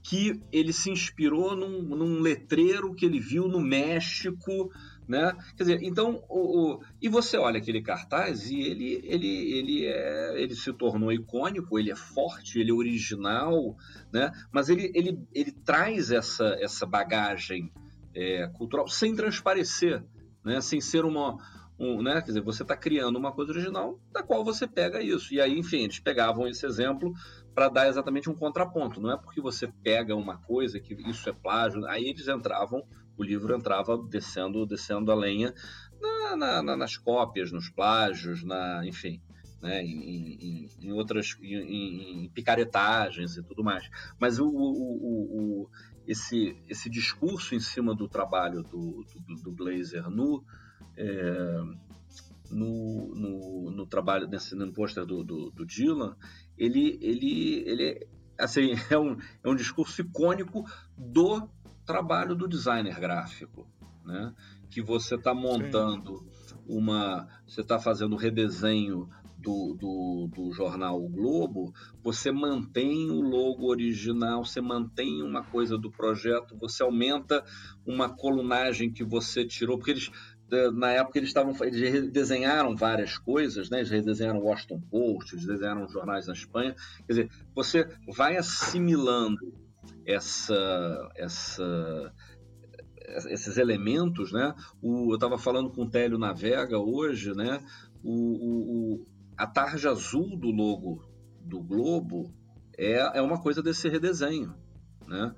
que ele se inspirou num, num, letreiro que ele viu no México, né? Quer dizer, então, o, o, e você olha aquele cartaz e ele, ele, ele, é, ele se tornou icônico, ele é forte, ele é original, né? Mas ele, ele, ele traz essa, essa bagagem é, cultural sem transparecer, né? Sem ser uma, um, né? Quer dizer, você está criando uma coisa original da qual você pega isso. E aí, enfim, eles pegavam esse exemplo para dar exatamente um contraponto. Não é porque você pega uma coisa que isso é plágio. Aí eles entravam, o livro entrava descendo, descendo a lenha na, na, na, nas cópias, nos plágios, na, enfim. Né, em, em, em outras em, em, picaretagens e tudo mais. Mas o, o, o, o, esse, esse discurso em cima do trabalho do, do, do Glazer no, é, no, no, no, trabalho, nesse, no pôster do, do, do, Dylan, ele, ele, ele assim, é, um, é um discurso icônico do trabalho do designer gráfico, né? que você está montando Sim. uma, você está fazendo um redesenho do, do, do, jornal o Globo, você mantém o logo original, você mantém uma coisa do projeto, você aumenta uma colunagem que você tirou, porque eles na época eles estavam eles várias coisas, né? Eles redesenharam o Washington Post, eles desenharam jornais na Espanha. Quer dizer, você vai assimilando essa essa esses elementos, né? O, eu estava falando com o Télio Navega hoje, né? O, o, a tarja azul do logo do Globo é, é uma coisa desse redesenho, né?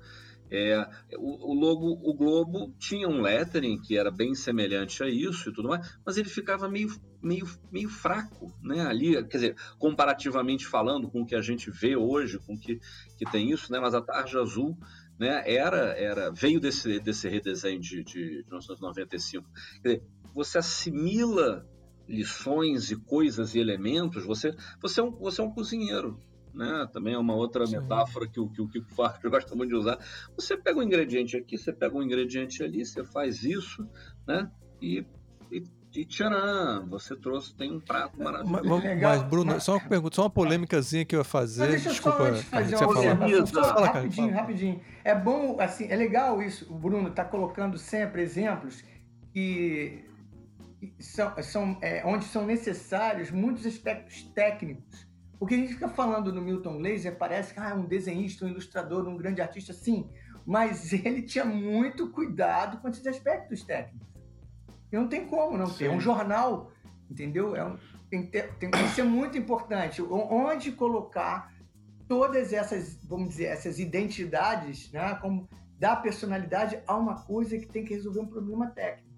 É, o, o, logo, o Globo tinha um lettering que era bem semelhante a isso e tudo mais, mas ele ficava meio, meio, meio fraco, né? Ali, quer dizer, comparativamente falando com o que a gente vê hoje, com que, que tem isso, né? Mas a tarja azul, né? Era, era veio desse, desse redesenho de, de, de 1995. Quer dizer, você assimila lições e coisas e elementos. Você, você é um, você é um cozinheiro, né? Também é uma outra Sim. metáfora que o, que o Kiko Farco gosta muito de usar. Você pega um ingrediente aqui, você pega um ingrediente ali, você faz isso, né? E, e, e tcharam, você trouxe, tem um prato maravilhoso. Mas, mas Bruno, só uma pergunta, só uma polêmicazinha que eu ia fazer. Mas deixa Desculpa, eu só fazer uma observação. Fala, rapidinho, fala. rapidinho. É bom, assim, é legal isso, o Bruno está colocando sempre exemplos que são, são é, onde são necessários muitos aspectos técnicos porque a gente fica falando no Milton Glaser, parece que ah, é um desenhista, um ilustrador, um grande artista, sim. Mas ele tinha muito cuidado com esses aspectos técnicos. E não tem como não ter. É um jornal, entendeu? É um, tem, que ter, tem que ser muito importante. Onde colocar todas essas, vamos dizer, essas identidades, né, como dar personalidade a uma coisa que tem que resolver um problema técnico.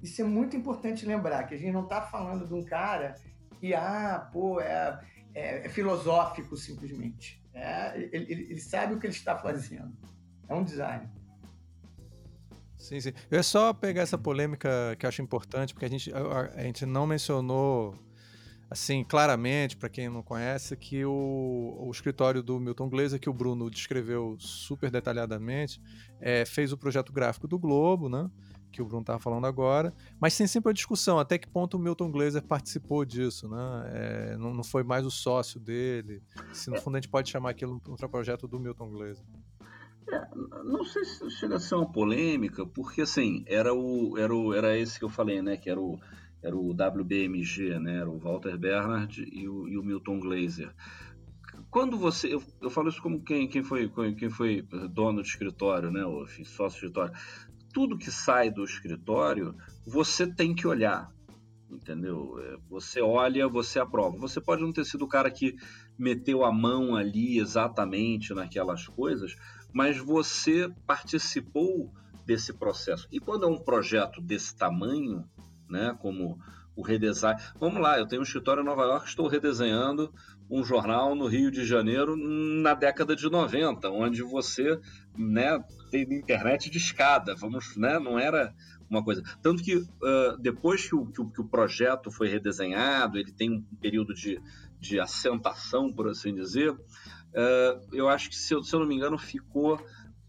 Isso é muito importante lembrar, que a gente não está falando de um cara que, ah, pô, é, é, é filosófico simplesmente. É, ele, ele, sabe o que ele está fazendo. É um design. Sim, sim. Eu é só pegar essa polêmica que eu acho importante, porque a gente, a, a gente não mencionou assim, claramente, para quem não conhece, que o, o, escritório do Milton Glaser, que o Bruno descreveu super detalhadamente, é, fez o projeto gráfico do Globo, né? Que o Bruno estava falando agora, mas tem sempre a discussão até que ponto o Milton Glaser participou disso, né? É, não, não, foi mais o sócio dele. Se no fundo a gente pode chamar aquilo um projeto do Milton Glaser. É, não sei se chega a ser uma polêmica, porque assim, era o, era o, era esse que eu falei, né? Que era o era o WBMG, né? Era o Walter Bernard e o, e o Milton Glaser. Quando você, eu, eu, falo isso como quem, quem foi quem foi dono de escritório, né? Ou sócio de escritório. Tudo que sai do escritório, você tem que olhar, entendeu? É, você olha, você aprova. Você pode não ter sido o cara que meteu a mão ali exatamente naquelas coisas, mas você participou desse processo. E quando é um projeto desse tamanho, né? Como o redesign. Vamos lá, eu tenho um escritório em Nova York, estou redesenhando um jornal no Rio de Janeiro na década de 90, onde você, né, tem internet de escada, vamos, né, não era uma coisa. Tanto que uh, depois que o, que o, que, o, projeto foi redesenhado, ele tem um período de, de assentação, por assim dizer, uh, eu acho que, se eu, se eu não me engano, ficou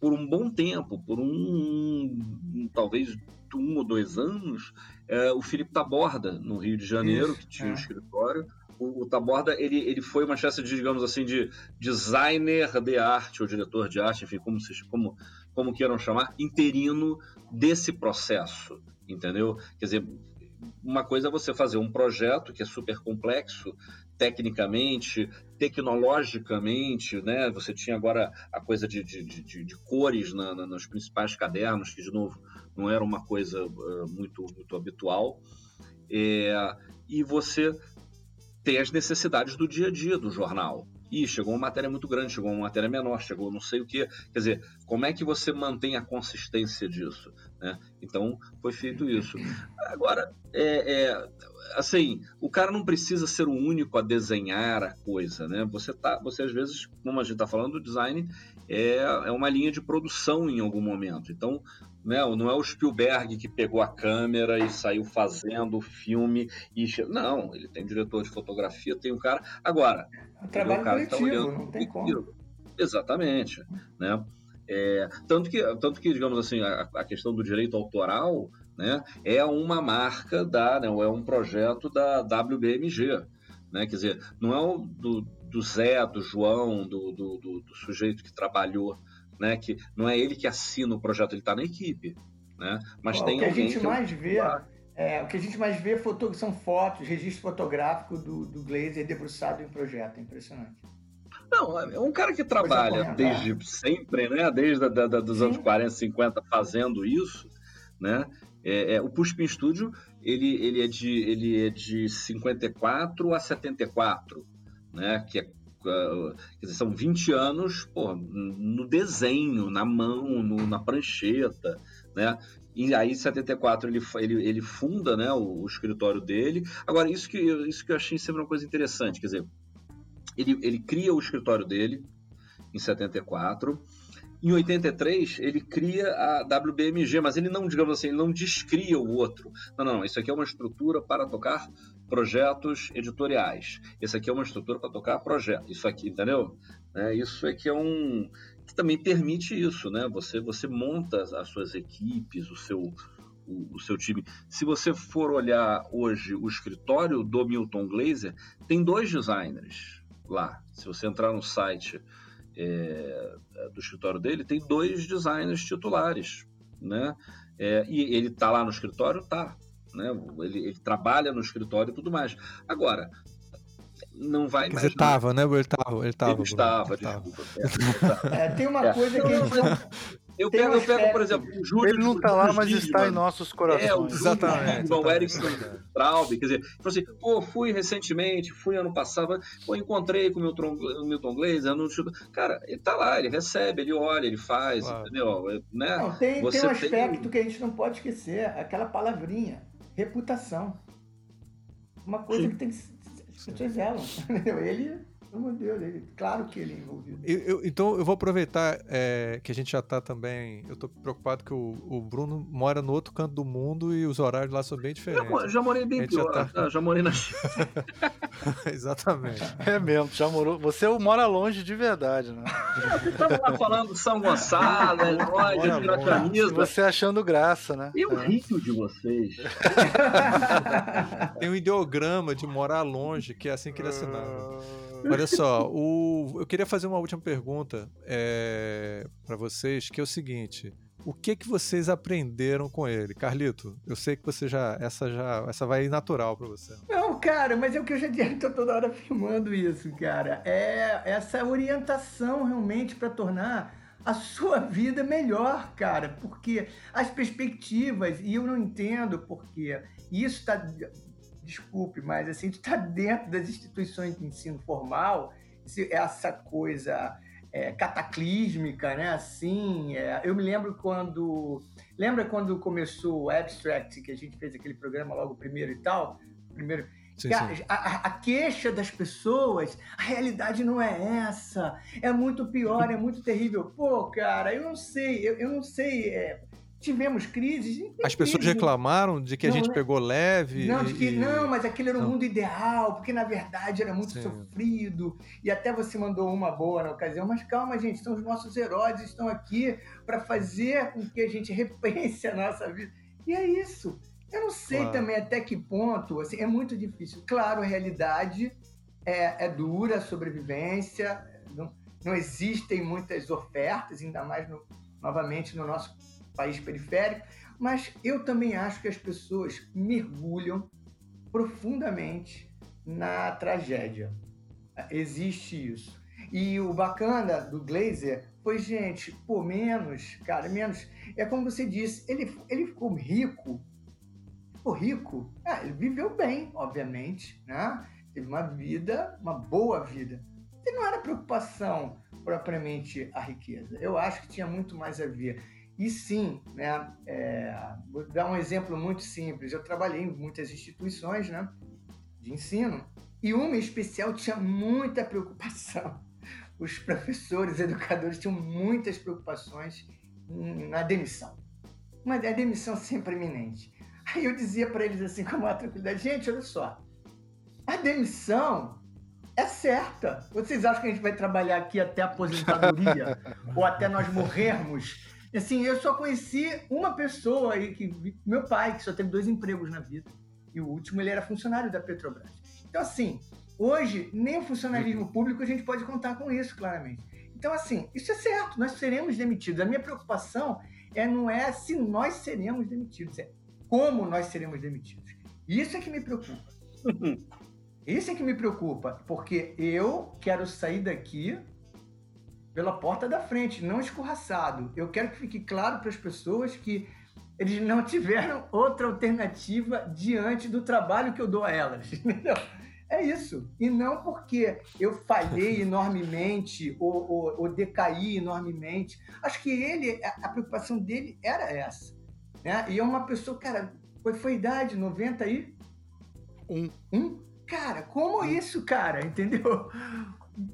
por um bom tempo, por um, um talvez um ou dois anos, é, o Felipe Taborda, no Rio de Janeiro, Isso, que tinha é. um escritório. O, o, Taborda, ele, ele foi uma espécie de, digamos assim, de designer de arte, ou diretor de arte, enfim, como, se, como, como queiram chamar, interino desse processo, entendeu? Quer dizer, uma coisa é você fazer um projeto que é super complexo, tecnicamente, tecnologicamente, né? Você tinha agora a coisa de, de, de, de cores na, na, nos principais cadernos, que, de novo, não era uma coisa uh, muito, muito habitual. É, e você tem as necessidades do dia a dia do jornal. E chegou uma matéria muito grande, chegou uma matéria menor, chegou não sei o que. Quer dizer, como é que você mantém a consistência disso? Né? Então, foi feito isso. Agora, é, é, assim, o cara não precisa ser o único a desenhar a coisa, né? Você, tá, você às vezes, como a gente está falando, o design é, é uma linha de produção em algum momento. Então, né? Não é o Spielberg que pegou a câmera e saiu fazendo o filme. E... Não, ele tem diretor de fotografia, tem um cara. Agora, é um trabalho o cara tá coletivo, tá não tem como. Exatamente. Né? É, tanto, que, tanto que, digamos assim, a, a, questão do direito autoral né, é uma marca da, né, é um projeto da WBMG. Né? Quer dizer, não é o do, do Zé, do João, do, do, do, do sujeito que trabalhou né? Que não é ele que assina o projeto, ele está na equipe, né? Mas tem o que a gente que mais vê é, o que a gente mais vê é foto, são fotos, registro fotográfico do, do Glazer debruçado em projeto, é impressionante. Não, é um cara que trabalha desde sempre, né? Desde da, da, dos Sim. anos 40, 50 fazendo isso, né? É, é, o Pushpin Studio ele, ele, é de, ele é de 54 a 74, né? Que é dizer, são 20 anos no desenho, na mão, no, na prancheta, né? E aí, em 74, ele, ele, ele funda né, o, o, escritório dele. Agora, isso que, isso que eu achei sempre uma coisa interessante, quer dizer, ele, ele cria o escritório dele em 74, em 83, ele cria a WBMG, mas ele não, digamos assim, ele não descria o outro. Não, não, isso aqui é uma estrutura para tocar projetos editoriais. Isso aqui é uma estrutura para tocar projeto. Isso aqui, entendeu? É, isso aqui é um que também permite isso, né? Você você monta as suas equipes, o seu o, o, seu time. Se você for olhar hoje o escritório do Milton Glaser, tem dois designers lá. Se você entrar no site é, do escritório dele, tem dois designers titulares, né? É, e ele está lá no escritório? Tá né? Ele, ele trabalha no escritório e tudo mais. Agora, não vai Quer dizer, estava, né? Ele estava, ele estava. Ele estava, desculpa. É, é, tem uma é. coisa que não, Eu pego, eu pego, por exemplo, o Júlio. Ele não está lá, mas está em nossos corações. É, o exatamente. O Erickson Traub, quer dizer, falou assim, pô, fui recentemente, fui ano passado, pô, encontrei com o Milton, o Milton Glaser, no... cara, ele tá lá, ele recebe, ele olha, ele faz, claro. entendeu? Né? Não, tem, Você tem um aspecto tem... que a gente não pode esquecer, aquela palavrinha, reputação. Uma coisa Sim. que tem que as pessoas zelam, entendeu? Ele pelo amor de Deus, ele, claro que ele é envolvido. Eu, eu, então eu vou aproveitar é, que a gente já está também. Eu estou preocupado que o, o, Bruno mora no outro canto do mundo e os horários lá são bem diferentes. Eu já morei bem pior, já, tá... já morei na Exatamente. É mesmo, já morou. Você mora longe de verdade, né? Estamos lá falando São Gonçalo, Eloy, Piratanismo. Você achando graça, né? E o é. rio de vocês. Tem um ideograma de morar longe, que é assim que ele assinava. Olha só, o... eu queria fazer uma última pergunta é... para vocês, que é o seguinte: o que que vocês aprenderam com ele, Carlito? Eu sei que você já essa já essa vai natural para você. Não, cara, mas é o que eu já tô toda hora filmando isso, cara. É essa orientação realmente para tornar a sua vida melhor, cara, porque as perspectivas, e eu não entendo porque isso está desculpe, mas assim, tu tá dentro das instituições de ensino formal, essa coisa é, cataclísmica, né? Assim, é, eu me lembro quando. Lembra quando começou o Abstract, que a gente fez aquele programa logo primeiro e tal? Primeiro. Sim, sim. A, a, a, queixa das pessoas, a realidade não é essa, é muito pior, é muito terrível. Pô, cara, eu não sei, eu, eu não sei. É, tivemos crises. As pessoas crise. reclamaram de que não, a gente né? pegou leve. Não, de que não, mas aquele era o mundo ideal, porque na verdade era muito Sim. sofrido. E até você mandou uma boa na ocasião, mas calma, gente, são os nossos heróis, estão aqui para fazer com que a gente repense a nossa vida. E é isso. Eu não sei claro. também até que ponto, assim, é muito difícil. Claro, a realidade é, é dura, a sobrevivência, não, não existem muitas ofertas, ainda mais no, novamente no nosso país periférico, mas eu também acho que as pessoas mergulham profundamente na tragédia. Existe isso. E o bacana do Glazer foi, gente, pô, menos, cara, menos. É como você disse, ele, ele ficou rico. Ficou rico. É, ele viveu bem, obviamente, né? Teve uma vida, uma boa vida. E não era preocupação propriamente a riqueza. Eu acho que tinha muito mais a ver. E sim, né, é, vou dar um exemplo muito simples. Eu trabalhei em muitas instituições né, de ensino e uma em especial tinha muita preocupação. Os professores, educadores tinham muitas preocupações na demissão. Uma a demissão sempre iminente. Aí eu dizia para eles assim, com uma tranquilidade: gente, olha só, a demissão é certa. Vocês acham que a gente vai trabalhar aqui até a aposentadoria ou até nós morrermos? Assim, eu só conheci uma pessoa aí, que, meu pai, que só teve dois empregos na vida. E o último, ele era funcionário da Petrobras. Então, assim, hoje, nem o funcionalismo público a gente pode contar com isso, claramente. Então, assim, isso é certo, nós seremos demitidos. A minha preocupação é, não é se nós seremos demitidos, é como nós seremos demitidos. Isso é que me preocupa. Isso é que me preocupa, porque eu quero sair daqui pela porta da frente, não escorraçado. Eu quero que fique claro para as pessoas que eles não tiveram outra alternativa diante do trabalho que eu dou a elas. Entendeu? É isso. E não porque eu falhei enormemente ou, ou, ou decaí enormemente. Acho que ele, a, a, preocupação dele era essa. Né? E é uma pessoa, cara, foi, foi idade, 90 aí? Um. Um? Cara, como isso, cara? Entendeu?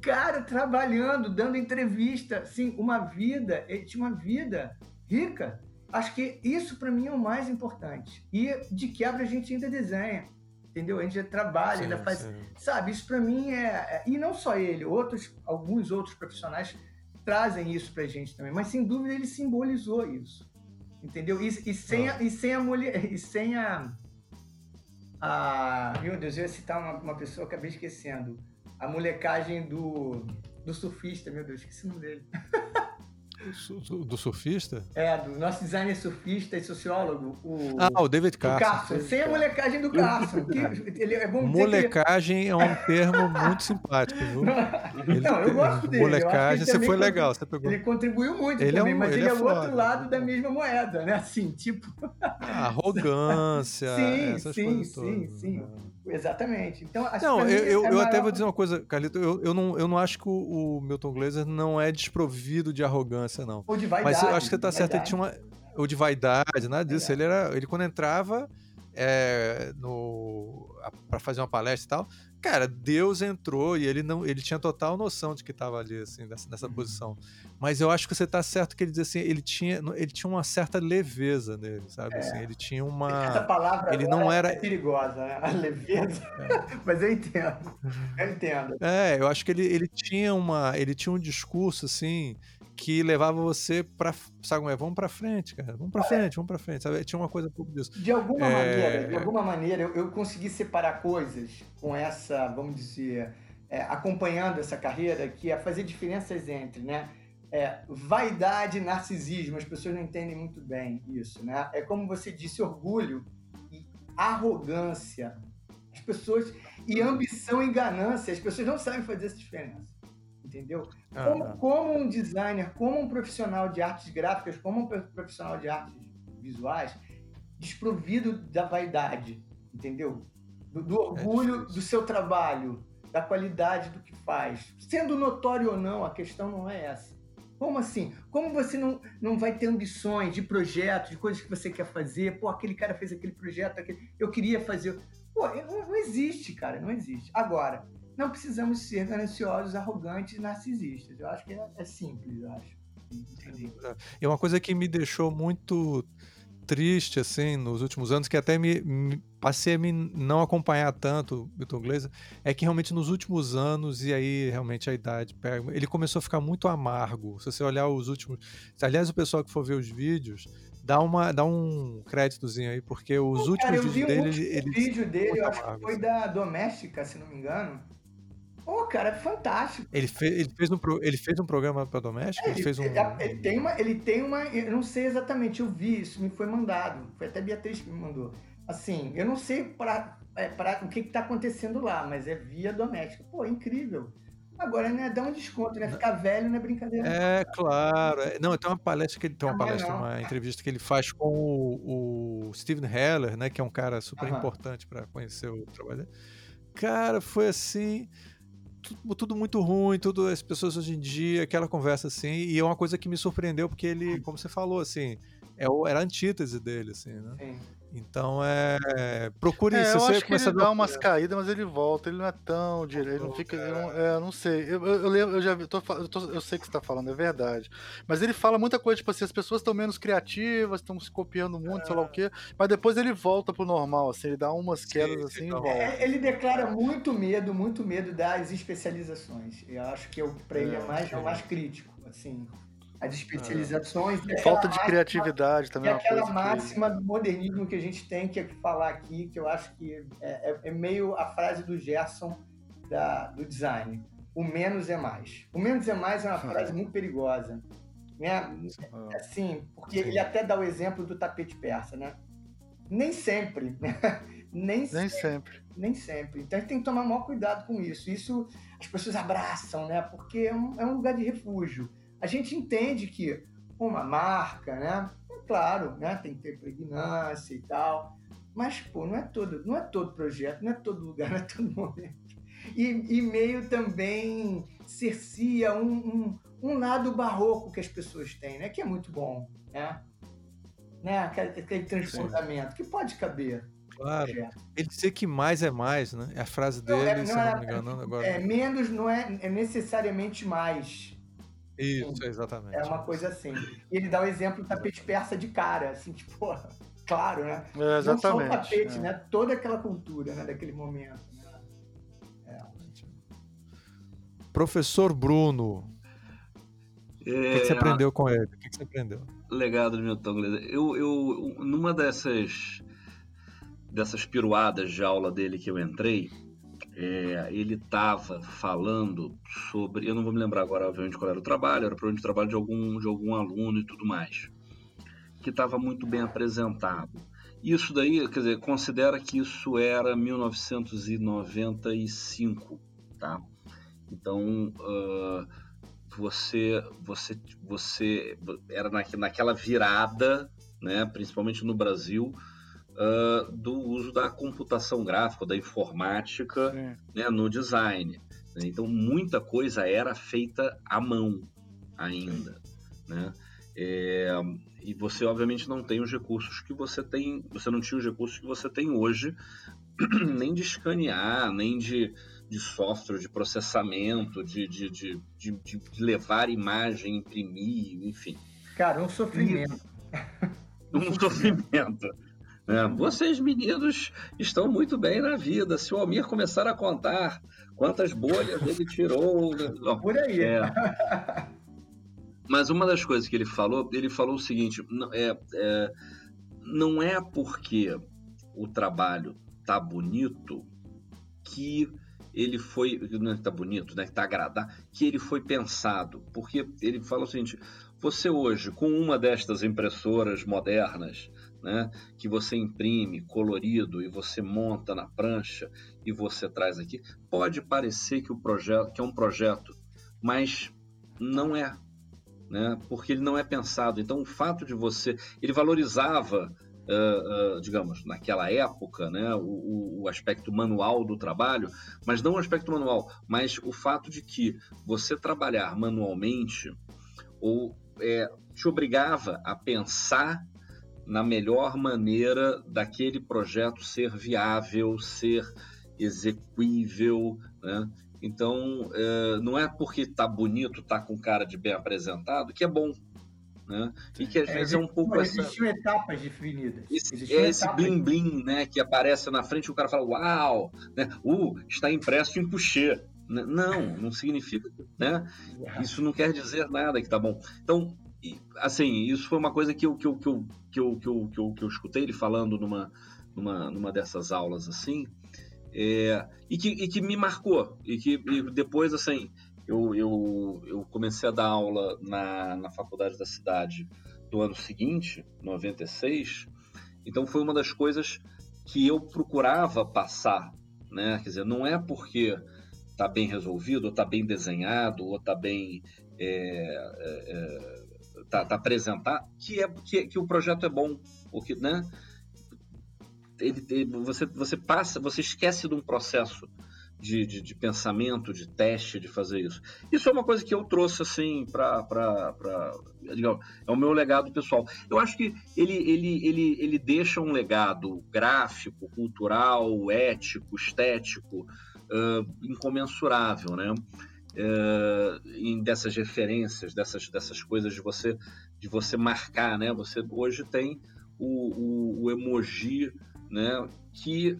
Cara trabalhando, dando entrevista, assim, uma vida, ele tinha uma vida rica. Acho que isso para mim é o mais importante. E de quebra a gente ainda desenha, entendeu? A gente trabalha, sim, ainda faz, sim. sabe? Isso para mim é, é, e não só ele, outros, alguns outros profissionais trazem isso pra gente também, mas sem dúvida ele simbolizou isso. Entendeu? E, e sem, ah. a, e sem a mulher, e sem a, a meu Deus, eu ia citar uma, uma pessoa que acabei esquecendo a molecagem do, do surfista, meu Deus, esqueci o nome dele. do surfista? É, do nosso designer surfista e sociólogo. O, ah, o David Carson. O Carson. Sem a molecagem do Carson. Que, ele, é bom molecagem ele... é um termo muito simpático, viu? Ele, não, eu gosto dele. Molecagem, você foi legal, você pegou. Ele contribuiu muito ele também, é um, mas ele, é, é o outro lado da mesma moeda, né? Assim, tipo... Arrogância, sim, essas sim, coisas sim, todas. sim. Né? Exatamente. Então, não, eu, eu, é eu até vou dizer uma coisa, Carlito. Eu, eu, não, eu não acho que o, o Milton Glaser não é desprovido de arrogância, não. Ou de vaidade. Mas eu acho que você tá certo, ele tinha uma. Ou de vaidade, nada disso. Ele era. Ele quando entrava é, no. para fazer uma palestra e tal, cara, Deus entrou e ele não, ele tinha total noção de que estava ali, assim, nessa, nessa uhum. posição. Mas eu acho que você está certo que ele diz assim, ele tinha, ele tinha uma certa leveza nele, sabe? É. Assim, ele tinha uma. Essa palavra ele não era é perigosa, né? A leveza. É. Mas eu entendo. Eu entendo. É, eu acho que ele, ele tinha uma, ele tinha um discurso assim que levava você para, sabe como é? Vamos para frente, cara. Vamos para frente, vamos para frente, sabe? Tinha uma coisa um pouco disso. De alguma é... maneira, de alguma maneira eu, eu, consegui separar coisas com essa, vamos dizer, é, acompanhando essa carreira, que é fazer diferenças entre, né? É, vaidade e narcisismo, as pessoas não entendem muito bem isso, né? É como você disse, orgulho e arrogância. As pessoas e ambição e ganância, as pessoas não sabem fazer essa diferença entendeu? Como, como, um designer, como um profissional de artes gráficas, como um profissional de artes visuais, desprovido da vaidade, entendeu? Do, do orgulho é do seu trabalho, da qualidade do que faz. Sendo notório ou não, a questão não é essa. Como assim? Como você não, não vai ter ambições de projetos, de coisas que você quer fazer? Pô, aquele cara fez aquele projeto, aquele... eu queria fazer. Pô, não, não existe, cara, não existe. Agora, não precisamos ser gananciosos, arrogantes e narcisistas. Eu acho que é, é simples, eu acho. É uma coisa que me deixou muito triste assim nos últimos anos que até me, me, passei a me não acompanhar tanto Milton Glaser é que realmente nos últimos anos e aí realmente a idade pega ele começou a ficar muito amargo se você olhar os últimos aliás o pessoal que for ver os vídeos dá uma dá um créditozinho aí porque os Pô, últimos cara, vídeos dele ele, ele vídeo dele eu acho que foi da doméstica se não me engano Pô, cara, é fantástico. Ele fez, ele fez, um, ele fez um programa para doméstico? É, ele, fez um... ele, tem uma, ele tem uma. Eu não sei exatamente, eu vi isso, me foi mandado. Foi até a Beatriz que me mandou. Assim, eu não sei pra, é, pra, o que, está acontecendo lá, mas é via doméstica. Pô, incrível. Agora, né, dá um desconto, né? Ficar velho não é brincadeira. É, claro. É, não, tem uma palestra que ele tem uma palestra, uma entrevista que ele faz com o, o Steven Heller, né? Que é um cara super Aham. importante para conhecer o trabalho dele. Cara, foi assim tudo, muito ruim, tudo as pessoas hoje em dia, aquela conversa assim, e é uma coisa que me surpreendeu porque ele, como você falou, assim, é, era a antítese dele, assim, né? Sim. Então é. Procure é, isso. Eu acho que ele dá umas caídas, mas ele volta. Ele não é tão direito. Ele não fica. Ele não, é, não sei. Eu, eu, eu, eu já vi. Tô, eu, tô, eu, sei que você tá falando, é verdade. Mas ele fala muita coisa, tipo assim, as pessoas estão menos criativas, estão se copiando muito, é. sei lá o é. quê. Mas depois ele volta pro normal, assim, ele dá umas quedas sim, assim e volta. É, ele declara muito medo, muito medo das especializações. Eu acho que eu, pra ele é, é mais, é o mais crítico, assim as especializações. É. Falta de máxima, criatividade também. E é aquela máxima que... do modernismo que a gente tem que falar aqui, que eu acho que é, é, é meio a frase do Gerson da, do design. O menos é mais. O menos é mais é uma frase muito perigosa. Né? Assim, porque ele até dá o exemplo do tapete persa, né? Nem sempre, né? Nem, nem sempre, sempre. Nem sempre. Então a gente tem que tomar maior cuidado com isso. Isso as pessoas abraçam, né? Porque é um, é um lugar de refúgio a gente entende que uma marca, né? É claro, né? Tem que ter pregnância e tal. Mas, pô, não é todo, não é todo projeto, não é todo lugar, não é todo momento. E, e meio também cercia um, um, um, lado barroco que as pessoas têm, né? Que é muito bom, né? né? Aquele, aquele transbordamento que pode caber. Claro. Ele dizer que mais é mais, né? É a frase dele, não, é, não se não é, me engano. Agora... É, menos não é, é necessariamente mais. Isso, exatamente. É uma coisa assim. E ele dá o exemplo do tapete persa de cara, assim, tipo, claro, né? É, exatamente. Não só o tapete, é. né? Toda aquela cultura, né, daquele momento. Né? É. Professor Bruno. É... O que, você aprendeu com ele? O que, que você aprendeu? Legado do Milton Glaser. Eu, eu, numa dessas dessas piruadas de aula dele que eu entrei, é, ele estava falando sobre, eu não vou me lembrar agora, obviamente, qual era o trabalho, era o trabalho de algum, de algum aluno e tudo mais, que estava muito bem apresentado. Isso daí, quer dizer, considera que isso era 1995, tá? Então, uh, você, você, você era naquela virada, né, principalmente no Brasil, uh, do uso da computação gráfica, da informática né, no design. Então, muita coisa era feita à mão ainda. Né? É, e você, obviamente, não tem os recursos que você tem, você não tinha os recursos que você tem hoje, nem de escanear, nem de, de software, de processamento, de, de, de, de, de levar imagem, imprimir, enfim. Cara, um sofrimento. um sofrimento. É, vocês, meninos, estão muito bem na vida. Se o Almir começar a contar quantas bolhas ele tirou. Por aí. É. Mas uma das coisas que ele falou, ele falou o seguinte: não é, é, não é porque o trabalho tá bonito que ele foi. Não é que tá bonito, né? Que tá agradável, que ele foi pensado. Porque ele fala o seguinte: você hoje, com uma destas impressoras modernas, né, que você imprime colorido e você monta na prancha e você traz aqui, pode parecer que o projeto que é um projeto, mas não é, né, porque ele não é pensado. Então, o fato de você, ele valorizava Uh, uh, digamos, naquela época, né, o, o, aspecto manual do trabalho, mas não o aspecto manual, mas o fato de que você trabalhar manualmente ou é, te obrigava a pensar na melhor maneira daquele projeto ser viável, ser execuível, né? Então, é, não é porque tá bonito, tá com cara de bem apresentado, que é bom, né? E que às é, vezes é um pouco não, Existiam etapas definidas. Esse, é esse blim blim, né, que aparece na frente, o cara fala, uau, né? Uh, está impresso em coucher. Não, não significa, né? Isso não quer dizer nada que tá bom. Então, assim, isso foi uma coisa que eu, que eu, que eu, que eu, que eu, que eu, que eu escutei ele falando numa, numa, numa dessas aulas assim, é, e, que, e que me marcou. E que e depois, assim, eu, eu, eu comecei a dar aula na, na faculdade da cidade do ano seguinte, 96, então foi uma das coisas que eu procurava passar, né? Quer dizer, não é porque está bem resolvido, ou está bem desenhado, ou está bem é, é, é tá, tá apresentar que é que, que o projeto é bom, porque, né? Ele, ele, você, você passa, você esquece de um processo de, de, de, pensamento, de teste, de fazer isso. Isso é uma coisa que eu trouxe assim para é o meu legado pessoal. Eu acho que ele, ele, ele, ele deixa um legado gráfico, cultural, ético, estético uh, incomensurável, né? Uh, em dessas referências, dessas, dessas coisas de você de você marcar, né? Você hoje tem o, o, o emoji, né? Que,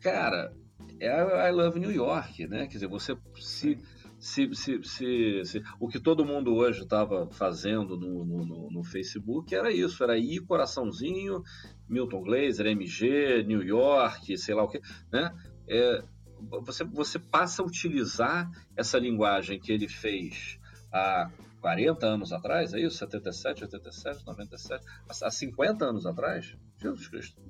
cara, é I Love New York, né? Quer dizer, você se se, se, se, se, o que todo mundo hoje estava fazendo no, no, no, Facebook era isso, era ir coraçãozinho, Milton Glaser, MG, New York, sei lá o que, né? É, você, você passa a utilizar essa linguagem que ele fez há 40 anos atrás, é isso? 77, 87, 97, há 50 anos atrás? Jesus Cristo.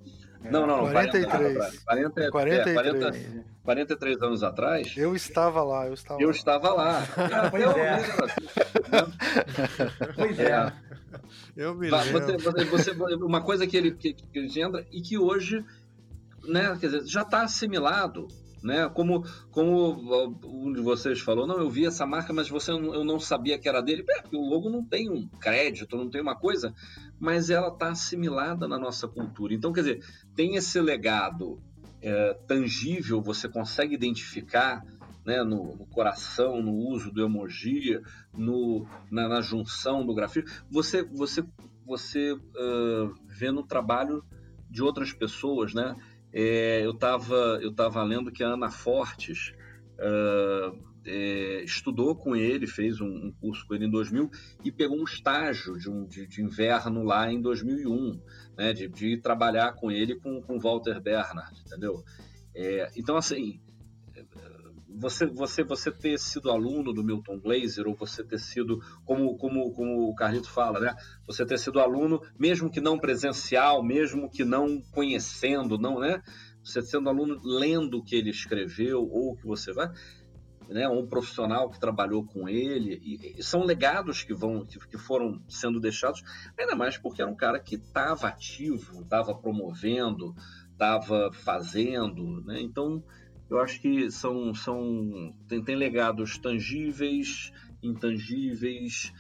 É, não, não, não, 43. 40 anos 40, 43. É, 40, 43 anos atrás. Eu estava lá, eu estava eu lá. estava lá. Ah, pois é. pois é. Eu me lembro. Você, você, você, uma coisa que ele, que, que ele entra e que hoje né, quer dizer, já está assimilado né? Como, como um de vocês falou, não, eu vi essa marca, mas você eu não sabia que era dele. É, o logo não tem um crédito, não tem uma coisa, mas ela está assimilada na nossa cultura. Então, quer dizer, tem esse legado é, tangível, você consegue identificar né, no, no, coração, no uso do emoji, no, na, na junção do grafismo, você, você, você uh, vê no trabalho de outras pessoas, né? É, eu estava eu tava lendo que a Ana Fortes uh, é, estudou com ele, fez um, um, curso com ele em 2000 e pegou um estágio de, um, de, de inverno lá em 2001, né, de, de trabalhar com ele com, com Walter Bernard, entendeu? É, então, assim, você, você, você ter sido aluno do Milton Glaser, ou você ter sido, como, como, como o Carlito fala, né? Você ter sido aluno, mesmo que não presencial, mesmo que não conhecendo, não, né? Você sendo aluno lendo o que ele escreveu, ou o que você vai, né, um profissional que trabalhou com ele, e, e são legados que vão que, que, foram sendo deixados, ainda mais porque era um cara que estava ativo, estava promovendo, estava fazendo, né? Então eu acho que são são tem, tem legados tangíveis, intangíveis,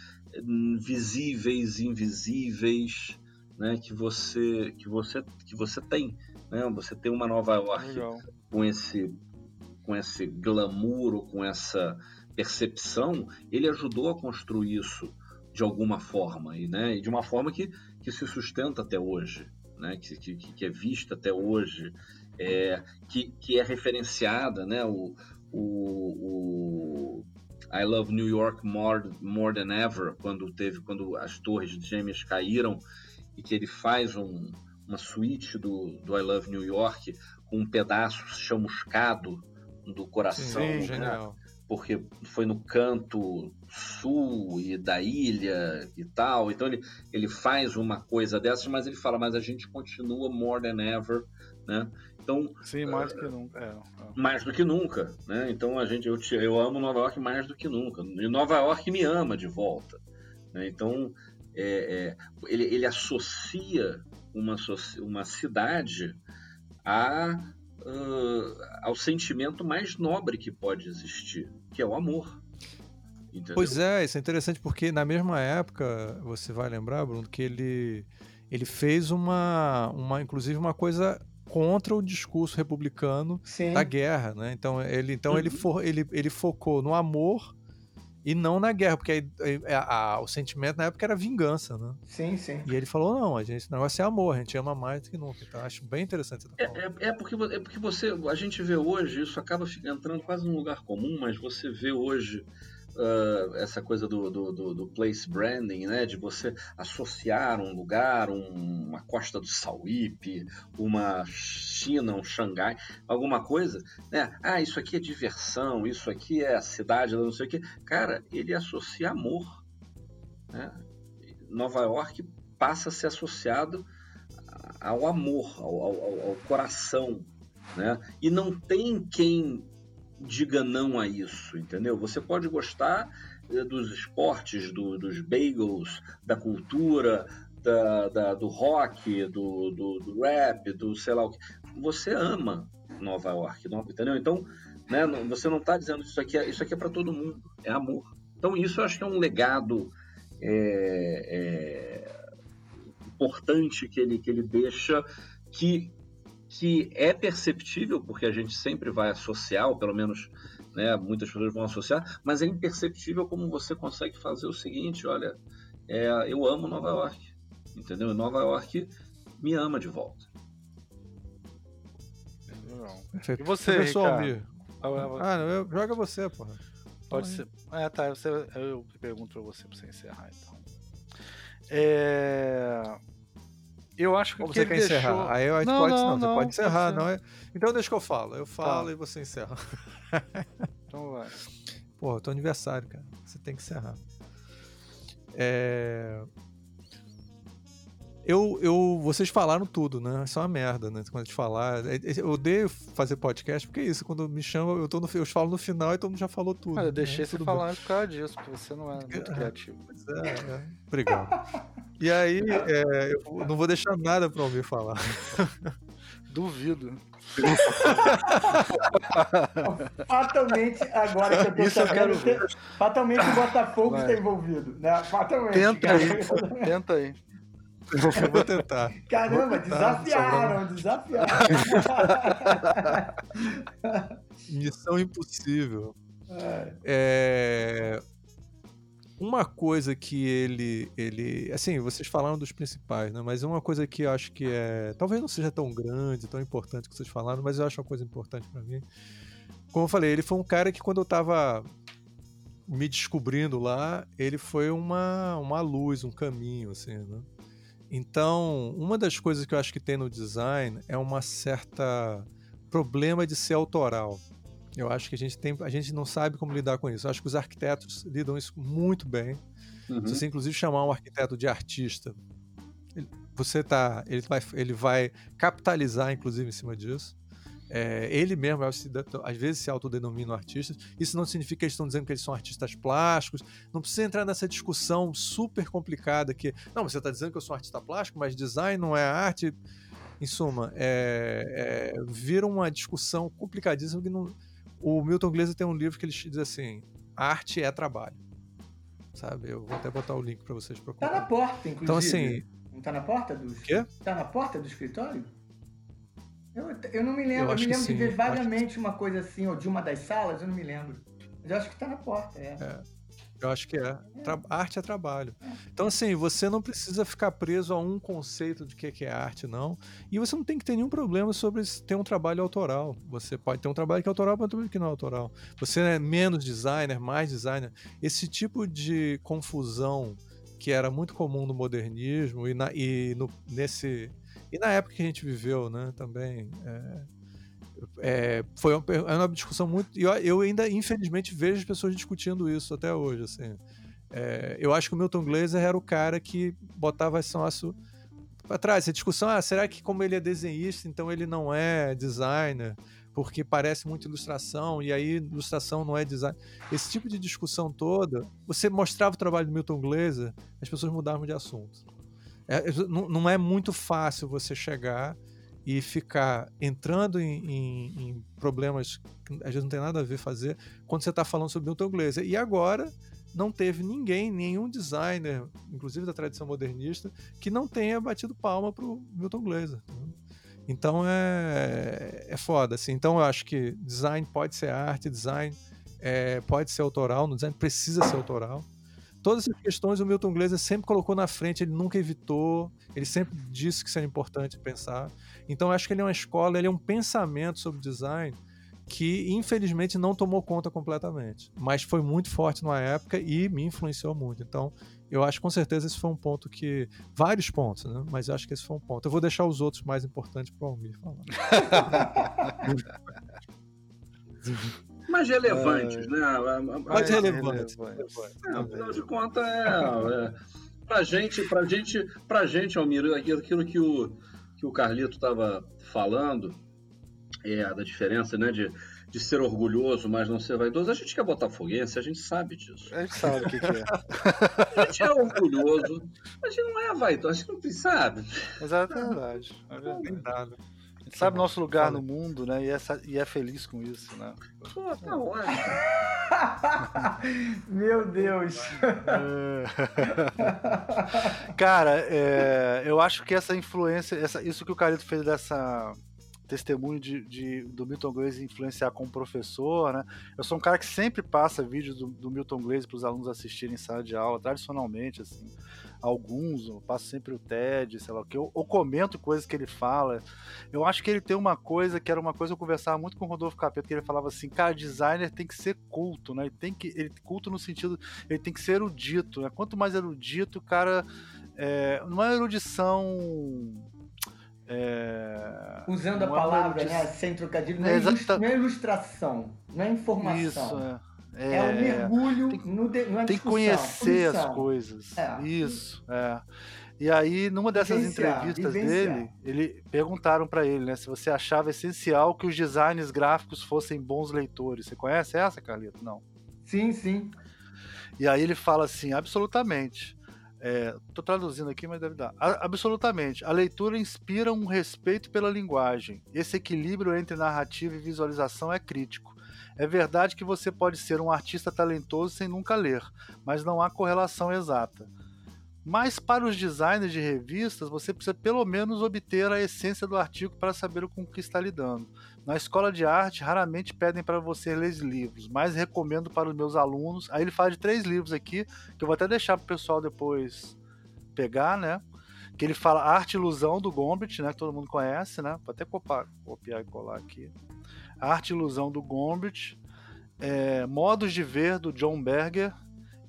visíveis, invisíveis, né? Que você que você que você tem, né? Você tem uma Nova York Legal. com esse com esse glamour ou com essa percepção, ele ajudou a construir isso de alguma forma, e, né, e de uma forma que, que se sustenta até hoje, né, que, que, que é vista até hoje, é, que, que é referenciada, né, o, o, o I Love New York More, More Than Ever, quando teve, quando as torres gêmeas caíram e que ele faz um, uma suíte do, do I Love New York com um pedaço chamuscado do coração, Sim, né? porque foi no canto sul e da ilha e tal. Então ele, ele faz uma coisa dessas, mas ele fala, mas a gente continua more than ever, né? Então, Sim, mais do que nunca. É, é. Mais do que nunca, né? Então a gente, eu, eu amo Nova York mais do que nunca. E Nova York me ama de volta. Né? Então é, é, ele, ele associa uma, uma cidade a uh, ao sentimento mais nobre que pode existir, que é o amor. Entendeu? Pois é, isso é interessante porque na mesma época, você vai lembrar, Bruno, que ele, ele fez uma, uma, inclusive uma coisa contra o discurso republicano Sim. da guerra, né? Então ele, então uhum. ele, for, ele, ele focou no amor e não na guerra, porque a, a, a, o sentimento na época era vingança, né? Sim, sim. E ele falou: não, a gente, o negócio é amor, a gente ama mais do que nunca. Então acho bem interessante. É, é, é, porque, é porque você, a gente vê hoje, isso acaba entrando quase num lugar comum, mas você vê hoje uh, essa coisa do, do, do, do, place branding, né? De você associar um lugar, um, uma costa do Sauípe, uma China, um Xangai, alguma coisa, né? Ah, isso aqui é diversão, isso aqui é a cidade, não sei o quê. Cara, ele associa amor. Né? Nova York passa a ser associado ao amor, ao, ao, ao coração, né? E não tem quem diga não a isso, entendeu? Você pode gostar eh, dos esportes, do, dos bagels, da cultura, da, da, do rock, do, do, do, rap, do sei lá o que. Você ama Nova York, entendeu? Então, né, você não está dizendo isso aqui, é, isso aqui é para todo mundo, é amor. Então, isso eu acho que é um legado é, é, importante que ele, que ele deixa, que que é perceptível, porque a gente sempre vai associar, ou pelo menos né, muitas pessoas vão associar, mas é imperceptível como você consegue fazer o seguinte: olha, é, eu amo Nova York, entendeu? E Nova York me ama de volta. Perfeito. E você, Professor? Ah, não, eu, joga você, porra. Pode ser. Ah, tá. Você, eu pergunto pra você pra você encerrar, então. É... Eu acho que Ou você quer deixou... encerrar? Aí gente não, pode, não, não, você pode encerrar, não é? Então deixa que eu falo. Eu falo tá. e você encerra. então vai. Pô, teu aniversário, cara. Você tem que encerrar. É... Eu, eu, vocês falaram tudo, né? Isso é uma merda, né? Quando a gente falar. É, é, eu odeio fazer podcast, porque é isso. Quando me chamam, eu, tô no, eu falo no final e todo mundo já falou tudo. eu deixei né? você falar por causa disso, porque você não é muito é, criativo. Pois é, é. Obrigado. e aí, é, eu não vou deixar nada pra ouvir falar. Duvido. fatalmente, agora que eu tô Isso sabendo, eu quero ver. fatalmente o Botafogo está envolvido, né? Fatalmente. Tenta aí, tenta aí. Eu vou tentar. Caramba, vou tentar, desafiaram, desafiaram. Missão impossível. É. é... Uma coisa que ele, ele. Assim, vocês falaram dos principais, né? Mas uma coisa que eu acho que é. Talvez não seja tão grande, tão importante que vocês falaram, mas eu acho uma coisa importante para mim. Como eu falei, ele foi um cara que quando eu tava me descobrindo lá, ele foi uma, uma luz, um caminho, assim, né? Então, uma das coisas que eu acho que tem no design é uma certa problema de ser autoral. Eu acho que a gente tem, a gente não sabe como lidar com isso. Eu acho que os arquitetos lidam isso muito bem. Uhum. Se você inclusive chamar um arquiteto de artista, você tá, ele vai, ele vai capitalizar inclusive em cima disso. É, ele mesmo, às vezes, se autodenomina artistas. Isso não significa que eles estão dizendo que eles são artistas plásticos. Não precisa entrar nessa discussão super complicada que, não, você está dizendo que eu sou um artista plástico, mas design não é arte. Em suma, é, é, vira uma discussão complicadíssima que não, o Milton Glaser tem um livro que ele diz assim: arte é trabalho. Sabe? Eu vou até botar o link para vocês procurar. Tá na porta, inclusive. Então, assim. Não tá na porta do. Quê? Tá na porta do escritório? Eu, eu não me lembro. Eu, eu me lembro de ver vagamente uma coisa assim, ou de uma das salas, eu não me lembro. Mas eu acho que tá na porta, é. é. Eu acho que é. Tra arte é trabalho. Então, assim, você não precisa ficar preso a um conceito de que é arte, não. E você não tem que ter nenhum problema sobre ter um trabalho autoral. Você pode ter um trabalho que é autoral, mas um que não é autoral. Você é menos designer, mais designer. Esse tipo de confusão que era muito comum no modernismo e, na, e no, nesse e na época que a gente viveu, né, também. É, é, foi uma, uma, discussão muito. Eu, eu ainda, infelizmente, vejo as pessoas discutindo isso até hoje. Assim. É, eu acho que o Milton Glaser era o cara que botava esse nosso para trás. Essa discussão, ah, será que como ele é desenhista, então ele não é designer? Porque parece muito ilustração, e aí ilustração não é design. Esse tipo de discussão toda, você mostrava o trabalho do Milton Glaser, as pessoas mudavam de assunto. É, não, é muito fácil você chegar e ficar entrando em, em, em, problemas que às vezes não tem nada a ver fazer quando você está falando sobre Milton Glaser. E agora não teve ninguém, nenhum designer, inclusive da tradição modernista, que não tenha batido palma para o Milton Glaser. Então é, é foda. Assim. Então eu acho que design pode ser arte, design é, pode ser autoral, no design precisa ser autoral todas essas questões o Milton Glaser sempre colocou na frente, ele nunca evitou, ele sempre disse que isso era importante pensar. Então acho que ele é uma escola, ele é um pensamento sobre design que infelizmente não tomou conta completamente, mas foi muito forte numa época e me influenciou muito. Então, eu acho com certeza esse foi um ponto que vários pontos, né? Mas eu acho que esse foi um ponto. Eu vou deixar os outros mais importantes para o Almir falar. mais relevantes, é... né? Mais relevantes. É, afinal de contas, é, é, pra gente, pra gente, pra gente, Almir, aquilo que o, que o Carlito estava falando, é, da diferença, né, de, de ser orgulhoso, mas não ser vaidoso, a gente quer botar foguense, a gente sabe disso. A gente sabe o que, que é. a gente é orgulhoso, mas a gente não é vaidoso, a gente não sabe. Exato, é verdade. É verdade sabe nosso lugar no mundo, né? E é, e é feliz com isso, né? Pô, tá ótimo. Meu Deus. É. Cara, é, eu acho que essa influência, essa, isso que o Carito fez dessa testemunho de, de, do Milton Glaze influenciar como professor, né? Eu sou um cara que sempre passa vídeos do, do Milton Glaze para os alunos assistirem em sala de aula, tradicionalmente, assim. Alguns, eu passo sempre o TED, sei lá o que, eu, eu comento coisas que ele fala. Eu acho que ele tem uma coisa que era uma coisa que eu conversava muito com o Rodolfo Capeta, que ele falava assim, cara, designer tem que ser culto, né? Ele tem que, ele, culto no sentido, ele tem que ser erudito, né? Quanto mais erudito, o cara... É, não é erudição é... Usando a palavra, né, sem trocadilho, não é, é não é, ilustração, não é informação. Isso, é. É, é um mergulho tem, no de, é Tem que conhecer as coisas. É. Isso, é. E aí, numa dessas vivenciar, entrevistas vivenciar. dele, ele perguntaram para ele, né, se você achava essencial que os designs gráficos fossem bons leitores. Você conhece essa, Carlito? Não. Sim, sim. E aí ele fala assim, absolutamente. Estou é, traduzindo aqui, mas deve dar. A, absolutamente. A leitura inspira um respeito pela linguagem. Esse equilíbrio entre narrativa e visualização é crítico. É verdade que você pode ser um artista talentoso sem nunca ler, mas não há correlação exata. Mas para os designers de revistas, você precisa pelo menos obter a essência do artigo para saber com o que está lidando. Na escola de arte, raramente pedem para você ler livros, mas recomendo para os meus alunos. Aí ele fala de três livros aqui, que eu vou até deixar para o pessoal depois pegar, né? Que ele fala Arte e Ilusão do Gombrich, né? Que todo mundo conhece, né? Vou até copiar, copiar e colar aqui. Arte e Ilusão do Gombrich. É, Modos de Ver do John Berger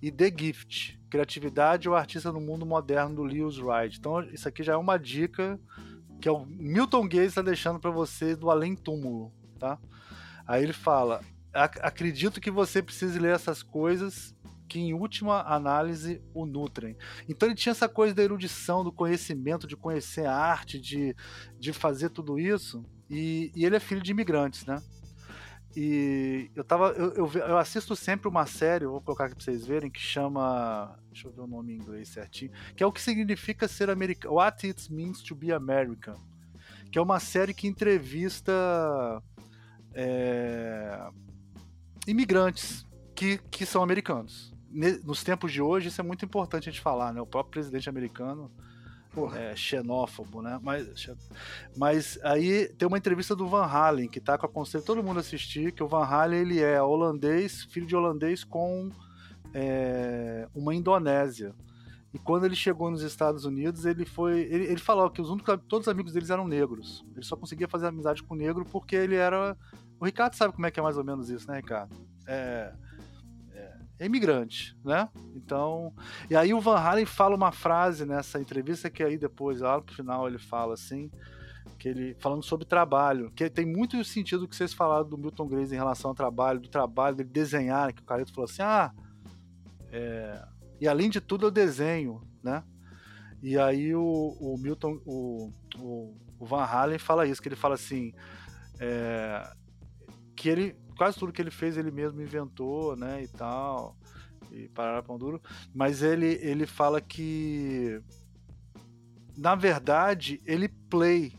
e The Gift, Criatividade ou Artista no Mundo Moderno do Lewis Wright. Então, isso aqui já é uma dica que é o Milton Gates está deixando para você do além túmulo, tá? Aí ele fala: acredito que você precise ler essas coisas que em última análise o nutrem. Então ele tinha essa coisa da erudição, do conhecimento, de conhecer a arte, de, de fazer tudo isso. E, e ele é filho de imigrantes, né? E eu tava. Eu, eu, eu, assisto sempre uma série, vou colocar aqui pra vocês verem, que chama. Deixa eu ver o nome em inglês certinho. Que é o que significa ser americano. What it means to be American. Que é uma série que entrevista. É, imigrantes que, que são americanos. Nos tempos de hoje, isso é muito importante a gente falar, né? O próprio presidente americano é, xenófobo, né? Mas, mas aí tem uma entrevista do Van Halen, que tá com a conselho todo mundo assistir, que o Van Halen ele é holandês, filho de holandês com é, uma Indonésia. E quando ele chegou nos Estados Unidos, ele foi. Ele, ele falou que os únicos, todos os amigos deles eram negros. Ele só conseguia fazer amizade com negro porque ele era. O Ricardo sabe como é que é mais ou menos isso, né, Ricardo? É é imigrante, né? Então, e aí o Van Halen fala uma frase nessa entrevista que aí depois, lá no final, ele fala assim, que ele falando sobre trabalho, que tem muito sentido que vocês falaram do Milton Glaze em relação ao trabalho, do trabalho dele desenhar, que o Carito falou assim, ah, é, e além de tudo eu desenho, né? E aí o, o Milton, o, o, o, Van Halen fala isso, que ele fala assim, é, que ele quase tudo que ele fez ele mesmo inventou, né, e tal, e parar pão duro, mas ele ele fala que na verdade ele play,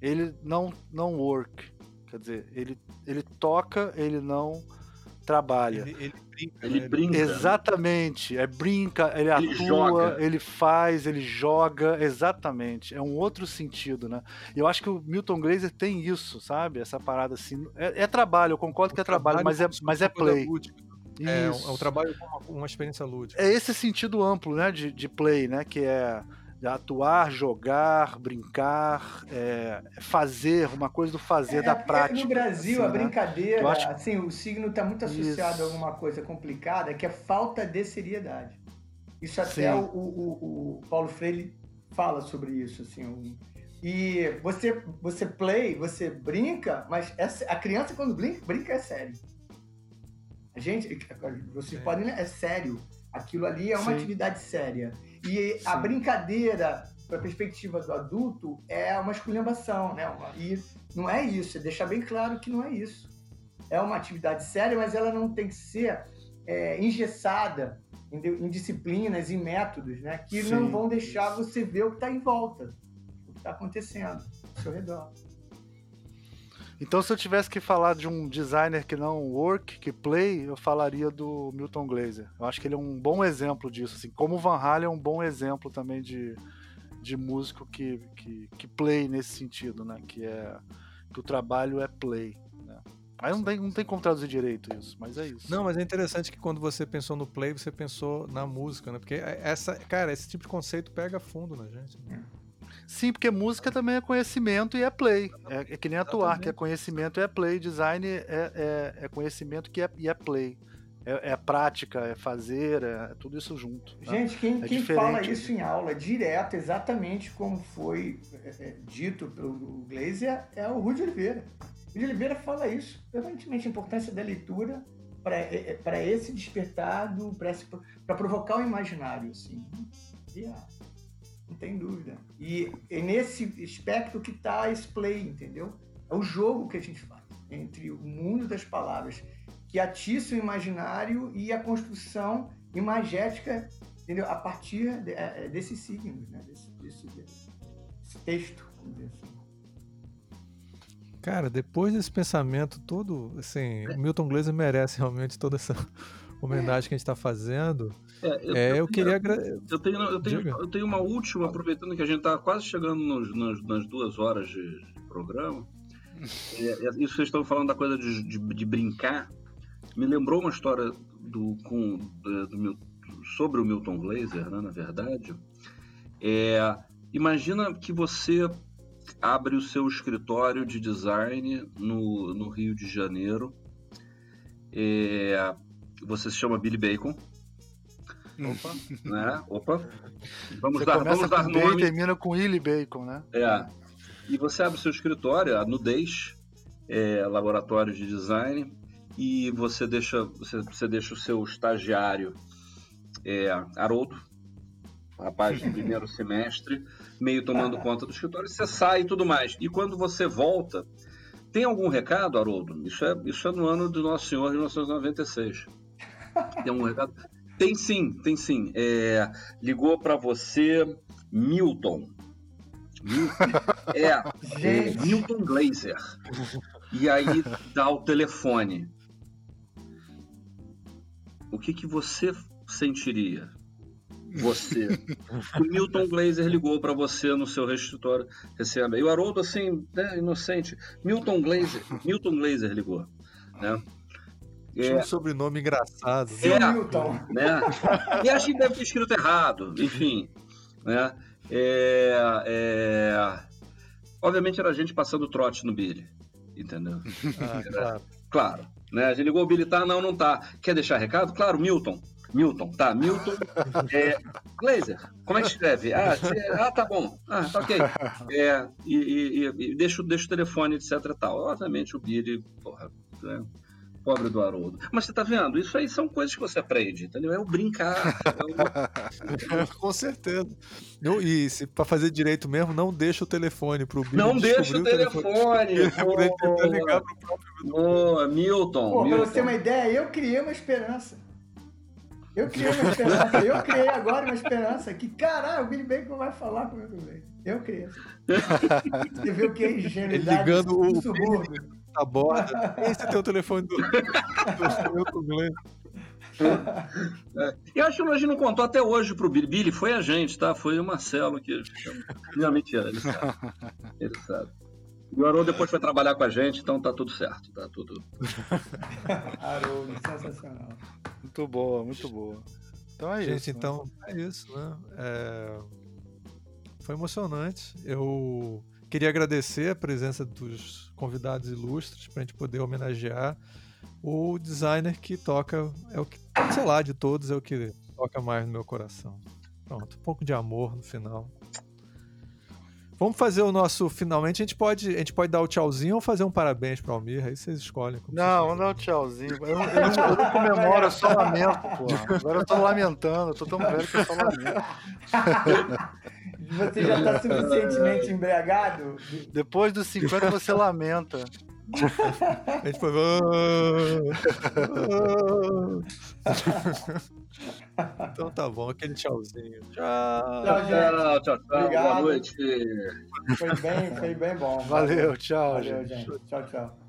ele não não work, quer dizer, ele ele toca, ele não trabalha. Ele, ele brinca. Ele né? brinca. Exatamente. É brinca, ele, ele atua, joga. ele faz, ele joga. Exatamente. É um outro sentido, né? E eu acho que o Milton Glaser tem isso, sabe? Essa parada assim. É, é trabalho, eu concordo o que é trabalho, mas é, mas é play. É, é, um trabalho com uma, uma, experiência lúdica. É esse sentido amplo, né, de, de play, né, que é atuar, jogar, brincar, é, fazer, uma coisa do fazer, é, da prática. No Brasil, assim, a né? brincadeira, acho... assim, o signo está muito associado Isso. a alguma coisa complicada, que é falta de seriedade. Isso até o, o, o, Paulo Freire fala sobre isso, assim. e você, você play, você brinca, mas a criança quando brinca, brinca é sério. A gente, vocês podem, é sério. Aquilo ali é uma Sim. atividade séria. E Sim. a brincadeira, para a perspectiva do adulto, é uma esculhambação, né? E não é isso, é deixar bem claro que não é isso. É uma atividade séria, mas ela não tem que ser é, engessada em, em, disciplinas, em métodos, né? Que Sim. não vão deixar você ver o que está em volta, o que está acontecendo ao seu redor. Então, se eu tivesse que falar de um designer que não work, que play, eu falaria do Milton Glaser. Eu acho que ele é um bom exemplo disso. Assim, como o Van Halen é um bom exemplo também de, de músico que, que, que play nesse sentido, né? Que é que o trabalho é play. Né? Aí não tem, não tem como traduzir direito isso, mas é isso. Não, mas é interessante que quando você pensou no play, você pensou na música, né? Porque essa, cara, esse tipo de conceito pega fundo na gente. Né? Sim, porque música também é conhecimento e é play. É, é que nem atuar, Exatamente. que é conhecimento e é play. Design é, é, é conhecimento que é, e é play. É, é, prática, é fazer, é, tudo isso junto. Tá? Gente, quem, é quem fala isso em aula direto, exatamente como foi é, é, dito pelo Glazer, é o Rudy Oliveira. O Rudy Oliveira fala isso, permanentemente, a importância da leitura para esse despertado, para provocar o imaginário. Assim. E, ah, não tem dúvida. E é nesse espectro que está esse play, entendeu? É o jogo que a gente faz entre o mundo das palavras, que atiça o imaginário e a construção imagética, entendeu? A partir de, é, é desses signos, né? Desse, desse, desse texto, assim. Cara, depois desse pensamento todo, assim, o Milton Glaser merece realmente toda essa homenagem que a gente está fazendo. É, eu, é, eu, eu queria. Eu tenho, eu, tenho, eu tenho uma última, aproveitando que a gente está quase chegando nos, nas, nas, duas horas de, de programa. É, é, isso vocês estão falando da coisa de, de, de, brincar, me lembrou uma história do, com, do, do, sobre o Milton Glaser, né, na verdade. É, imagina que você abre o seu escritório de design no, no Rio de Janeiro. É, você se chama Billy Bacon. Opa. Né? Opa. Vamos você dar, vamos dar nome. e termina com Willy Bacon, né? É. E você abre seu escritório, a nudez, é, laboratórios de design e você deixa, você, você deixa o seu estagiário é, Haroldo, rapaz do primeiro semestre, meio tomando conta do escritório, você sai e tudo mais. E quando você volta, tem algum recado, Haroldo? Isso é, isso é no ano do Nosso Senhor de 1996. Tem algum recado? Tem sim, tem sim. É, ligou para você Milton. Milton. É, é, Milton Glazer. E aí dá o telefone. O que, que você sentiria? Você. o Milton Glazer ligou para você no seu restritório recebe. E o Haroldo, assim, né, inocente. Milton Glazer, Milton Glazer ligou. Né? Tinha é, um sobrenome engraçado. É, Milton. Né? E a gente deve ter escrito errado, enfim. Né? É, é... Obviamente era a gente passando trote no Billy, entendeu? Ah, claro. Claro. Né? A gente ligou o Billy, tá? Não, não tá. Quer deixar recado? Claro, Milton. Milton, tá, Milton. É, Glazer, como é que escreve? Ah, ah, tá bom. Ah, tá ok. É, e, e, e deixa, deixa o telefone, etc tal. Obviamente o Billy, porra, né? Pobre do Haroldo. Mas você tá vendo? Isso aí são coisas que você aprende, entendeu? É o brincar. É o... Com certeza. Não, e se para fazer direito mesmo, não deixa o telefone pro Billy. Não deixa o telefone. telefone. Pô, ligar pro próprio. Pô, Milton. Pô, Milton. pra você ter uma ideia, eu criei uma esperança. Eu criei uma esperança. eu criei agora uma esperança que, caralho, o Billy Bacon vai falar comigo também. Eu criei. Você vê o que é ingenuidade Ligando o subúrbio a borda. Esse é o telefone do, do, Glenn. É. Eu acho que a gente não contou até hoje pro Billy. Billy foi a gente, tá? Foi o Marcelo que. Não, mentira, ele sabe. Ele sabe. E o Haroldo depois foi trabalhar com a gente, então tá tudo certo. Tá tudo. Haroldo, sensacional. Muito boa, muito boa. Então é gente, isso. Gente, então né? é isso, né? É... Foi emocionante. Eu Queria agradecer a presença dos convidados ilustres para a gente poder homenagear o designer que toca, é o que, sei lá, de todos, é o que toca mais no meu coração. Pronto, um pouco de amor no final. Vamos fazer o nosso finalmente. A gente pode, a gente pode dar o tchauzinho ou fazer um parabéns para Almir, aí vocês escolhem. Não, vamos dar o tchauzinho. Eu, eu, eu, eu não comemoro, eu só lamento, pô. Agora eu tô lamentando, eu tô tão velho que eu só lamento. Você já está suficientemente embriagado? Depois dos 50 você lamenta. A gente foi. então tá bom, aquele tchauzinho. Tchau. Tchau, gente. Tchau, tchau, Obrigado. Boa noite. Foi bem, foi bem bom. Valeu, tchau. Valeu, gente. Tchau, tchau.